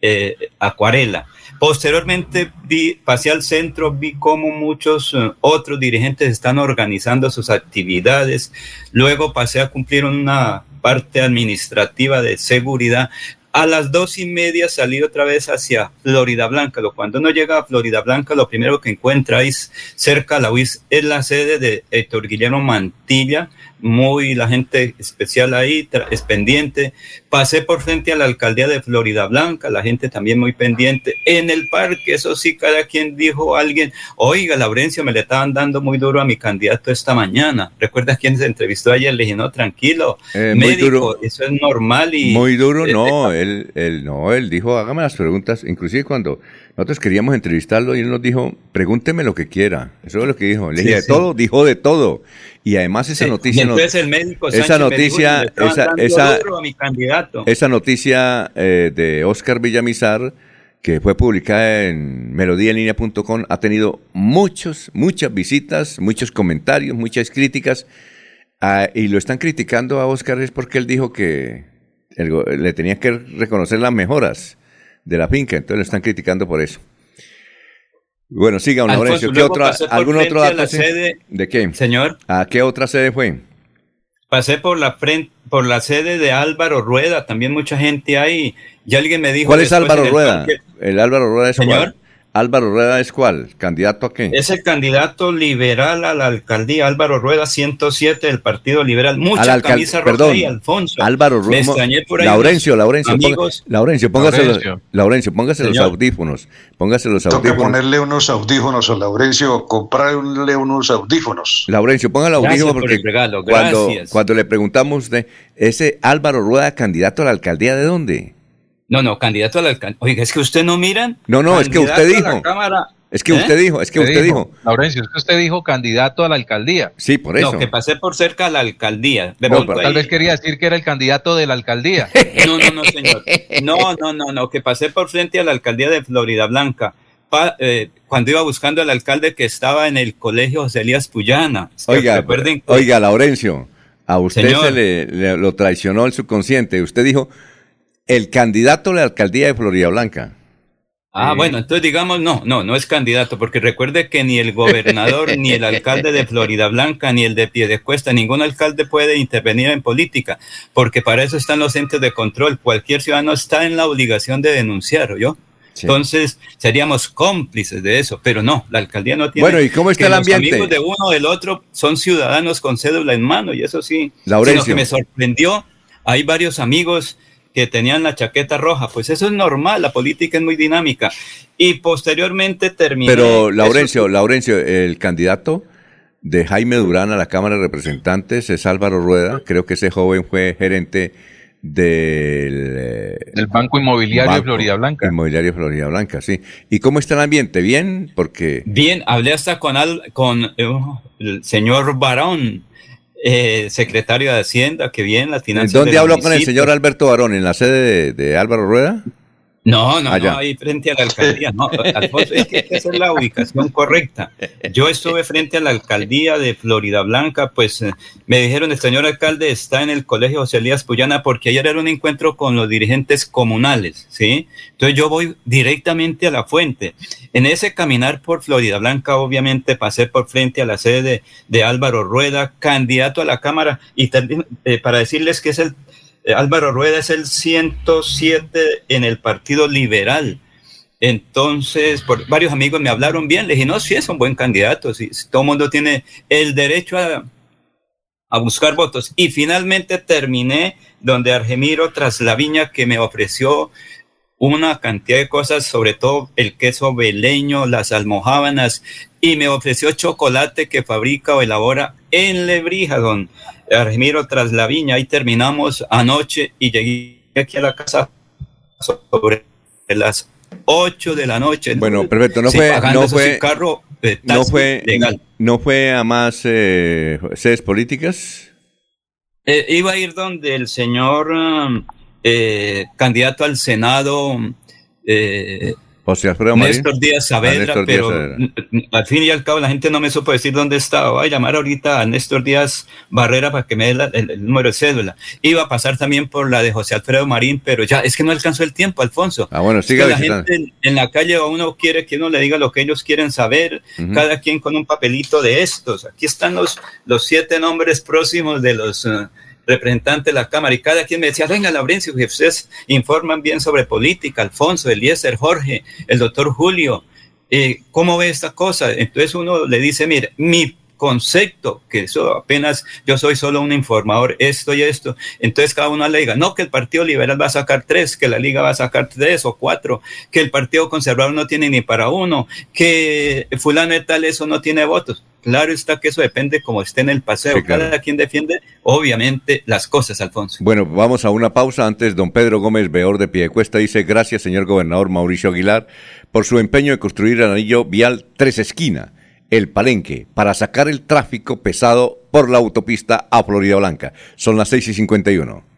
eh, Acuarela. Posteriormente vi, pasé al centro, vi cómo muchos eh, otros dirigentes están organizando sus actividades. Luego pasé a cumplir una parte administrativa de seguridad. A las dos y media salí otra vez hacia Florida Blanca. Cuando uno llega a Florida Blanca, lo primero que encuentra es cerca a la UIS es la sede de Héctor Guillermo Mantilla, muy la gente especial ahí, es pendiente. Pasé por frente a la alcaldía de Florida Blanca, la gente también muy pendiente. En el parque, eso sí, cada quien dijo a alguien, oiga, Laurencio, me le estaban dando muy duro a mi candidato esta mañana. ¿Recuerdas quién se entrevistó ayer? Le dije, no, tranquilo, eh, médico, eso es normal. y Muy duro, *laughs* no, él, él, no, él dijo, hágame las preguntas, inclusive cuando nosotros queríamos entrevistarlo y él nos dijo, pregúnteme lo que quiera. Eso es lo que dijo. Le dije Sí, de sí. todo, dijo de todo. Y además esa Sí, noticia, y no- entonces el médico esa me noticia, dijo, "Le estaban esa, esa, duro a mi candidato. esa noticia eh, de Oscar Villamizar, que fue publicada en melodíaenlínea.com, ha tenido muchos, muchas visitas, muchos comentarios, muchas críticas. ah, y lo están criticando a Oscar es porque él dijo que el le tenía que reconocer las mejoras de la finca, entonces lo están criticando por eso. Bueno, siga, don Alfonso. ¿Qué otra, ¿Algún otro dato? sede- ¿De qué? Señor. ¿A qué otra sede fue? Pasé por la frente, por la sede de Álvaro Rueda, también mucha gente ahí. Y alguien me dijo. ¿Cuál es Álvaro Rueda? parque, ¿El Álvaro Rueda es Señor. ¿Álvaro Rueda es cuál? ¿Candidato a qué? Es el candidato liberal a la alcaldía, Álvaro Rueda, 107 del Partido Liberal. Mucha Al alcal- camisa roja perdón, y Alfonso. Álvaro Me Rueda. extrañé por ahí. Laurencio, Laurencio, ponga- amigos. Laurencio, póngase, Laurencio. Los, Laurencio, póngase los audífonos. Póngase los Tengo que audífonos. ponerle unos audífonos a Laurencio, comprarle unos audífonos. Laurencio, ponga el Gracias audífono por porque el regalo, cuando, gracias. cuando le preguntamos de ese Álvaro Rueda, candidato a la alcaldía, ¿de dónde? No, no, candidato a la alcaldía. Oiga, es que usted no miran. No, no, es que usted la dijo. Cámara. Es que ¿Eh? usted dijo, es que usted dijo. Laurencio, es que usted dijo candidato a la alcaldía. Sí, por eso. No, que pasé por cerca a la alcaldía. De No, pronto tal vez quería decir que era el candidato de la alcaldía. *laughs* No, no, no, señor. No, no, no, no, que pasé por frente a la alcaldía de Florida Blanca. Pa- eh, cuando iba buscando al alcalde que estaba en el colegio José Elías Puyana. Es que Oiga, recuerden que- oiga, Laurencio, a usted Señor. se le, le- lo traicionó el subconsciente. Usted dijo el candidato a la alcaldía de Florida Blanca. Ah, bueno, entonces digamos, no, no, no es candidato, porque recuerde que ni el gobernador, ni el alcalde de Florida Blanca, ni el de Piedecuesta, ningún alcalde puede intervenir en política, porque para eso están los entes de control. Cualquier ciudadano está en la obligación de denunciar, ¿yo? Entonces seríamos cómplices de eso, pero no, la alcaldía no tiene. Bueno, ¿y cómo está que el los ambiente? amigos de uno o del otro son ciudadanos con cédula en mano, y eso sí. Laurencio. Sino que me sorprendió, hay varios amigos que tenían la chaqueta roja, pues eso es normal, la política es muy dinámica. Y posteriormente terminé. Pero Laurencio, Laurencio, el candidato de Jaime Durán a la Cámara de Representantes es Álvaro Rueda. Creo que ese joven fue gerente del, eh, Del Banco Inmobiliario de Banco Florida Blanca. Inmobiliario Florida Blanca, sí. ¿Y cómo está el ambiente? ¿Bien? Porque Bien, hablé hasta con, al- con eh, el señor Barón, eh, secretario de Hacienda, que bien las finanzas. ¿dónde habló con el señor Alberto Barón? ¿En la sede de, de Álvaro Rueda? No, no, Allá. no, ahí frente a la alcaldía. No, Alfonso, es que que hacer la ubicación correcta. Yo estuve frente a la alcaldía de Florida Blanca, pues eh, me dijeron, el señor alcalde está en el colegio José Elías Puyana porque ayer era un encuentro con los dirigentes comunales, ¿sí? Entonces yo voy directamente a la fuente. En ese caminar por Florida Blanca, obviamente pasé por frente a la sede de, de Álvaro Rueda, candidato a la Cámara, y también eh, para decirles que es el Álvaro Rueda es el 107 en el Partido Liberal. Entonces, por, varios amigos me hablaron bien. Le dije, no, sí es un buen candidato. Sí, todo el mundo tiene el derecho a, buscar votos. Y finalmente terminé donde Argemiro tras la viña que me ofreció una cantidad de cosas, sobre todo el queso veleño, las almohábanas, y me ofreció chocolate que fabrica o elabora en Lebrija, don Argemiro tras la viña. Ahí terminamos anoche y llegué aquí a la casa sobre las 8 de la noche. Bueno, perfecto. No Sí, fue, no fue, carro, eh, no fue, legal. no fue a más eh, sedes políticas. Eh, iba a ir donde el señor eh, candidato al Senado, eh, José Alfredo Marín. Néstor Díaz A Saavedra, Néstor Díaz pero Saavedra. al fin y al cabo la gente no me supo decir dónde estaba. Voy a llamar ahorita a Néstor Díaz Barrera para que me dé la- el, el número de cédula. Iba a pasar también por la de José Alfredo Marín, pero ya es que no alcanzó el tiempo, Alfonso. Ah, bueno, Es que siga la visitando. gente en, en la calle a uno quiere que uno le diga lo que ellos quieren saber, cada quien con un papelito de estos. Aquí están los, los siete nombres próximos de los eh, representantes de la Cámara y cada quien me decía, venga, Laurencio, que ustedes informan bien sobre política, Alfonso, Eliezer, Jorge, el doctor Julio, eh, ¿cómo ve esta cosa? Entonces uno le dice, mire, mi concepto, que eso apenas yo soy solo un informador, esto y esto. Entonces cada uno le diga, no, que el Partido Liberal va a sacar tres, que la Liga va a sacar tres o cuatro, que el Partido Conservador no tiene ni para uno, que fulano de tal eso no tiene votos. Claro está que eso depende como esté en el paseo. Cada quien defiende, obviamente, las cosas, Alfonso. Bueno, vamos a una pausa. Antes, don Pedro Gómez Beor de Piedecuesta dice, gracias, señor gobernador Mauricio Aguilar, por su empeño de construir el anillo vial Tres Esquina, el Palenque, para sacar el tráfico pesado por la autopista a Florida Blanca. Son las seis y 51.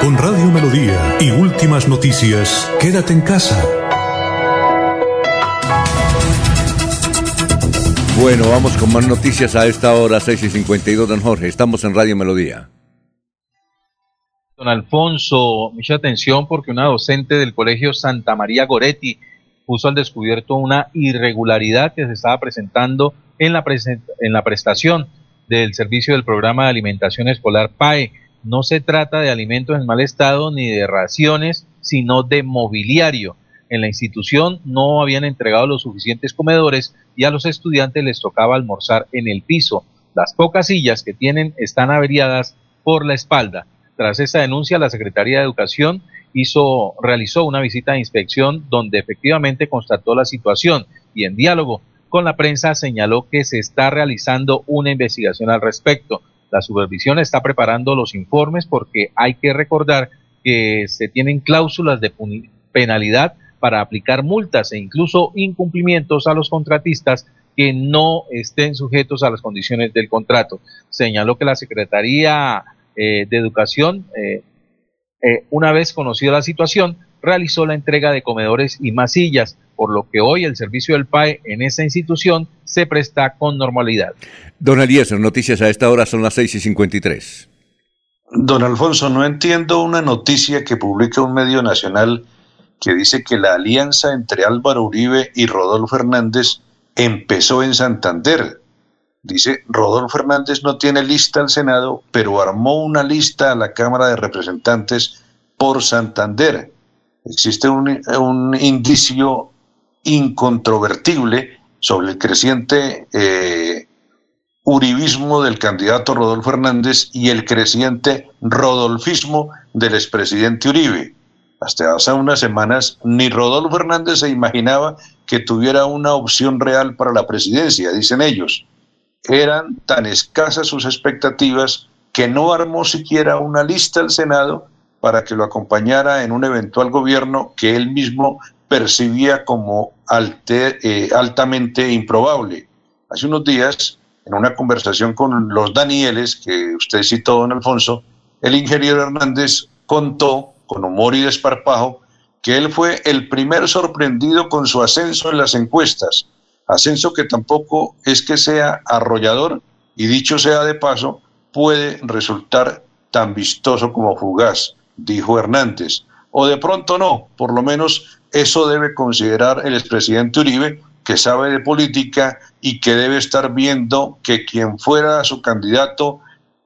Con Radio Melodía y últimas noticias, quédate en casa. Bueno, vamos con más noticias a esta hora, 6 y 52, don Jorge. Estamos en Radio Melodía. Don Alfonso, mucha atención porque una docente del Colegio Santa María Goretti puso al descubierto una irregularidad que se estaba presentando en la, en la prestación del servicio del programa de alimentación escolar PAE no se trata de alimentos en mal estado ni de raciones, sino de mobiliario. En la institución no habían entregado los suficientes comedores y a los estudiantes les tocaba almorzar en el piso. Las pocas sillas que tienen están averiadas por la espalda. Tras esta denuncia, la Secretaría de Educación hizo, realizó una visita de inspección donde efectivamente constató la situación y en diálogo con la prensa señaló que se está realizando una investigación al respecto. La supervisión está preparando los informes porque hay que recordar que se tienen cláusulas de penalidad para aplicar multas e incluso incumplimientos a los contratistas que no estén sujetos a las condiciones del contrato. Señaló que la Secretaría eh, de Educación, eh, eh, una vez conocida la situación, realizó la entrega de comedores y masillas, por lo que hoy el servicio del PAE en esa institución se presta con normalidad. Don Eliezer, noticias a esta hora son las 6 y 53. Don Alfonso, no entiendo una noticia que publica un medio nacional que dice que la alianza entre Álvaro Uribe y Rodolfo Hernández empezó en Santander. Dice, Rodolfo Hernández no tiene lista al Senado, pero armó una lista a la Cámara de Representantes por Santander. Existe un, un indicio incontrovertible sobre el creciente eh, uribismo del candidato Rodolfo Hernández y el creciente rodolfismo del expresidente Uribe. Hasta hace unas semanas ni Rodolfo Hernández se imaginaba que tuviera una opción real para la presidencia, dicen ellos. Eran tan escasas sus expectativas que no armó siquiera una lista al Senado para que lo acompañara en un eventual gobierno que él mismo percibía como eh, altamente improbable. Hace unos días, en una conversación con los Danieles, que usted citó, don Alfonso, el ingeniero Hernández contó, con humor y desparpajo, que él fue el primer sorprendido con su ascenso en las encuestas, ascenso que tampoco es que sea arrollador y dicho sea de paso, puede resultar tan vistoso como fugaz, dijo Hernández. O de pronto no, por lo menos eso debe considerar el expresidente Uribe, que sabe de política y que debe estar viendo que quien fuera su candidato,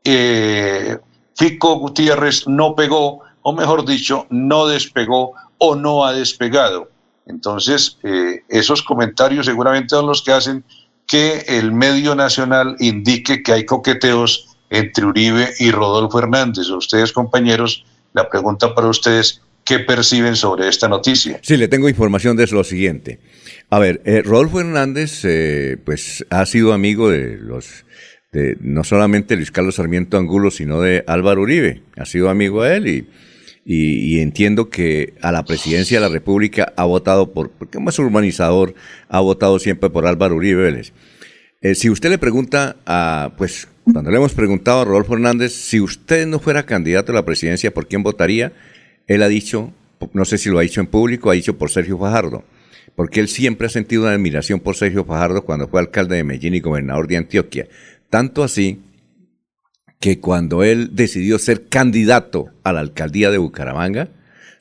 eh, Fico Gutiérrez, no pegó, o mejor dicho, no despegó o no ha despegado. Entonces, eh, esos comentarios seguramente son los que hacen que el medio nacional indique que hay coqueteos entre Uribe y Rodolfo Hernández. Ustedes, compañeros, la pregunta para ustedes, ¿Qué perciben sobre esta noticia? Sí, le tengo información de lo siguiente. A ver, eh, Rodolfo Hernández, eh, pues ha sido amigo de los de no solamente Luis Carlos Sarmiento Angulo, sino de Álvaro Uribe. Ha sido amigo de él y, entiendo que a la presidencia de la República ha votado por, porque es urbanizador, ha votado siempre por Álvaro Uribe Vélez. Eh, si usted le pregunta a, pues, cuando le hemos preguntado a Rodolfo Hernández, si usted no fuera candidato a la presidencia, ¿por quién votaría? Él ha dicho, no sé si lo ha dicho en público, ha dicho por Sergio Fajardo, porque él siempre ha sentido una admiración por Sergio Fajardo cuando fue alcalde de Medellín y gobernador de Antioquia. Tanto así que cuando él decidió ser candidato a la alcaldía de Bucaramanga,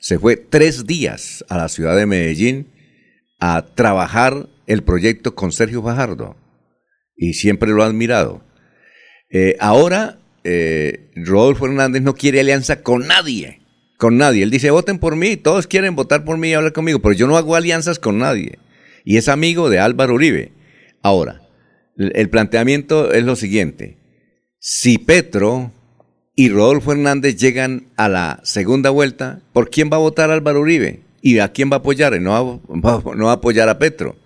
se fue tres días a la ciudad de Medellín a trabajar el proyecto con Sergio Fajardo y siempre lo ha admirado. Eh, ahora, eh, Rodolfo Hernández no quiere alianza con nadie, con nadie. Él dice, voten por mí, todos quieren votar por mí y hablar conmigo, pero yo no hago alianzas con nadie. Y es amigo de Álvaro Uribe. Ahora, el planteamiento es lo siguiente. Si Petro y Rodolfo Hernández llegan a la segunda vuelta, ¿por quién va a votar Álvaro Uribe? ¿Y a quién va a apoyar? No va, *laughs* no a apoyar a Petro,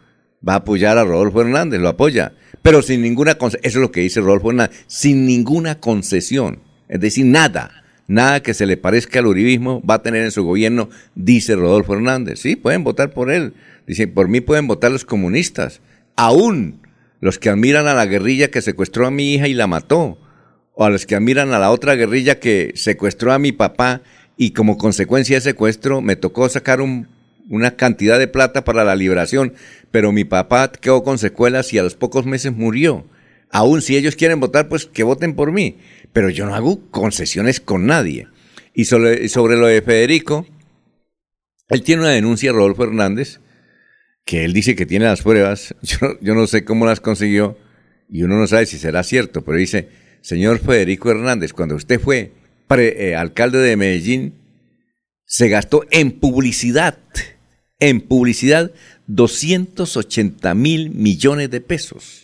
va a apoyar a Rodolfo Hernández, lo apoya, pero sin ninguna concesión, eso es lo que dice Rodolfo Hernández, sin ninguna concesión, es decir, nada, nada que se le parezca al uribismo va a tener en su gobierno, dice Rodolfo Hernández. Sí, pueden votar por él, dice, por mí pueden votar los comunistas, aún los que admiran a la guerrilla que secuestró a mi hija y la mató, o a los que admiran a la otra guerrilla que secuestró a mi papá y como consecuencia de secuestro me tocó sacar un- una cantidad de plata para la liberación, pero mi papá quedó con secuelas y a los pocos meses murió. Aún si ellos quieren votar, pues que voten por mí, pero yo no hago concesiones con nadie. Y sobre, sobre lo de Federico, él tiene una denuncia, Rodolfo Hernández, que él dice que tiene las pruebas, *laughs* yo, yo no sé cómo las consiguió y uno no sabe si será cierto, pero dice, señor Federico Hernández, cuando usted fue pre- eh, alcalde de Medellín, se gastó en publicidad, en publicidad, 280 mil millones de pesos,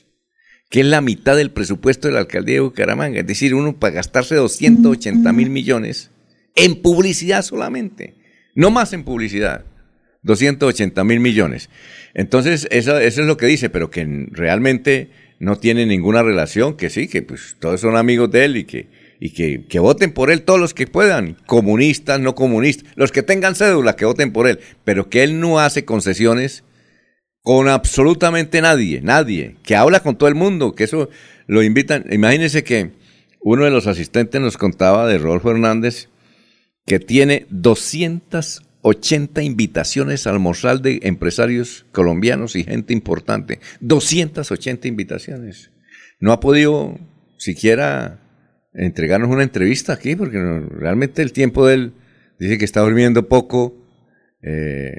que es la mitad del presupuesto de la alcaldía de Bucaramanga. Es decir, uno para gastarse 280 mil millones en publicidad solamente, no más en publicidad. 280 mil millones. Entonces, eso, eso es lo que dice, pero que realmente no tiene ninguna relación, que sí, que pues todos son amigos de él y que, y que, que voten por él todos los que puedan, comunistas, no comunistas, los que tengan cédula, que voten por él, pero que él no hace concesiones con absolutamente nadie, nadie, que habla con todo el mundo, que eso lo invitan. Imagínense que uno de los asistentes nos contaba de Rodolfo Hernández que tiene 280 invitaciones al almorzar de empresarios colombianos y gente importante. 280 invitaciones. No ha podido siquiera entregarnos una entrevista aquí, porque realmente el tiempo de él dice que está durmiendo poco eh,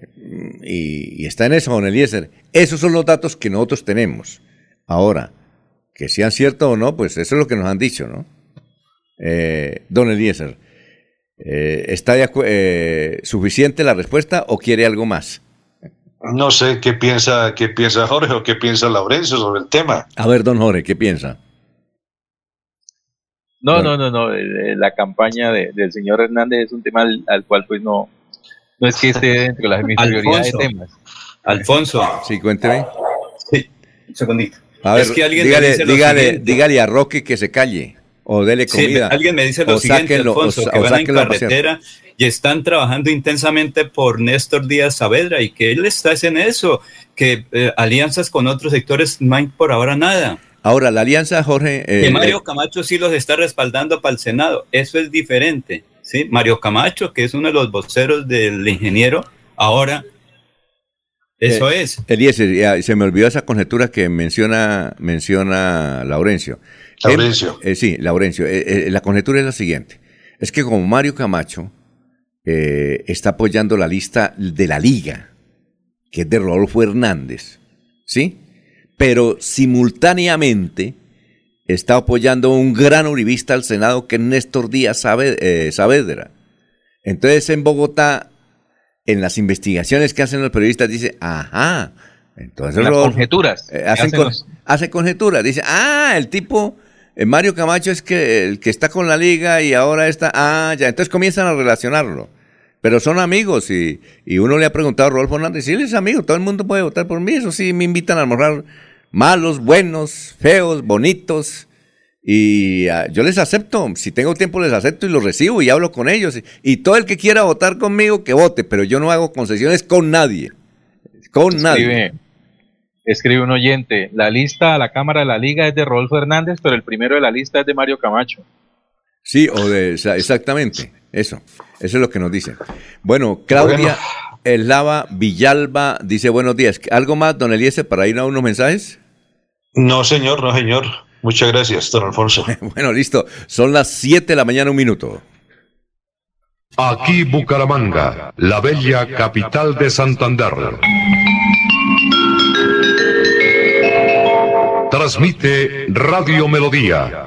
y, y está en eso, don Eliezer. Esos son los datos que nosotros tenemos. Ahora, que sean ciertos o no, pues eso es lo que nos han dicho, ¿no? Eh, don Eliezer, eh, ¿está de eh, suficiente la respuesta o quiere algo más? No sé qué piensa, qué piensa Jorge o qué piensa Laurencio sobre el tema. A ver, don Jorge, ¿qué piensa? No, no, no, no. La campaña de- del señor Hernández es un tema al, al cual pues no, no es que esté dentro de las mis prioridades Alfonso. de temas. Alfonso. Sí, cuénteme. Sí, un segundito. A ver, Es que alguien me dígale, dice dígale, a Roque que se calle o dele Sí, comida. alguien me dice lo o siguiente, sáquenlo, o Alfonso, sa- que o van en carretera y están trabajando intensamente por Néstor Díaz Saavedra y que él está en eso, que eh, alianzas con otros sectores no hay por ahora nada. Ahora, la alianza, Jorge. eh, que Mario Camacho sí los está respaldando para el Senado, eso es diferente. ¿Sí? Mario Camacho, que es uno de los voceros del ingeniero, ahora, eso Eh, es. Eliezer, se me olvidó esa conjetura que menciona, menciona Laurencio. Laurencio. Él- eh, sí, Laurencio. Eh, eh, la conjetura es la siguiente. Es que como Mario Camacho eh, está apoyando la lista de la Liga, que es de Rodolfo Hernández, ¿sí? Pero simultáneamente está apoyando un gran uribista al Senado que es Néstor Díaz Sabe- eh, Saavedra. Entonces en Bogotá en las investigaciones que hacen los periodistas dice, ajá, entonces Las Rodolfo- conjeturas eh, con- hacen conjeturas, dice, ah, el tipo eh, Mario Camacho es que el que está con la liga y ahora está, ah, ya, entonces comienzan a relacionarlo. Pero son amigos y, y uno le ha preguntado a Rodolfo Hernández, sí, él es amigo, todo el mundo puede votar por mí, eso sí, me invitan a almorzar malos, buenos, feos, bonitos Y ah, yo les acepto, si tengo tiempo les acepto y los recibo y hablo con ellos. Y, y todo el que quiera votar conmigo, que vote, pero yo no hago concesiones con nadie. Con nadie. Escribe, escribe un oyente, la lista a la Cámara de la Liga es de Rodolfo Hernández, pero el primero de la lista es de Mario Camacho. Sí, o de, exactamente, eso, eso es lo que nos dicen. Bueno, Claudia Eslava Villalba dice buenos días. ¿Algo más, don Eliezer, para ir a unos mensajes? No, señor, no, señor. Muchas gracias, don Alfonso. *laughs* bueno, listo. Son las 7 de la mañana, un minuto. Aquí Bucaramanga, la bella capital de Santander. Transmite Radio Melodía,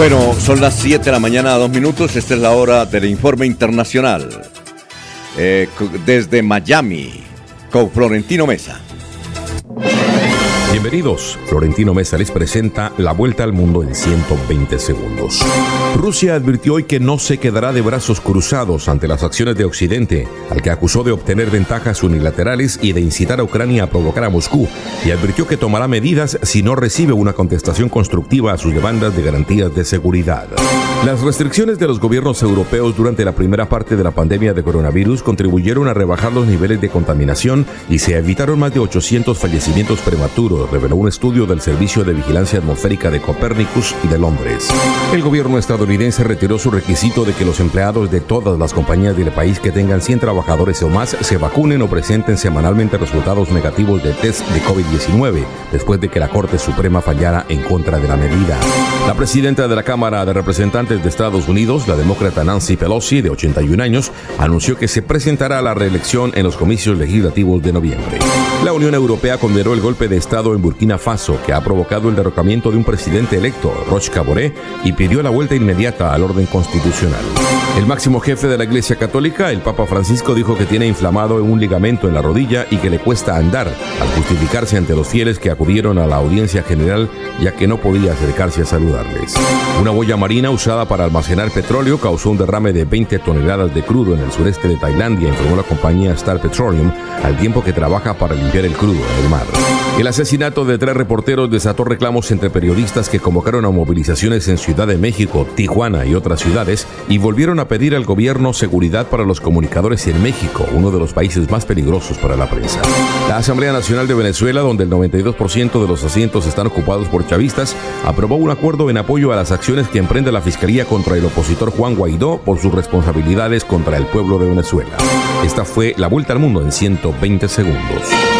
Bueno, son las 7 de la mañana, dos minutos. Esta es la hora del informe internacional. Eh, desde Miami, con Florentino Mesa. Bienvenidos. Florentino Mesa les presenta la vuelta al mundo en 120 segundos. Rusia advirtió hoy que no se quedará de brazos cruzados ante las acciones de Occidente, al que acusó de obtener ventajas unilaterales y de incitar a Ucrania a provocar a Moscú, y advirtió que tomará medidas si no recibe una contestación constructiva a sus demandas de garantías de seguridad. Las restricciones de los gobiernos europeos durante la primera parte de la pandemia de coronavirus contribuyeron a rebajar los niveles de contaminación y se evitaron más de 800 fallecimientos prematuros, reveló un estudio del Servicio de Vigilancia Atmosférica de Copernicus de Londres. El gobierno estadounidense retiró su requisito de que los empleados de todas las compañías del país que tengan 100 trabajadores o más se vacunen o presenten semanalmente resultados negativos de test de COVID-19, después de que la Corte Suprema fallara en contra de la medida. La presidenta de la Cámara de Representantes de Estados Unidos, la demócrata Nancy Pelosi, de 81 años, anunció que se presentará a la reelección en los comicios legislativos de noviembre. La Unión Europea condenó el golpe de Estado en Burkina Faso, que ha provocado el derrocamiento de un presidente electo, Roch Caboré, y pidió la vuelta inmediata al orden constitucional. El máximo jefe de la Iglesia Católica, el Papa Francisco, dijo que tiene inflamado un ligamento en la rodilla y que le cuesta andar, al justificarse ante los fieles que acudieron a la audiencia general, ya que no podía acercarse a saludarles. Una boya marina usada para almacenar petróleo causó un derrame de 20 toneladas de crudo en el sureste de Tailandia, informó la compañía Star Petroleum, al tiempo que trabaja para limpiar el crudo en el mar. El asesinato de tres reporteros desató reclamos entre periodistas que convocaron a movilizaciones en Ciudad de México, Tijuana y otras ciudades y volvieron a pedir al gobierno seguridad para los comunicadores en México, uno de los países más peligrosos para la prensa. La Asamblea Nacional de Venezuela, donde el 92% de los asientos están ocupados por chavistas, aprobó un acuerdo en apoyo a las acciones que emprende la Fiscalía contra el opositor Juan Guaidó por sus responsabilidades contra el pueblo de Venezuela. Esta fue la vuelta al mundo en 120 segundos.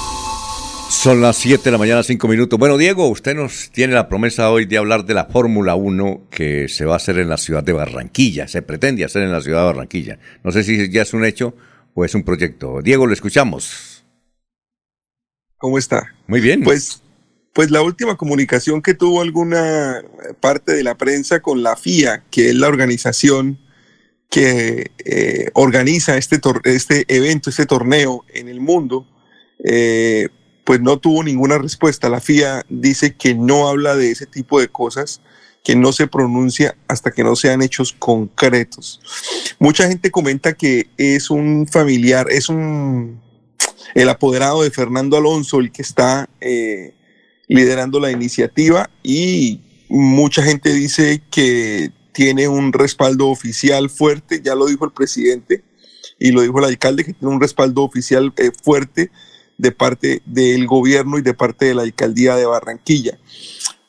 son las 7 de la mañana, 5 minutos. Bueno, Diego, usted nos tiene la promesa hoy de hablar de la Fórmula 1 que se va a hacer en la ciudad de Barranquilla, se pretende hacer en la ciudad de Barranquilla. No sé si ya es un hecho o es un proyecto. Diego, lo escuchamos. ¿Cómo está? Muy bien. Pues, pues la última comunicación que tuvo alguna parte de la prensa con la FIA, que es la organización que eh, organiza este, tor- este evento, este torneo en el mundo, eh, pues no tuvo ninguna respuesta. La FIA dice que no habla de ese tipo de cosas, que no se pronuncia hasta que no sean hechos concretos. Mucha gente comenta que es un familiar, es un el apoderado de Fernando Alonso, el que está eh, liderando la iniciativa y mucha gente dice que tiene un respaldo oficial fuerte, ya lo dijo el presidente y lo dijo el alcalde, que tiene un respaldo oficial eh, fuerte de parte del gobierno y de parte de la alcaldía de Barranquilla.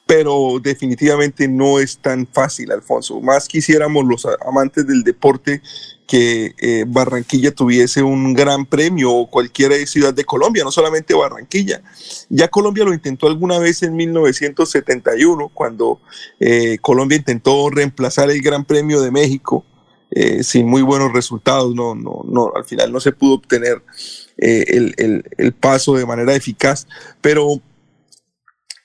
Pero definitivamente no es tan fácil, Alfonso. Más quisiéramos los amantes del deporte que eh, Barranquilla tuviese un gran premio o cualquier ciudad de Colombia, no solamente Barranquilla. Ya Colombia lo intentó alguna vez en 1971, cuando eh, Colombia intentó reemplazar el Gran Premio de México eh, sin muy buenos resultados. No, no, no, al final no se pudo obtener el, el, el, paso de manera eficaz. Pero,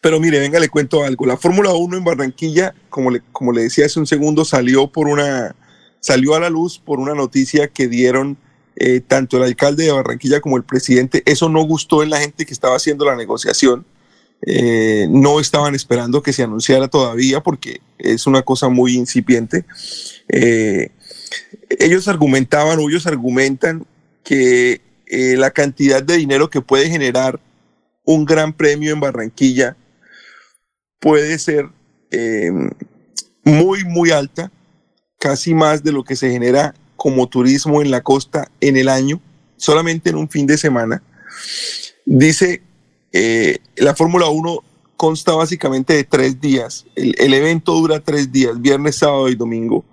pero mire, venga, le cuento algo. La Fórmula 1 en Barranquilla, como le, como le decía hace un segundo, salió por una salió a la luz por una noticia que dieron eh, tanto el alcalde de Barranquilla como el presidente. Eso no gustó en la gente que estaba haciendo la negociación. Eh, no estaban esperando que se anunciara todavía porque es una cosa muy incipiente. Eh, ellos argumentaban o ellos argumentan que la cantidad de dinero que puede generar un gran premio en Barranquilla puede ser muy, muy alta casi más de lo que se genera como turismo en la costa en el año, solamente en un fin de semana. Dice, eh, la Fórmula 1 consta básicamente de tres días. El, el, evento dura tres días, viernes, sábado y domingo.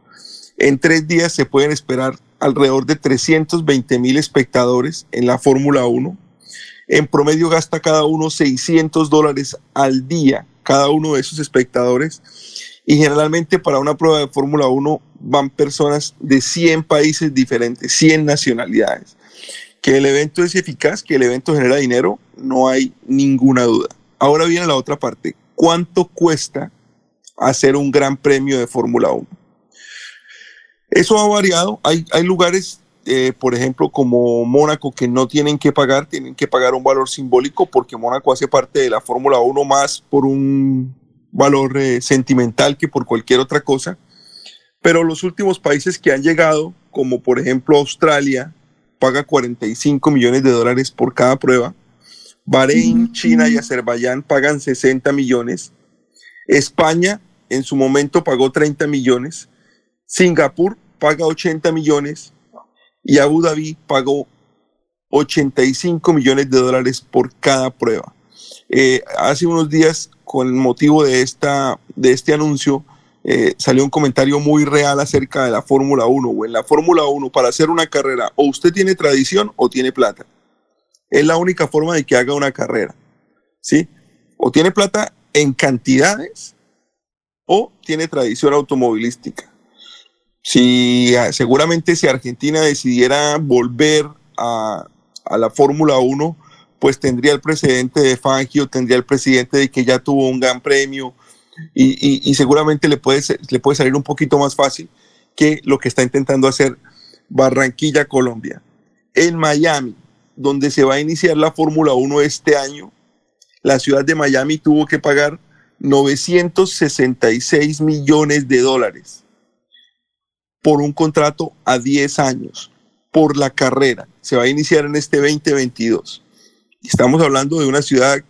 En tres días se pueden esperar alrededor de 320 mil espectadores en la Fórmula 1. En promedio gasta cada uno 600 dólares al día, cada uno de esos espectadores. Y generalmente para una prueba de Fórmula 1 van personas de 100 países diferentes, 100 nacionalidades. Que el evento es eficaz, que el evento genera dinero, no hay ninguna duda. Ahora viene la otra parte. ¿Cuánto cuesta hacer un gran premio de Fórmula 1? Eso ha variado. Hay, hay lugares, eh, por ejemplo, como Mónaco, que no tienen que pagar, tienen que pagar un valor simbólico porque Mónaco hace parte de la Fórmula 1 más por un valor eh, sentimental que por cualquier otra cosa. Pero los últimos países que han llegado, como por ejemplo Australia, paga 45 millones de dólares por cada prueba. Bahrein, China y Azerbaiyán pagan 60 millones. España en su momento pagó 30 millones. Singapur paga 80 millones. Y Abu Dhabi pagó 85 millones de dólares por cada prueba. Eh, hace unos días, con el motivo de, esta, de este anuncio, eh, salió un comentario muy real acerca de la Fórmula 1 o en la Fórmula 1 para hacer una carrera o usted tiene tradición o tiene plata. Es la única forma de que haga una carrera. ¿Sí? O tiene plata en cantidades o tiene tradición automovilística. Si ah, seguramente si Argentina decidiera volver a, la Fórmula 1, pues tendría el presidente de Fangio, tendría el presidente de que ya tuvo un gran premio, y, seguramente le puede, le puede salir un poquito más fácil que lo que está intentando hacer Barranquilla, Colombia. En Miami, donde se va a iniciar la Fórmula 1 este año, la ciudad de Miami tuvo que pagar 966 millones de dólares por un contrato a 10 años, por la carrera. Se va a iniciar en este 2022. Estamos hablando de una ciudad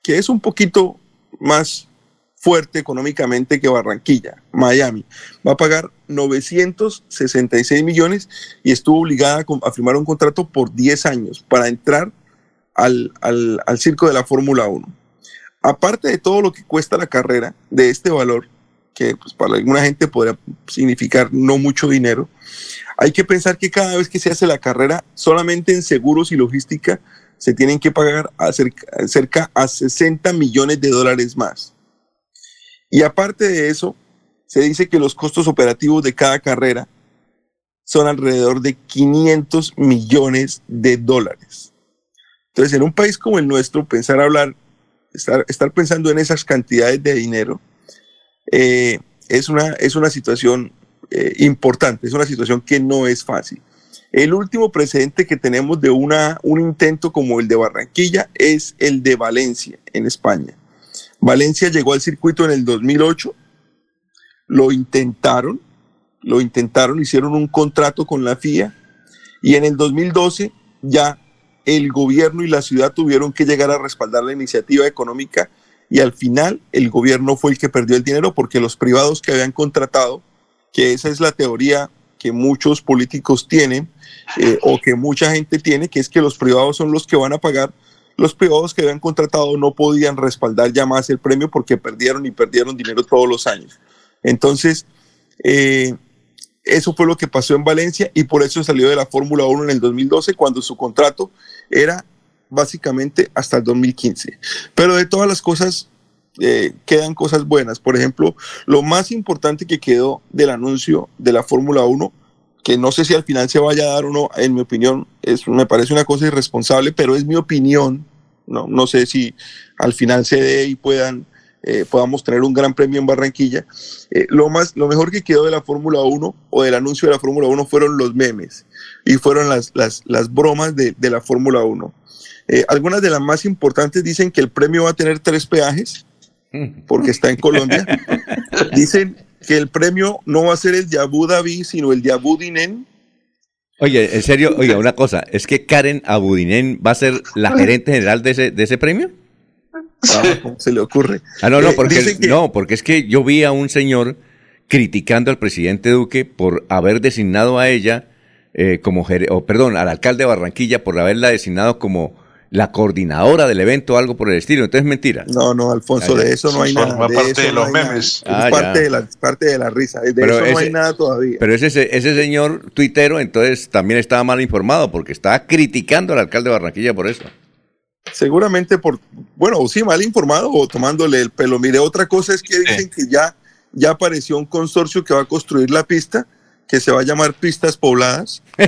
que es un poquito más fuerte económicamente que Barranquilla, Miami. Va a pagar 966 millones y estuvo obligada a firmar un contrato por 10 años para entrar al, al, al circo de la Fórmula 1. Aparte de todo lo que cuesta la carrera de este valor, que pues, para alguna gente podría significar no mucho dinero, hay que pensar que cada vez que se hace la carrera, solamente en seguros y logística, se tienen que pagar cerca, cerca a 60 millones de dólares más. Y aparte de eso, se dice que los costos operativos de cada carrera son alrededor de 500 millones de dólares. Entonces, en un país como el nuestro, pensar hablar, estar, estar pensando en esas cantidades de dinero, eh, es, una, es una situación eh, importante, es una situación que no es fácil. El último precedente que tenemos de una, un intento como el de Barranquilla es el de Valencia, en España. Valencia llegó al circuito en el 2008, lo intentaron, lo intentaron, hicieron un contrato con la FIA y en el 2012 ya el gobierno y la ciudad tuvieron que llegar a respaldar la iniciativa económica y al final el gobierno fue el que perdió el dinero porque los privados que habían contratado, que esa es la teoría que muchos políticos tienen eh, o que mucha gente tiene, que es que los privados son los que van a pagar, los privados que habían contratado no podían respaldar ya más el premio porque perdieron y perdieron dinero todos los años. Entonces, eh, eso fue lo que pasó en Valencia y por eso salió de la Fórmula 1 en el 2012 cuando su contrato era básicamente hasta el 2015. Pero de todas las cosas eh, quedan cosas buenas. Por ejemplo, lo más importante que quedó del anuncio de la Fórmula 1, que no sé si al final se vaya a dar o no, en mi opinión, es, me parece una cosa irresponsable, pero es mi opinión. No, no sé si al final se dé y puedan eh, podamos tener un gran premio en Barranquilla. Eh, lo, más, lo mejor que quedó de la Fórmula 1 o del anuncio de la Fórmula 1 fueron los memes y fueron las, las, las bromas de, de la Fórmula 1. Eh, algunas de las más importantes dicen que el premio va a tener tres peajes porque está en Colombia. *laughs* dicen que el premio no va a ser el de Abu Dhabi, sino el de Abu Dinen. Oye, en serio, oiga, una cosa, ¿es que Karen Abudinen va a ser la gerente general de ese, de ese premio? ¿Cómo se le ocurre? Ah, no, no, porque, no, porque es que yo vi a un señor criticando al presidente Duque por haber designado a ella eh, como, o perdón, al alcalde de Barranquilla por haberla designado como la coordinadora del evento o algo por el estilo. Entonces, mentira. No, no, Alfonso, de eso no hay nada. Forma parte de los memes. Es parte, de la, parte de la risa. De Pero eso no ese- hay nada todavía. Pero ese, ese señor tuitero entonces también estaba mal informado porque estaba criticando al alcalde de Barranquilla por eso. Seguramente por, bueno, o sí, mal informado o tomándole el pelo. Mire, otra cosa es que dicen que ya, ya apareció un consorcio que va a construir la pista, que se va a llamar Pistas Pobladas. *laughs*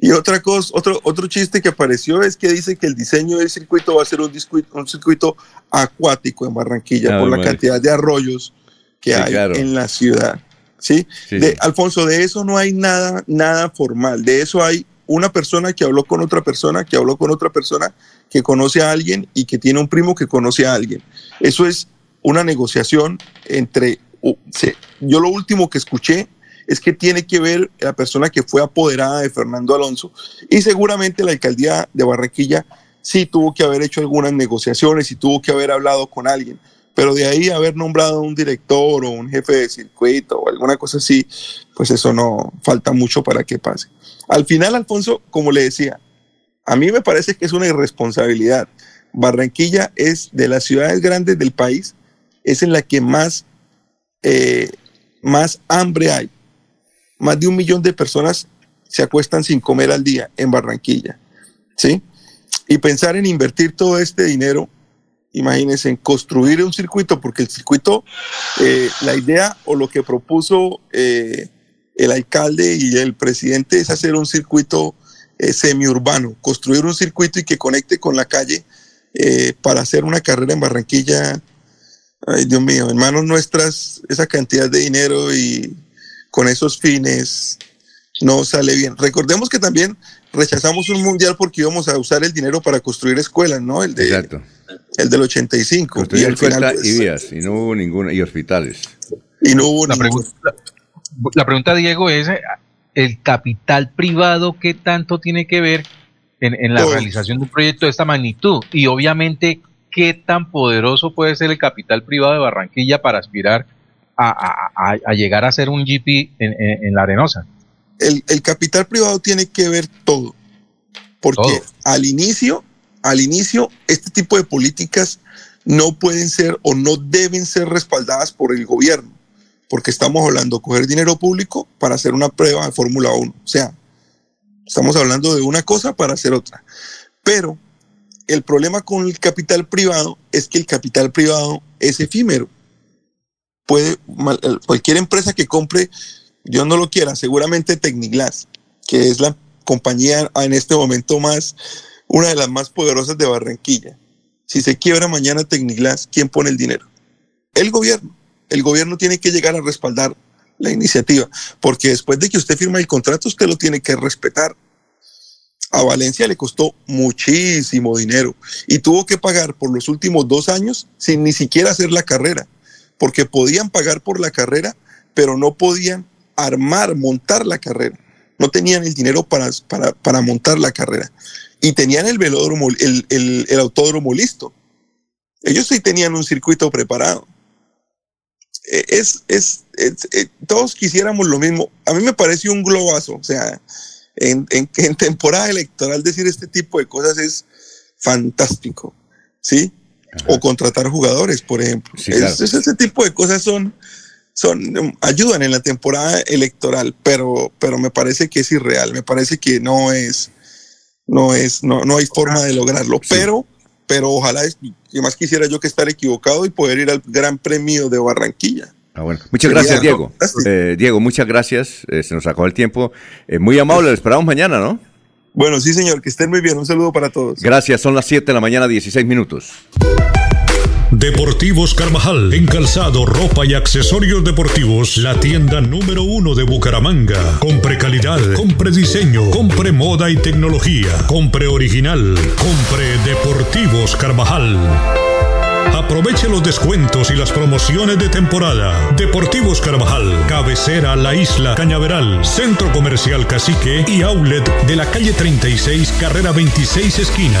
Y otra cosa, otro, otro chiste que apareció es que dice que el diseño del circuito va a ser un, un circuito acuático en Barranquilla por la cantidad de arroyos que Sí, hay claro. en la ciudad. ¿sí? Sí, De, sí. Alfonso, de eso no hay nada, nada formal. De eso hay una persona que habló con otra persona, que habló con otra persona, que conoce a alguien y que tiene un primo que conoce a alguien. Eso es una negociación entre... yo lo último que escuché es que tiene que ver la persona que fue apoderada de Fernando Alonso y seguramente la alcaldía de Barranquilla sí tuvo que haber hecho algunas negociaciones y tuvo que haber hablado con alguien, pero de ahí haber nombrado un director o un jefe de circuito o alguna cosa así, pues eso no falta mucho para que pase. Al final, Alfonso, como le decía, a mí me parece que es una irresponsabilidad. Barranquilla es de las ciudades grandes del país, es en la que más, eh, más hambre hay. Más de un millón de personas se acuestan sin comer al día en Barranquilla. ¿Sí? Y pensar en invertir todo este dinero, imagínense, en construir un circuito, porque el circuito, eh, la idea o lo que propuso eh, el alcalde y el presidente es hacer un circuito semiurbano, construir un circuito y que conecte con la calle para hacer una carrera en Barranquilla. Ay, Dios mío, en manos nuestras, esa cantidad de dinero y con esos fines no sale bien. Recordemos que también rechazamos un mundial porque íbamos a usar el dinero para construir escuelas, ¿no? El, de, Exacto. el del 85. Construir y al final, pues, y vías, y no hubo ninguna, y hospitales. y no hubo La ningún- pregunta, la pregunta, Diego, es el capital privado, ¿qué tanto tiene que ver en, en la realización de un proyecto de esta magnitud? Y obviamente, ¿qué tan poderoso puede ser el capital privado de Barranquilla para aspirar a, a- a- a llegar a ser un GP en, en- en la arenosa? el, el capital privado tiene que ver todo. Porque Todo. al inicio, al inicio, este tipo de políticas no pueden ser o no deben ser respaldadas por el gobierno. Porque estamos hablando de coger dinero público para hacer una prueba de Fórmula 1. O sea, estamos hablando de una cosa para hacer otra. Pero el problema con el capital privado es que el capital privado es efímero. Puede, cualquier empresa que compre Dios no lo quiera, seguramente Tecniglass, que es la compañía en este momento más, una de las más poderosas de Barranquilla. Si se quiebra mañana Tecniglass, ¿quién pone el dinero? El gobierno. El gobierno tiene que llegar a respaldar la iniciativa, porque después de que usted firma el contrato, usted lo tiene que respetar. A Valencia le costó muchísimo dinero y tuvo que pagar por los últimos dos años sin ni siquiera hacer la carrera, porque podían pagar por la carrera, pero no podían armar, montar la carrera. no tenían el dinero para, para, para montar la carrera. Y tenían el velódromo, el, el, el autódromo listo. Ellos sí tenían un circuito preparado. Eh, Es, es, eh, todos quisiéramos lo mismo. A mí me parece un globazo. O sea, en, en, *laughs* en temporada electoral decir este tipo de cosas es fantástico. ¿Sí? O contratar jugadores, por ejemplo. Sí, claro. Es- es- ese tipo de cosas son, son, ayudan en la temporada electoral, pero, pero me parece que es irreal. Me parece que no es, no es, no, no hay forma de lograrlo. Pero, pero ojalá, es- que más quisiera yo que estar equivocado y poder ir al Gran Premio de Barranquilla. Ah, bueno. Muchas gracias, Diego. Eh, Diego, muchas gracias. Eh, se nos acabó el tiempo. Eh, muy amable, lo esperamos mañana, ¿no? Bueno, sí, señor, que estén muy bien. Un saludo para todos. Gracias, son las 7 de la mañana, 16 minutos. Deportivos Carvajal, en calzado, ropa y accesorios deportivos, la tienda número uno de Bucaramanga. Compre calidad, compre diseño, compre moda y tecnología, compre original, compre Deportivos Carvajal. Aproveche los descuentos y las promociones de temporada. Deportivos Carvajal, cabecera La Isla, Cañaveral, Centro Comercial Cacique y Outlet de la calle 36, carrera 26 esquina.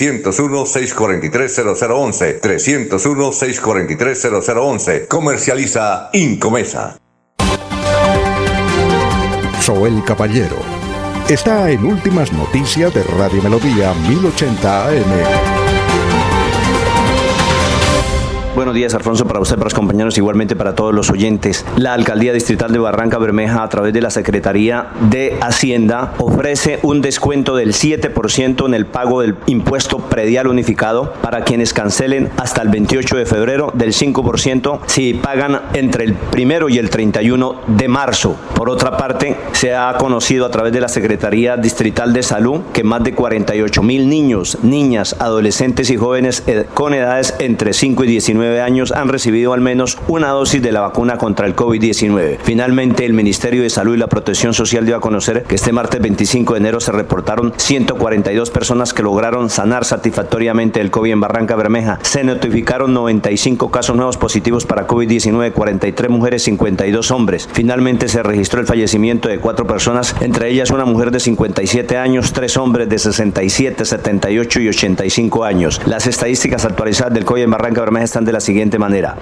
301-643-0011. 301-643-0011. Comercializa Incomesa. Soel Caballero está en Últimas Noticias de Radio Melodía 1080 AM. Buenos días, Alfonso, para usted, para los compañeros, igualmente para todos los oyentes. La Alcaldía Distrital de Barranca Bermeja, a través de la Secretaría de Hacienda, ofrece un descuento del 7% en el pago del impuesto predial unificado para quienes cancelen hasta el 28 de febrero, del 5% si pagan entre el primero y el 31 de marzo. Por otra parte, se ha conocido a través de la Secretaría Distrital de Salud que más de 48 mil niños, niñas, adolescentes y jóvenes eh, con edades entre 5 y 19 años han recibido al menos una dosis de la vacuna contra el COVID-19. Finalmente, el Ministerio de Salud y la Protección Social dio a conocer que este martes 25 de enero se reportaron 142 personas que lograron sanar satisfactoriamente el COVID en Barranca Bermeja. Se notificaron 95 casos nuevos positivos para COVID-19, 43 mujeres, 52 hombres. Finalmente se registró el fallecimiento de cuatro personas, entre ellas una mujer de 57 años, tres hombres de 67, 78 y 85 años. Las estadísticas actualizadas del COVID en Barranca Bermeja están de la siguiente manera.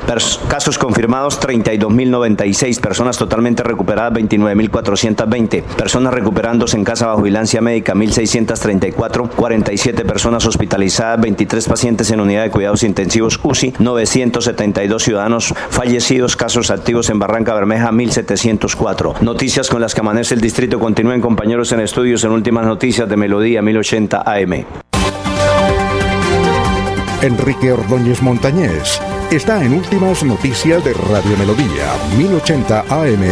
Casos confirmados 32.096, personas totalmente recuperadas 29.420, personas recuperándose en casa bajo vigilancia médica 1.634, 47 personas hospitalizadas, 23 pacientes en unidad de cuidados intensivos UCI, 972 ciudadanos fallecidos, casos activos en Barranca Bermeja 1.704. Noticias con las que amanece el distrito continúen compañeros en estudios en últimas noticias de Melodía 1080 AM. Enrique Ordóñez Montañés está en Últimas Noticias de Radio Melodía 1080 AM.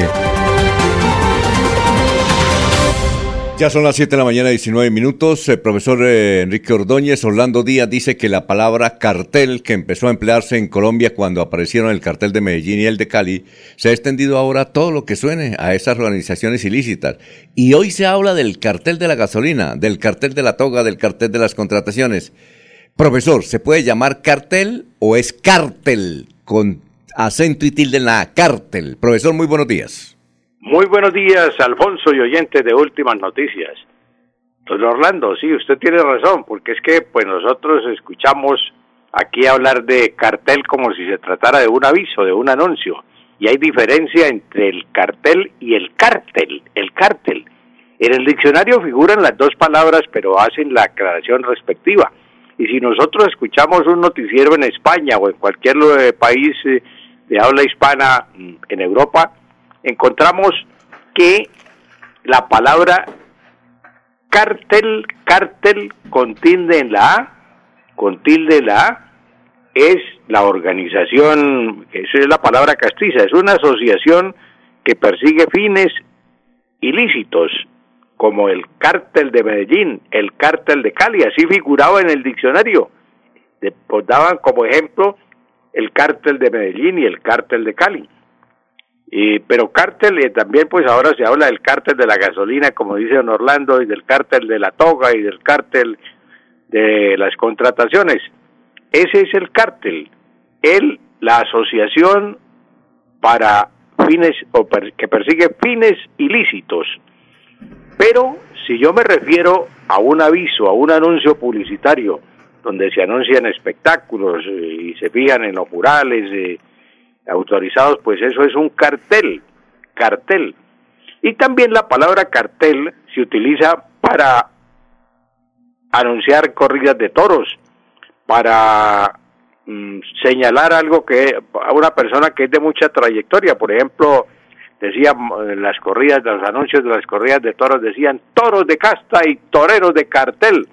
Ya son las 7 de la mañana, 19 minutos. El profesor eh, Enrique Ordóñez, Orlando Díaz, dice que la palabra cartel, que empezó a emplearse en Colombia cuando aparecieron el cartel de Medellín y el de Cali, se ha extendido ahora a todo lo que suene a esas organizaciones ilícitas. Y hoy se habla del cartel de la gasolina, del cartel de la toga, del cartel de las contrataciones. Profesor, ¿se puede llamar cartel o es cártel con acento y tilde en la cártel? Profesor, muy buenos días. Muy buenos días, Alfonso y oyentes de Últimas Noticias. Don Orlando, sí, usted tiene razón, porque es que pues nosotros escuchamos aquí hablar de cartel como si se tratara de un aviso, de un anuncio, y hay diferencia entre el cartel y el cártel, el cártel. En el diccionario figuran las dos palabras, pero hacen la aclaración respectiva. Y si nosotros escuchamos un noticiero en España o en cualquier eh, país eh, de habla hispana mm, en Europa, encontramos que la palabra cártel, cártel con tilde en la A, con tilde en la A, es la organización, esa es la palabra castiza, es una asociación que persigue fines ilícitos, como el cártel de Medellín, el cártel de Cali, así figuraba en el diccionario. Pues daban como ejemplo el cártel de Medellín y el cártel de Cali. Y, pero cártel, eh, también pues ahora se habla del cártel de la gasolina, como dice don Orlando, y del cártel de la toga y del cártel de las contrataciones. Ese es el cártel, el, la asociación para fines o per- que persigue fines ilícitos. Pero si yo me refiero a un aviso, a un anuncio publicitario, donde se anuncian espectáculos eh, y se fijan en los murales eh, autorizados, pues eso es un cartel, cartel. Y también la palabra cartel se utiliza para anunciar corridas de toros, para mm, señalar algo que a una persona que es de mucha trayectoria, por ejemplo, decía mm, en las corridas, los anuncios de las corridas de toros decían toros de casta y toreros de cartel,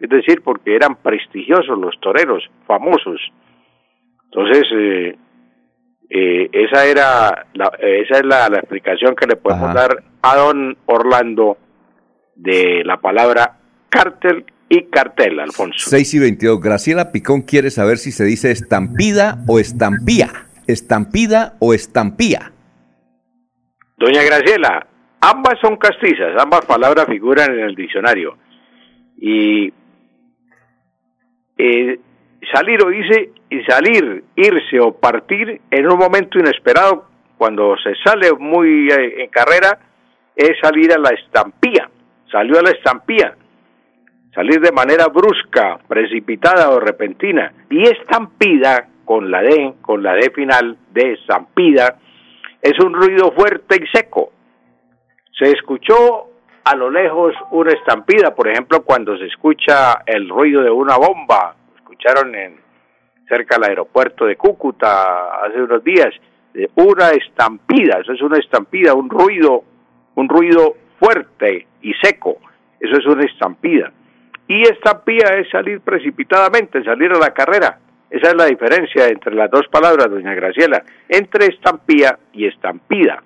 es decir, porque eran prestigiosos los toreros, famosos. Entonces, eh, eh, esa era la, esa es la, la explicación que le podemos Ajá. dar a don Orlando de la palabra cártel y cartel, Alfonso. 6 y 22. Graciela Picón quiere saber si se dice estampida o estampía. Estampida o estampía. Doña Graciela, ambas son castizas, ambas palabras figuran en el diccionario. Y eh, salir o irse, y salir, irse o partir en un momento inesperado, cuando se sale muy eh, en carrera, es salir a la estampía. Salió a la estampía. Salir de manera brusca, precipitada o repentina. Y estampida, con la D, con la D final de estampida, es un ruido fuerte y seco. Se escuchó a lo lejos una estampida, por ejemplo, cuando se escucha el ruido de una bomba. Escucharon en cerca del aeropuerto de Cúcuta hace unos días una estampida, eso es una estampida, un ruido, un ruido fuerte y seco. Eso es una estampida. Y estampida es salir precipitadamente, salir a la carrera. Esa es la diferencia entre las dos palabras, doña Graciela, entre estampía y estampida.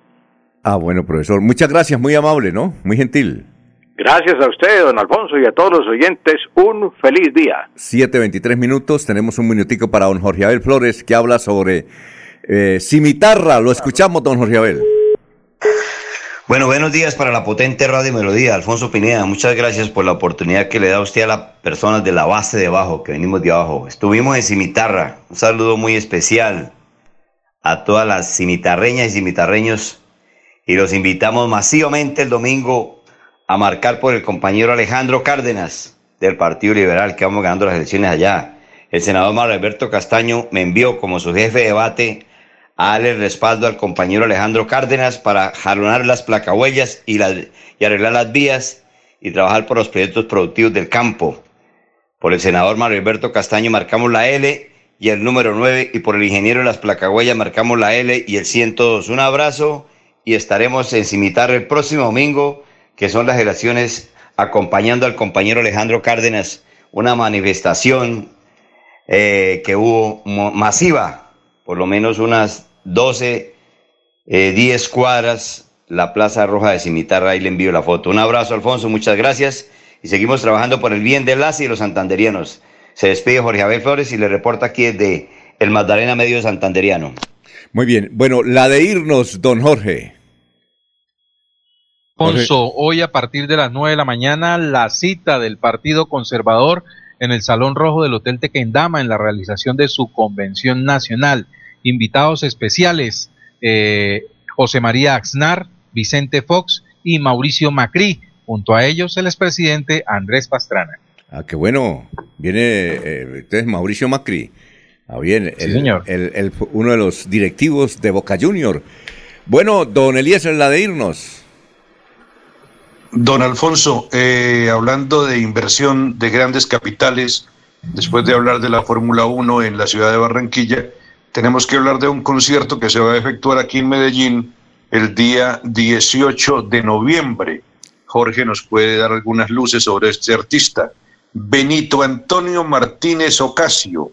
Ah, bueno, profesor. Muchas gracias, muy amable, ¿no? Muy gentil. Gracias a usted, don Alfonso, y a todos los oyentes, un feliz día. 7.23 minutos. Tenemos un minutico para don Jorge Abel Flores que habla sobre eh, cimitarra. Lo escuchamos, don Jorge Abel. Bueno, buenos días para la potente Radio Melodía. Alfonso Pineda, muchas gracias por la oportunidad que le da usted a las personas de la base de abajo, que venimos de abajo. Estuvimos en Cimitarra. Un saludo muy especial a todas las cimitarreñas y cimitarreños. Y los invitamos masivamente el domingo a marcar por el compañero Alejandro Cárdenas del Partido Liberal, que vamos ganando las elecciones allá. El senador Mario Alberto Castaño me envió como su jefe de debate a darle el respaldo al compañero Alejandro Cárdenas para jalonar las placahuellas y, arreglar las vías y trabajar por los proyectos productivos del campo. Por el senador Mario Alberto Castaño marcamos la L y el número 9 y por el ingeniero de las placahuellas marcamos la L y el 102. Un abrazo y estaremos en Cimitarra el próximo domingo, que son las elecciones, acompañando al compañero Alejandro Cárdenas, una manifestación eh, que hubo masiva, por lo menos unas 12, eh, 10 cuadras, la Plaza Roja de Cimitarra, ahí le envío la foto. Un abrazo, Alfonso, muchas gracias y seguimos trabajando por el bien de las y los santanderianos. Se despide Jorge Abel Flores y le reporta aquí desde el Magdalena Medio Santanderiano. Muy bien. Bueno, la de irnos, don Jorge. Alfonso, hoy a partir de las 9 de la mañana, la cita del Partido Conservador en el Salón Rojo del Hotel Tequendama en la realización de su convención nacional. Invitados especiales, eh, José María Axnar, Vicente Fox y Mauricio Macri. Junto a ellos, el expresidente Andrés Pastrana. Ah, qué bueno. Viene eh, entonces Mauricio Macri. Ah, bien. Sí, el- señor. el- el- uno de los directivos de Boca Junior. Bueno, don Eliezer, la de irnos. Don Alfonso, eh, hablando de inversión de grandes capitales, después de hablar de la Fórmula 1 en la ciudad de Barranquilla, tenemos que hablar de un concierto que se va a efectuar aquí en Medellín el día 18 de noviembre. Jorge nos puede dar algunas luces sobre este artista. Benito Antonio Martínez Ocasio,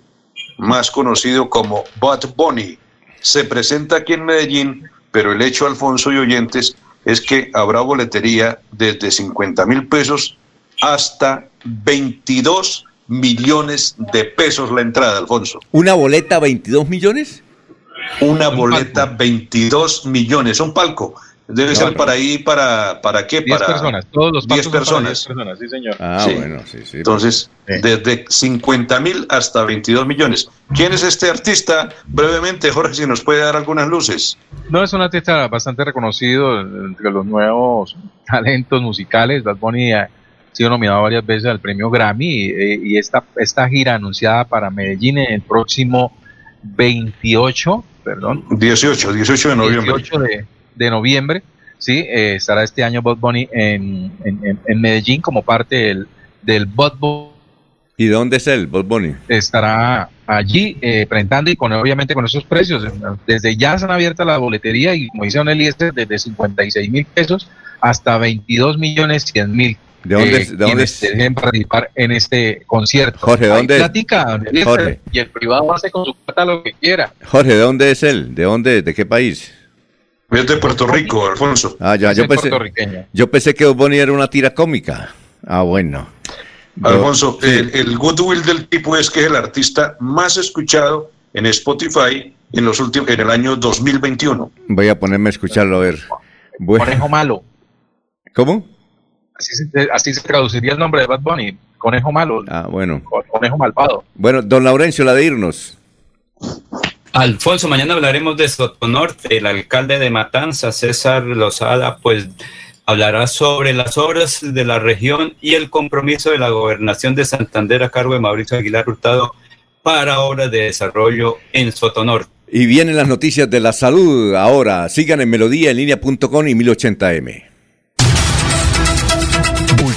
más conocido como Bad Bunny, se presenta aquí en Medellín, pero el hecho, Alfonso y oyentes, es que habrá boletería desde 50 mil pesos hasta 22 millones de pesos la entrada, Alfonso. ¿Una boleta 22 millones? Una boleta 22 millones, un palco. Debe ser para ahí, para, ¿para qué? 10 para personas, todos los 10 palcos son para personas. 10 personas, sí, señor. Ah, Sí. bueno, sí, sí. Entonces, desde 50 mil hasta 22 millones. ¿Quién es este artista? Brevemente, Jorge, si nos puede dar algunas luces. No, es un artista bastante reconocido entre los nuevos talentos musicales. Bad Bunny ha sido nominado varias veces al premio Grammy y, eh, y esta, esta gira anunciada para Medellín en el próximo 28, perdón. 18, 18 de noviembre. 18 de, de noviembre, sí, eh, estará este año Bad Bunny en, en, en- en Medellín como parte del, del Bad Bunny. ¿Y dónde es él, Bob Bunny? Estará allí eh, presentando y con obviamente con esos precios. Desde ya se han abierto la boletería y como dice Don Eliezer, desde 56 mil pesos hasta 22 millones 100 mil. ¿De dónde es- de dónde quienes es? deseen participar en este concierto. Jorge, ¿de Hay dónde es? Jorge. y el privado hace con su plata lo que quiera. Jorge, ¿de dónde es él? ¿De dónde? ¿De qué país? Es de Puerto Rico, Alfonso. Ah, ya, Es yo pensé, yo pensé que Bunny era una tira cómica. Ah, bueno. Yo- Alfonso, sí. el goodwill del tipo es que es el artista más escuchado en Spotify en los últimos en el año 2021. Voy a ponerme a escucharlo a ver. Bueno, Conejo malo. ¿Cómo? Así se, así se traduciría el nombre de Bad Bunny. Conejo malo. Ah, bueno. Conejo malvado. Bueno, don Laurencio, la de irnos. Alfonso, mañana hablaremos de Sotonorte. El alcalde de Matanza, César Lozada, pues hablará sobre las obras de la región y el compromiso de la gobernación de Santander a cargo de Mauricio Aguilar Hurtado para obras de desarrollo en Sotonorte. Y vienen las noticias de la salud ahora. Sigan en melodíaenlínea.com y 1080m.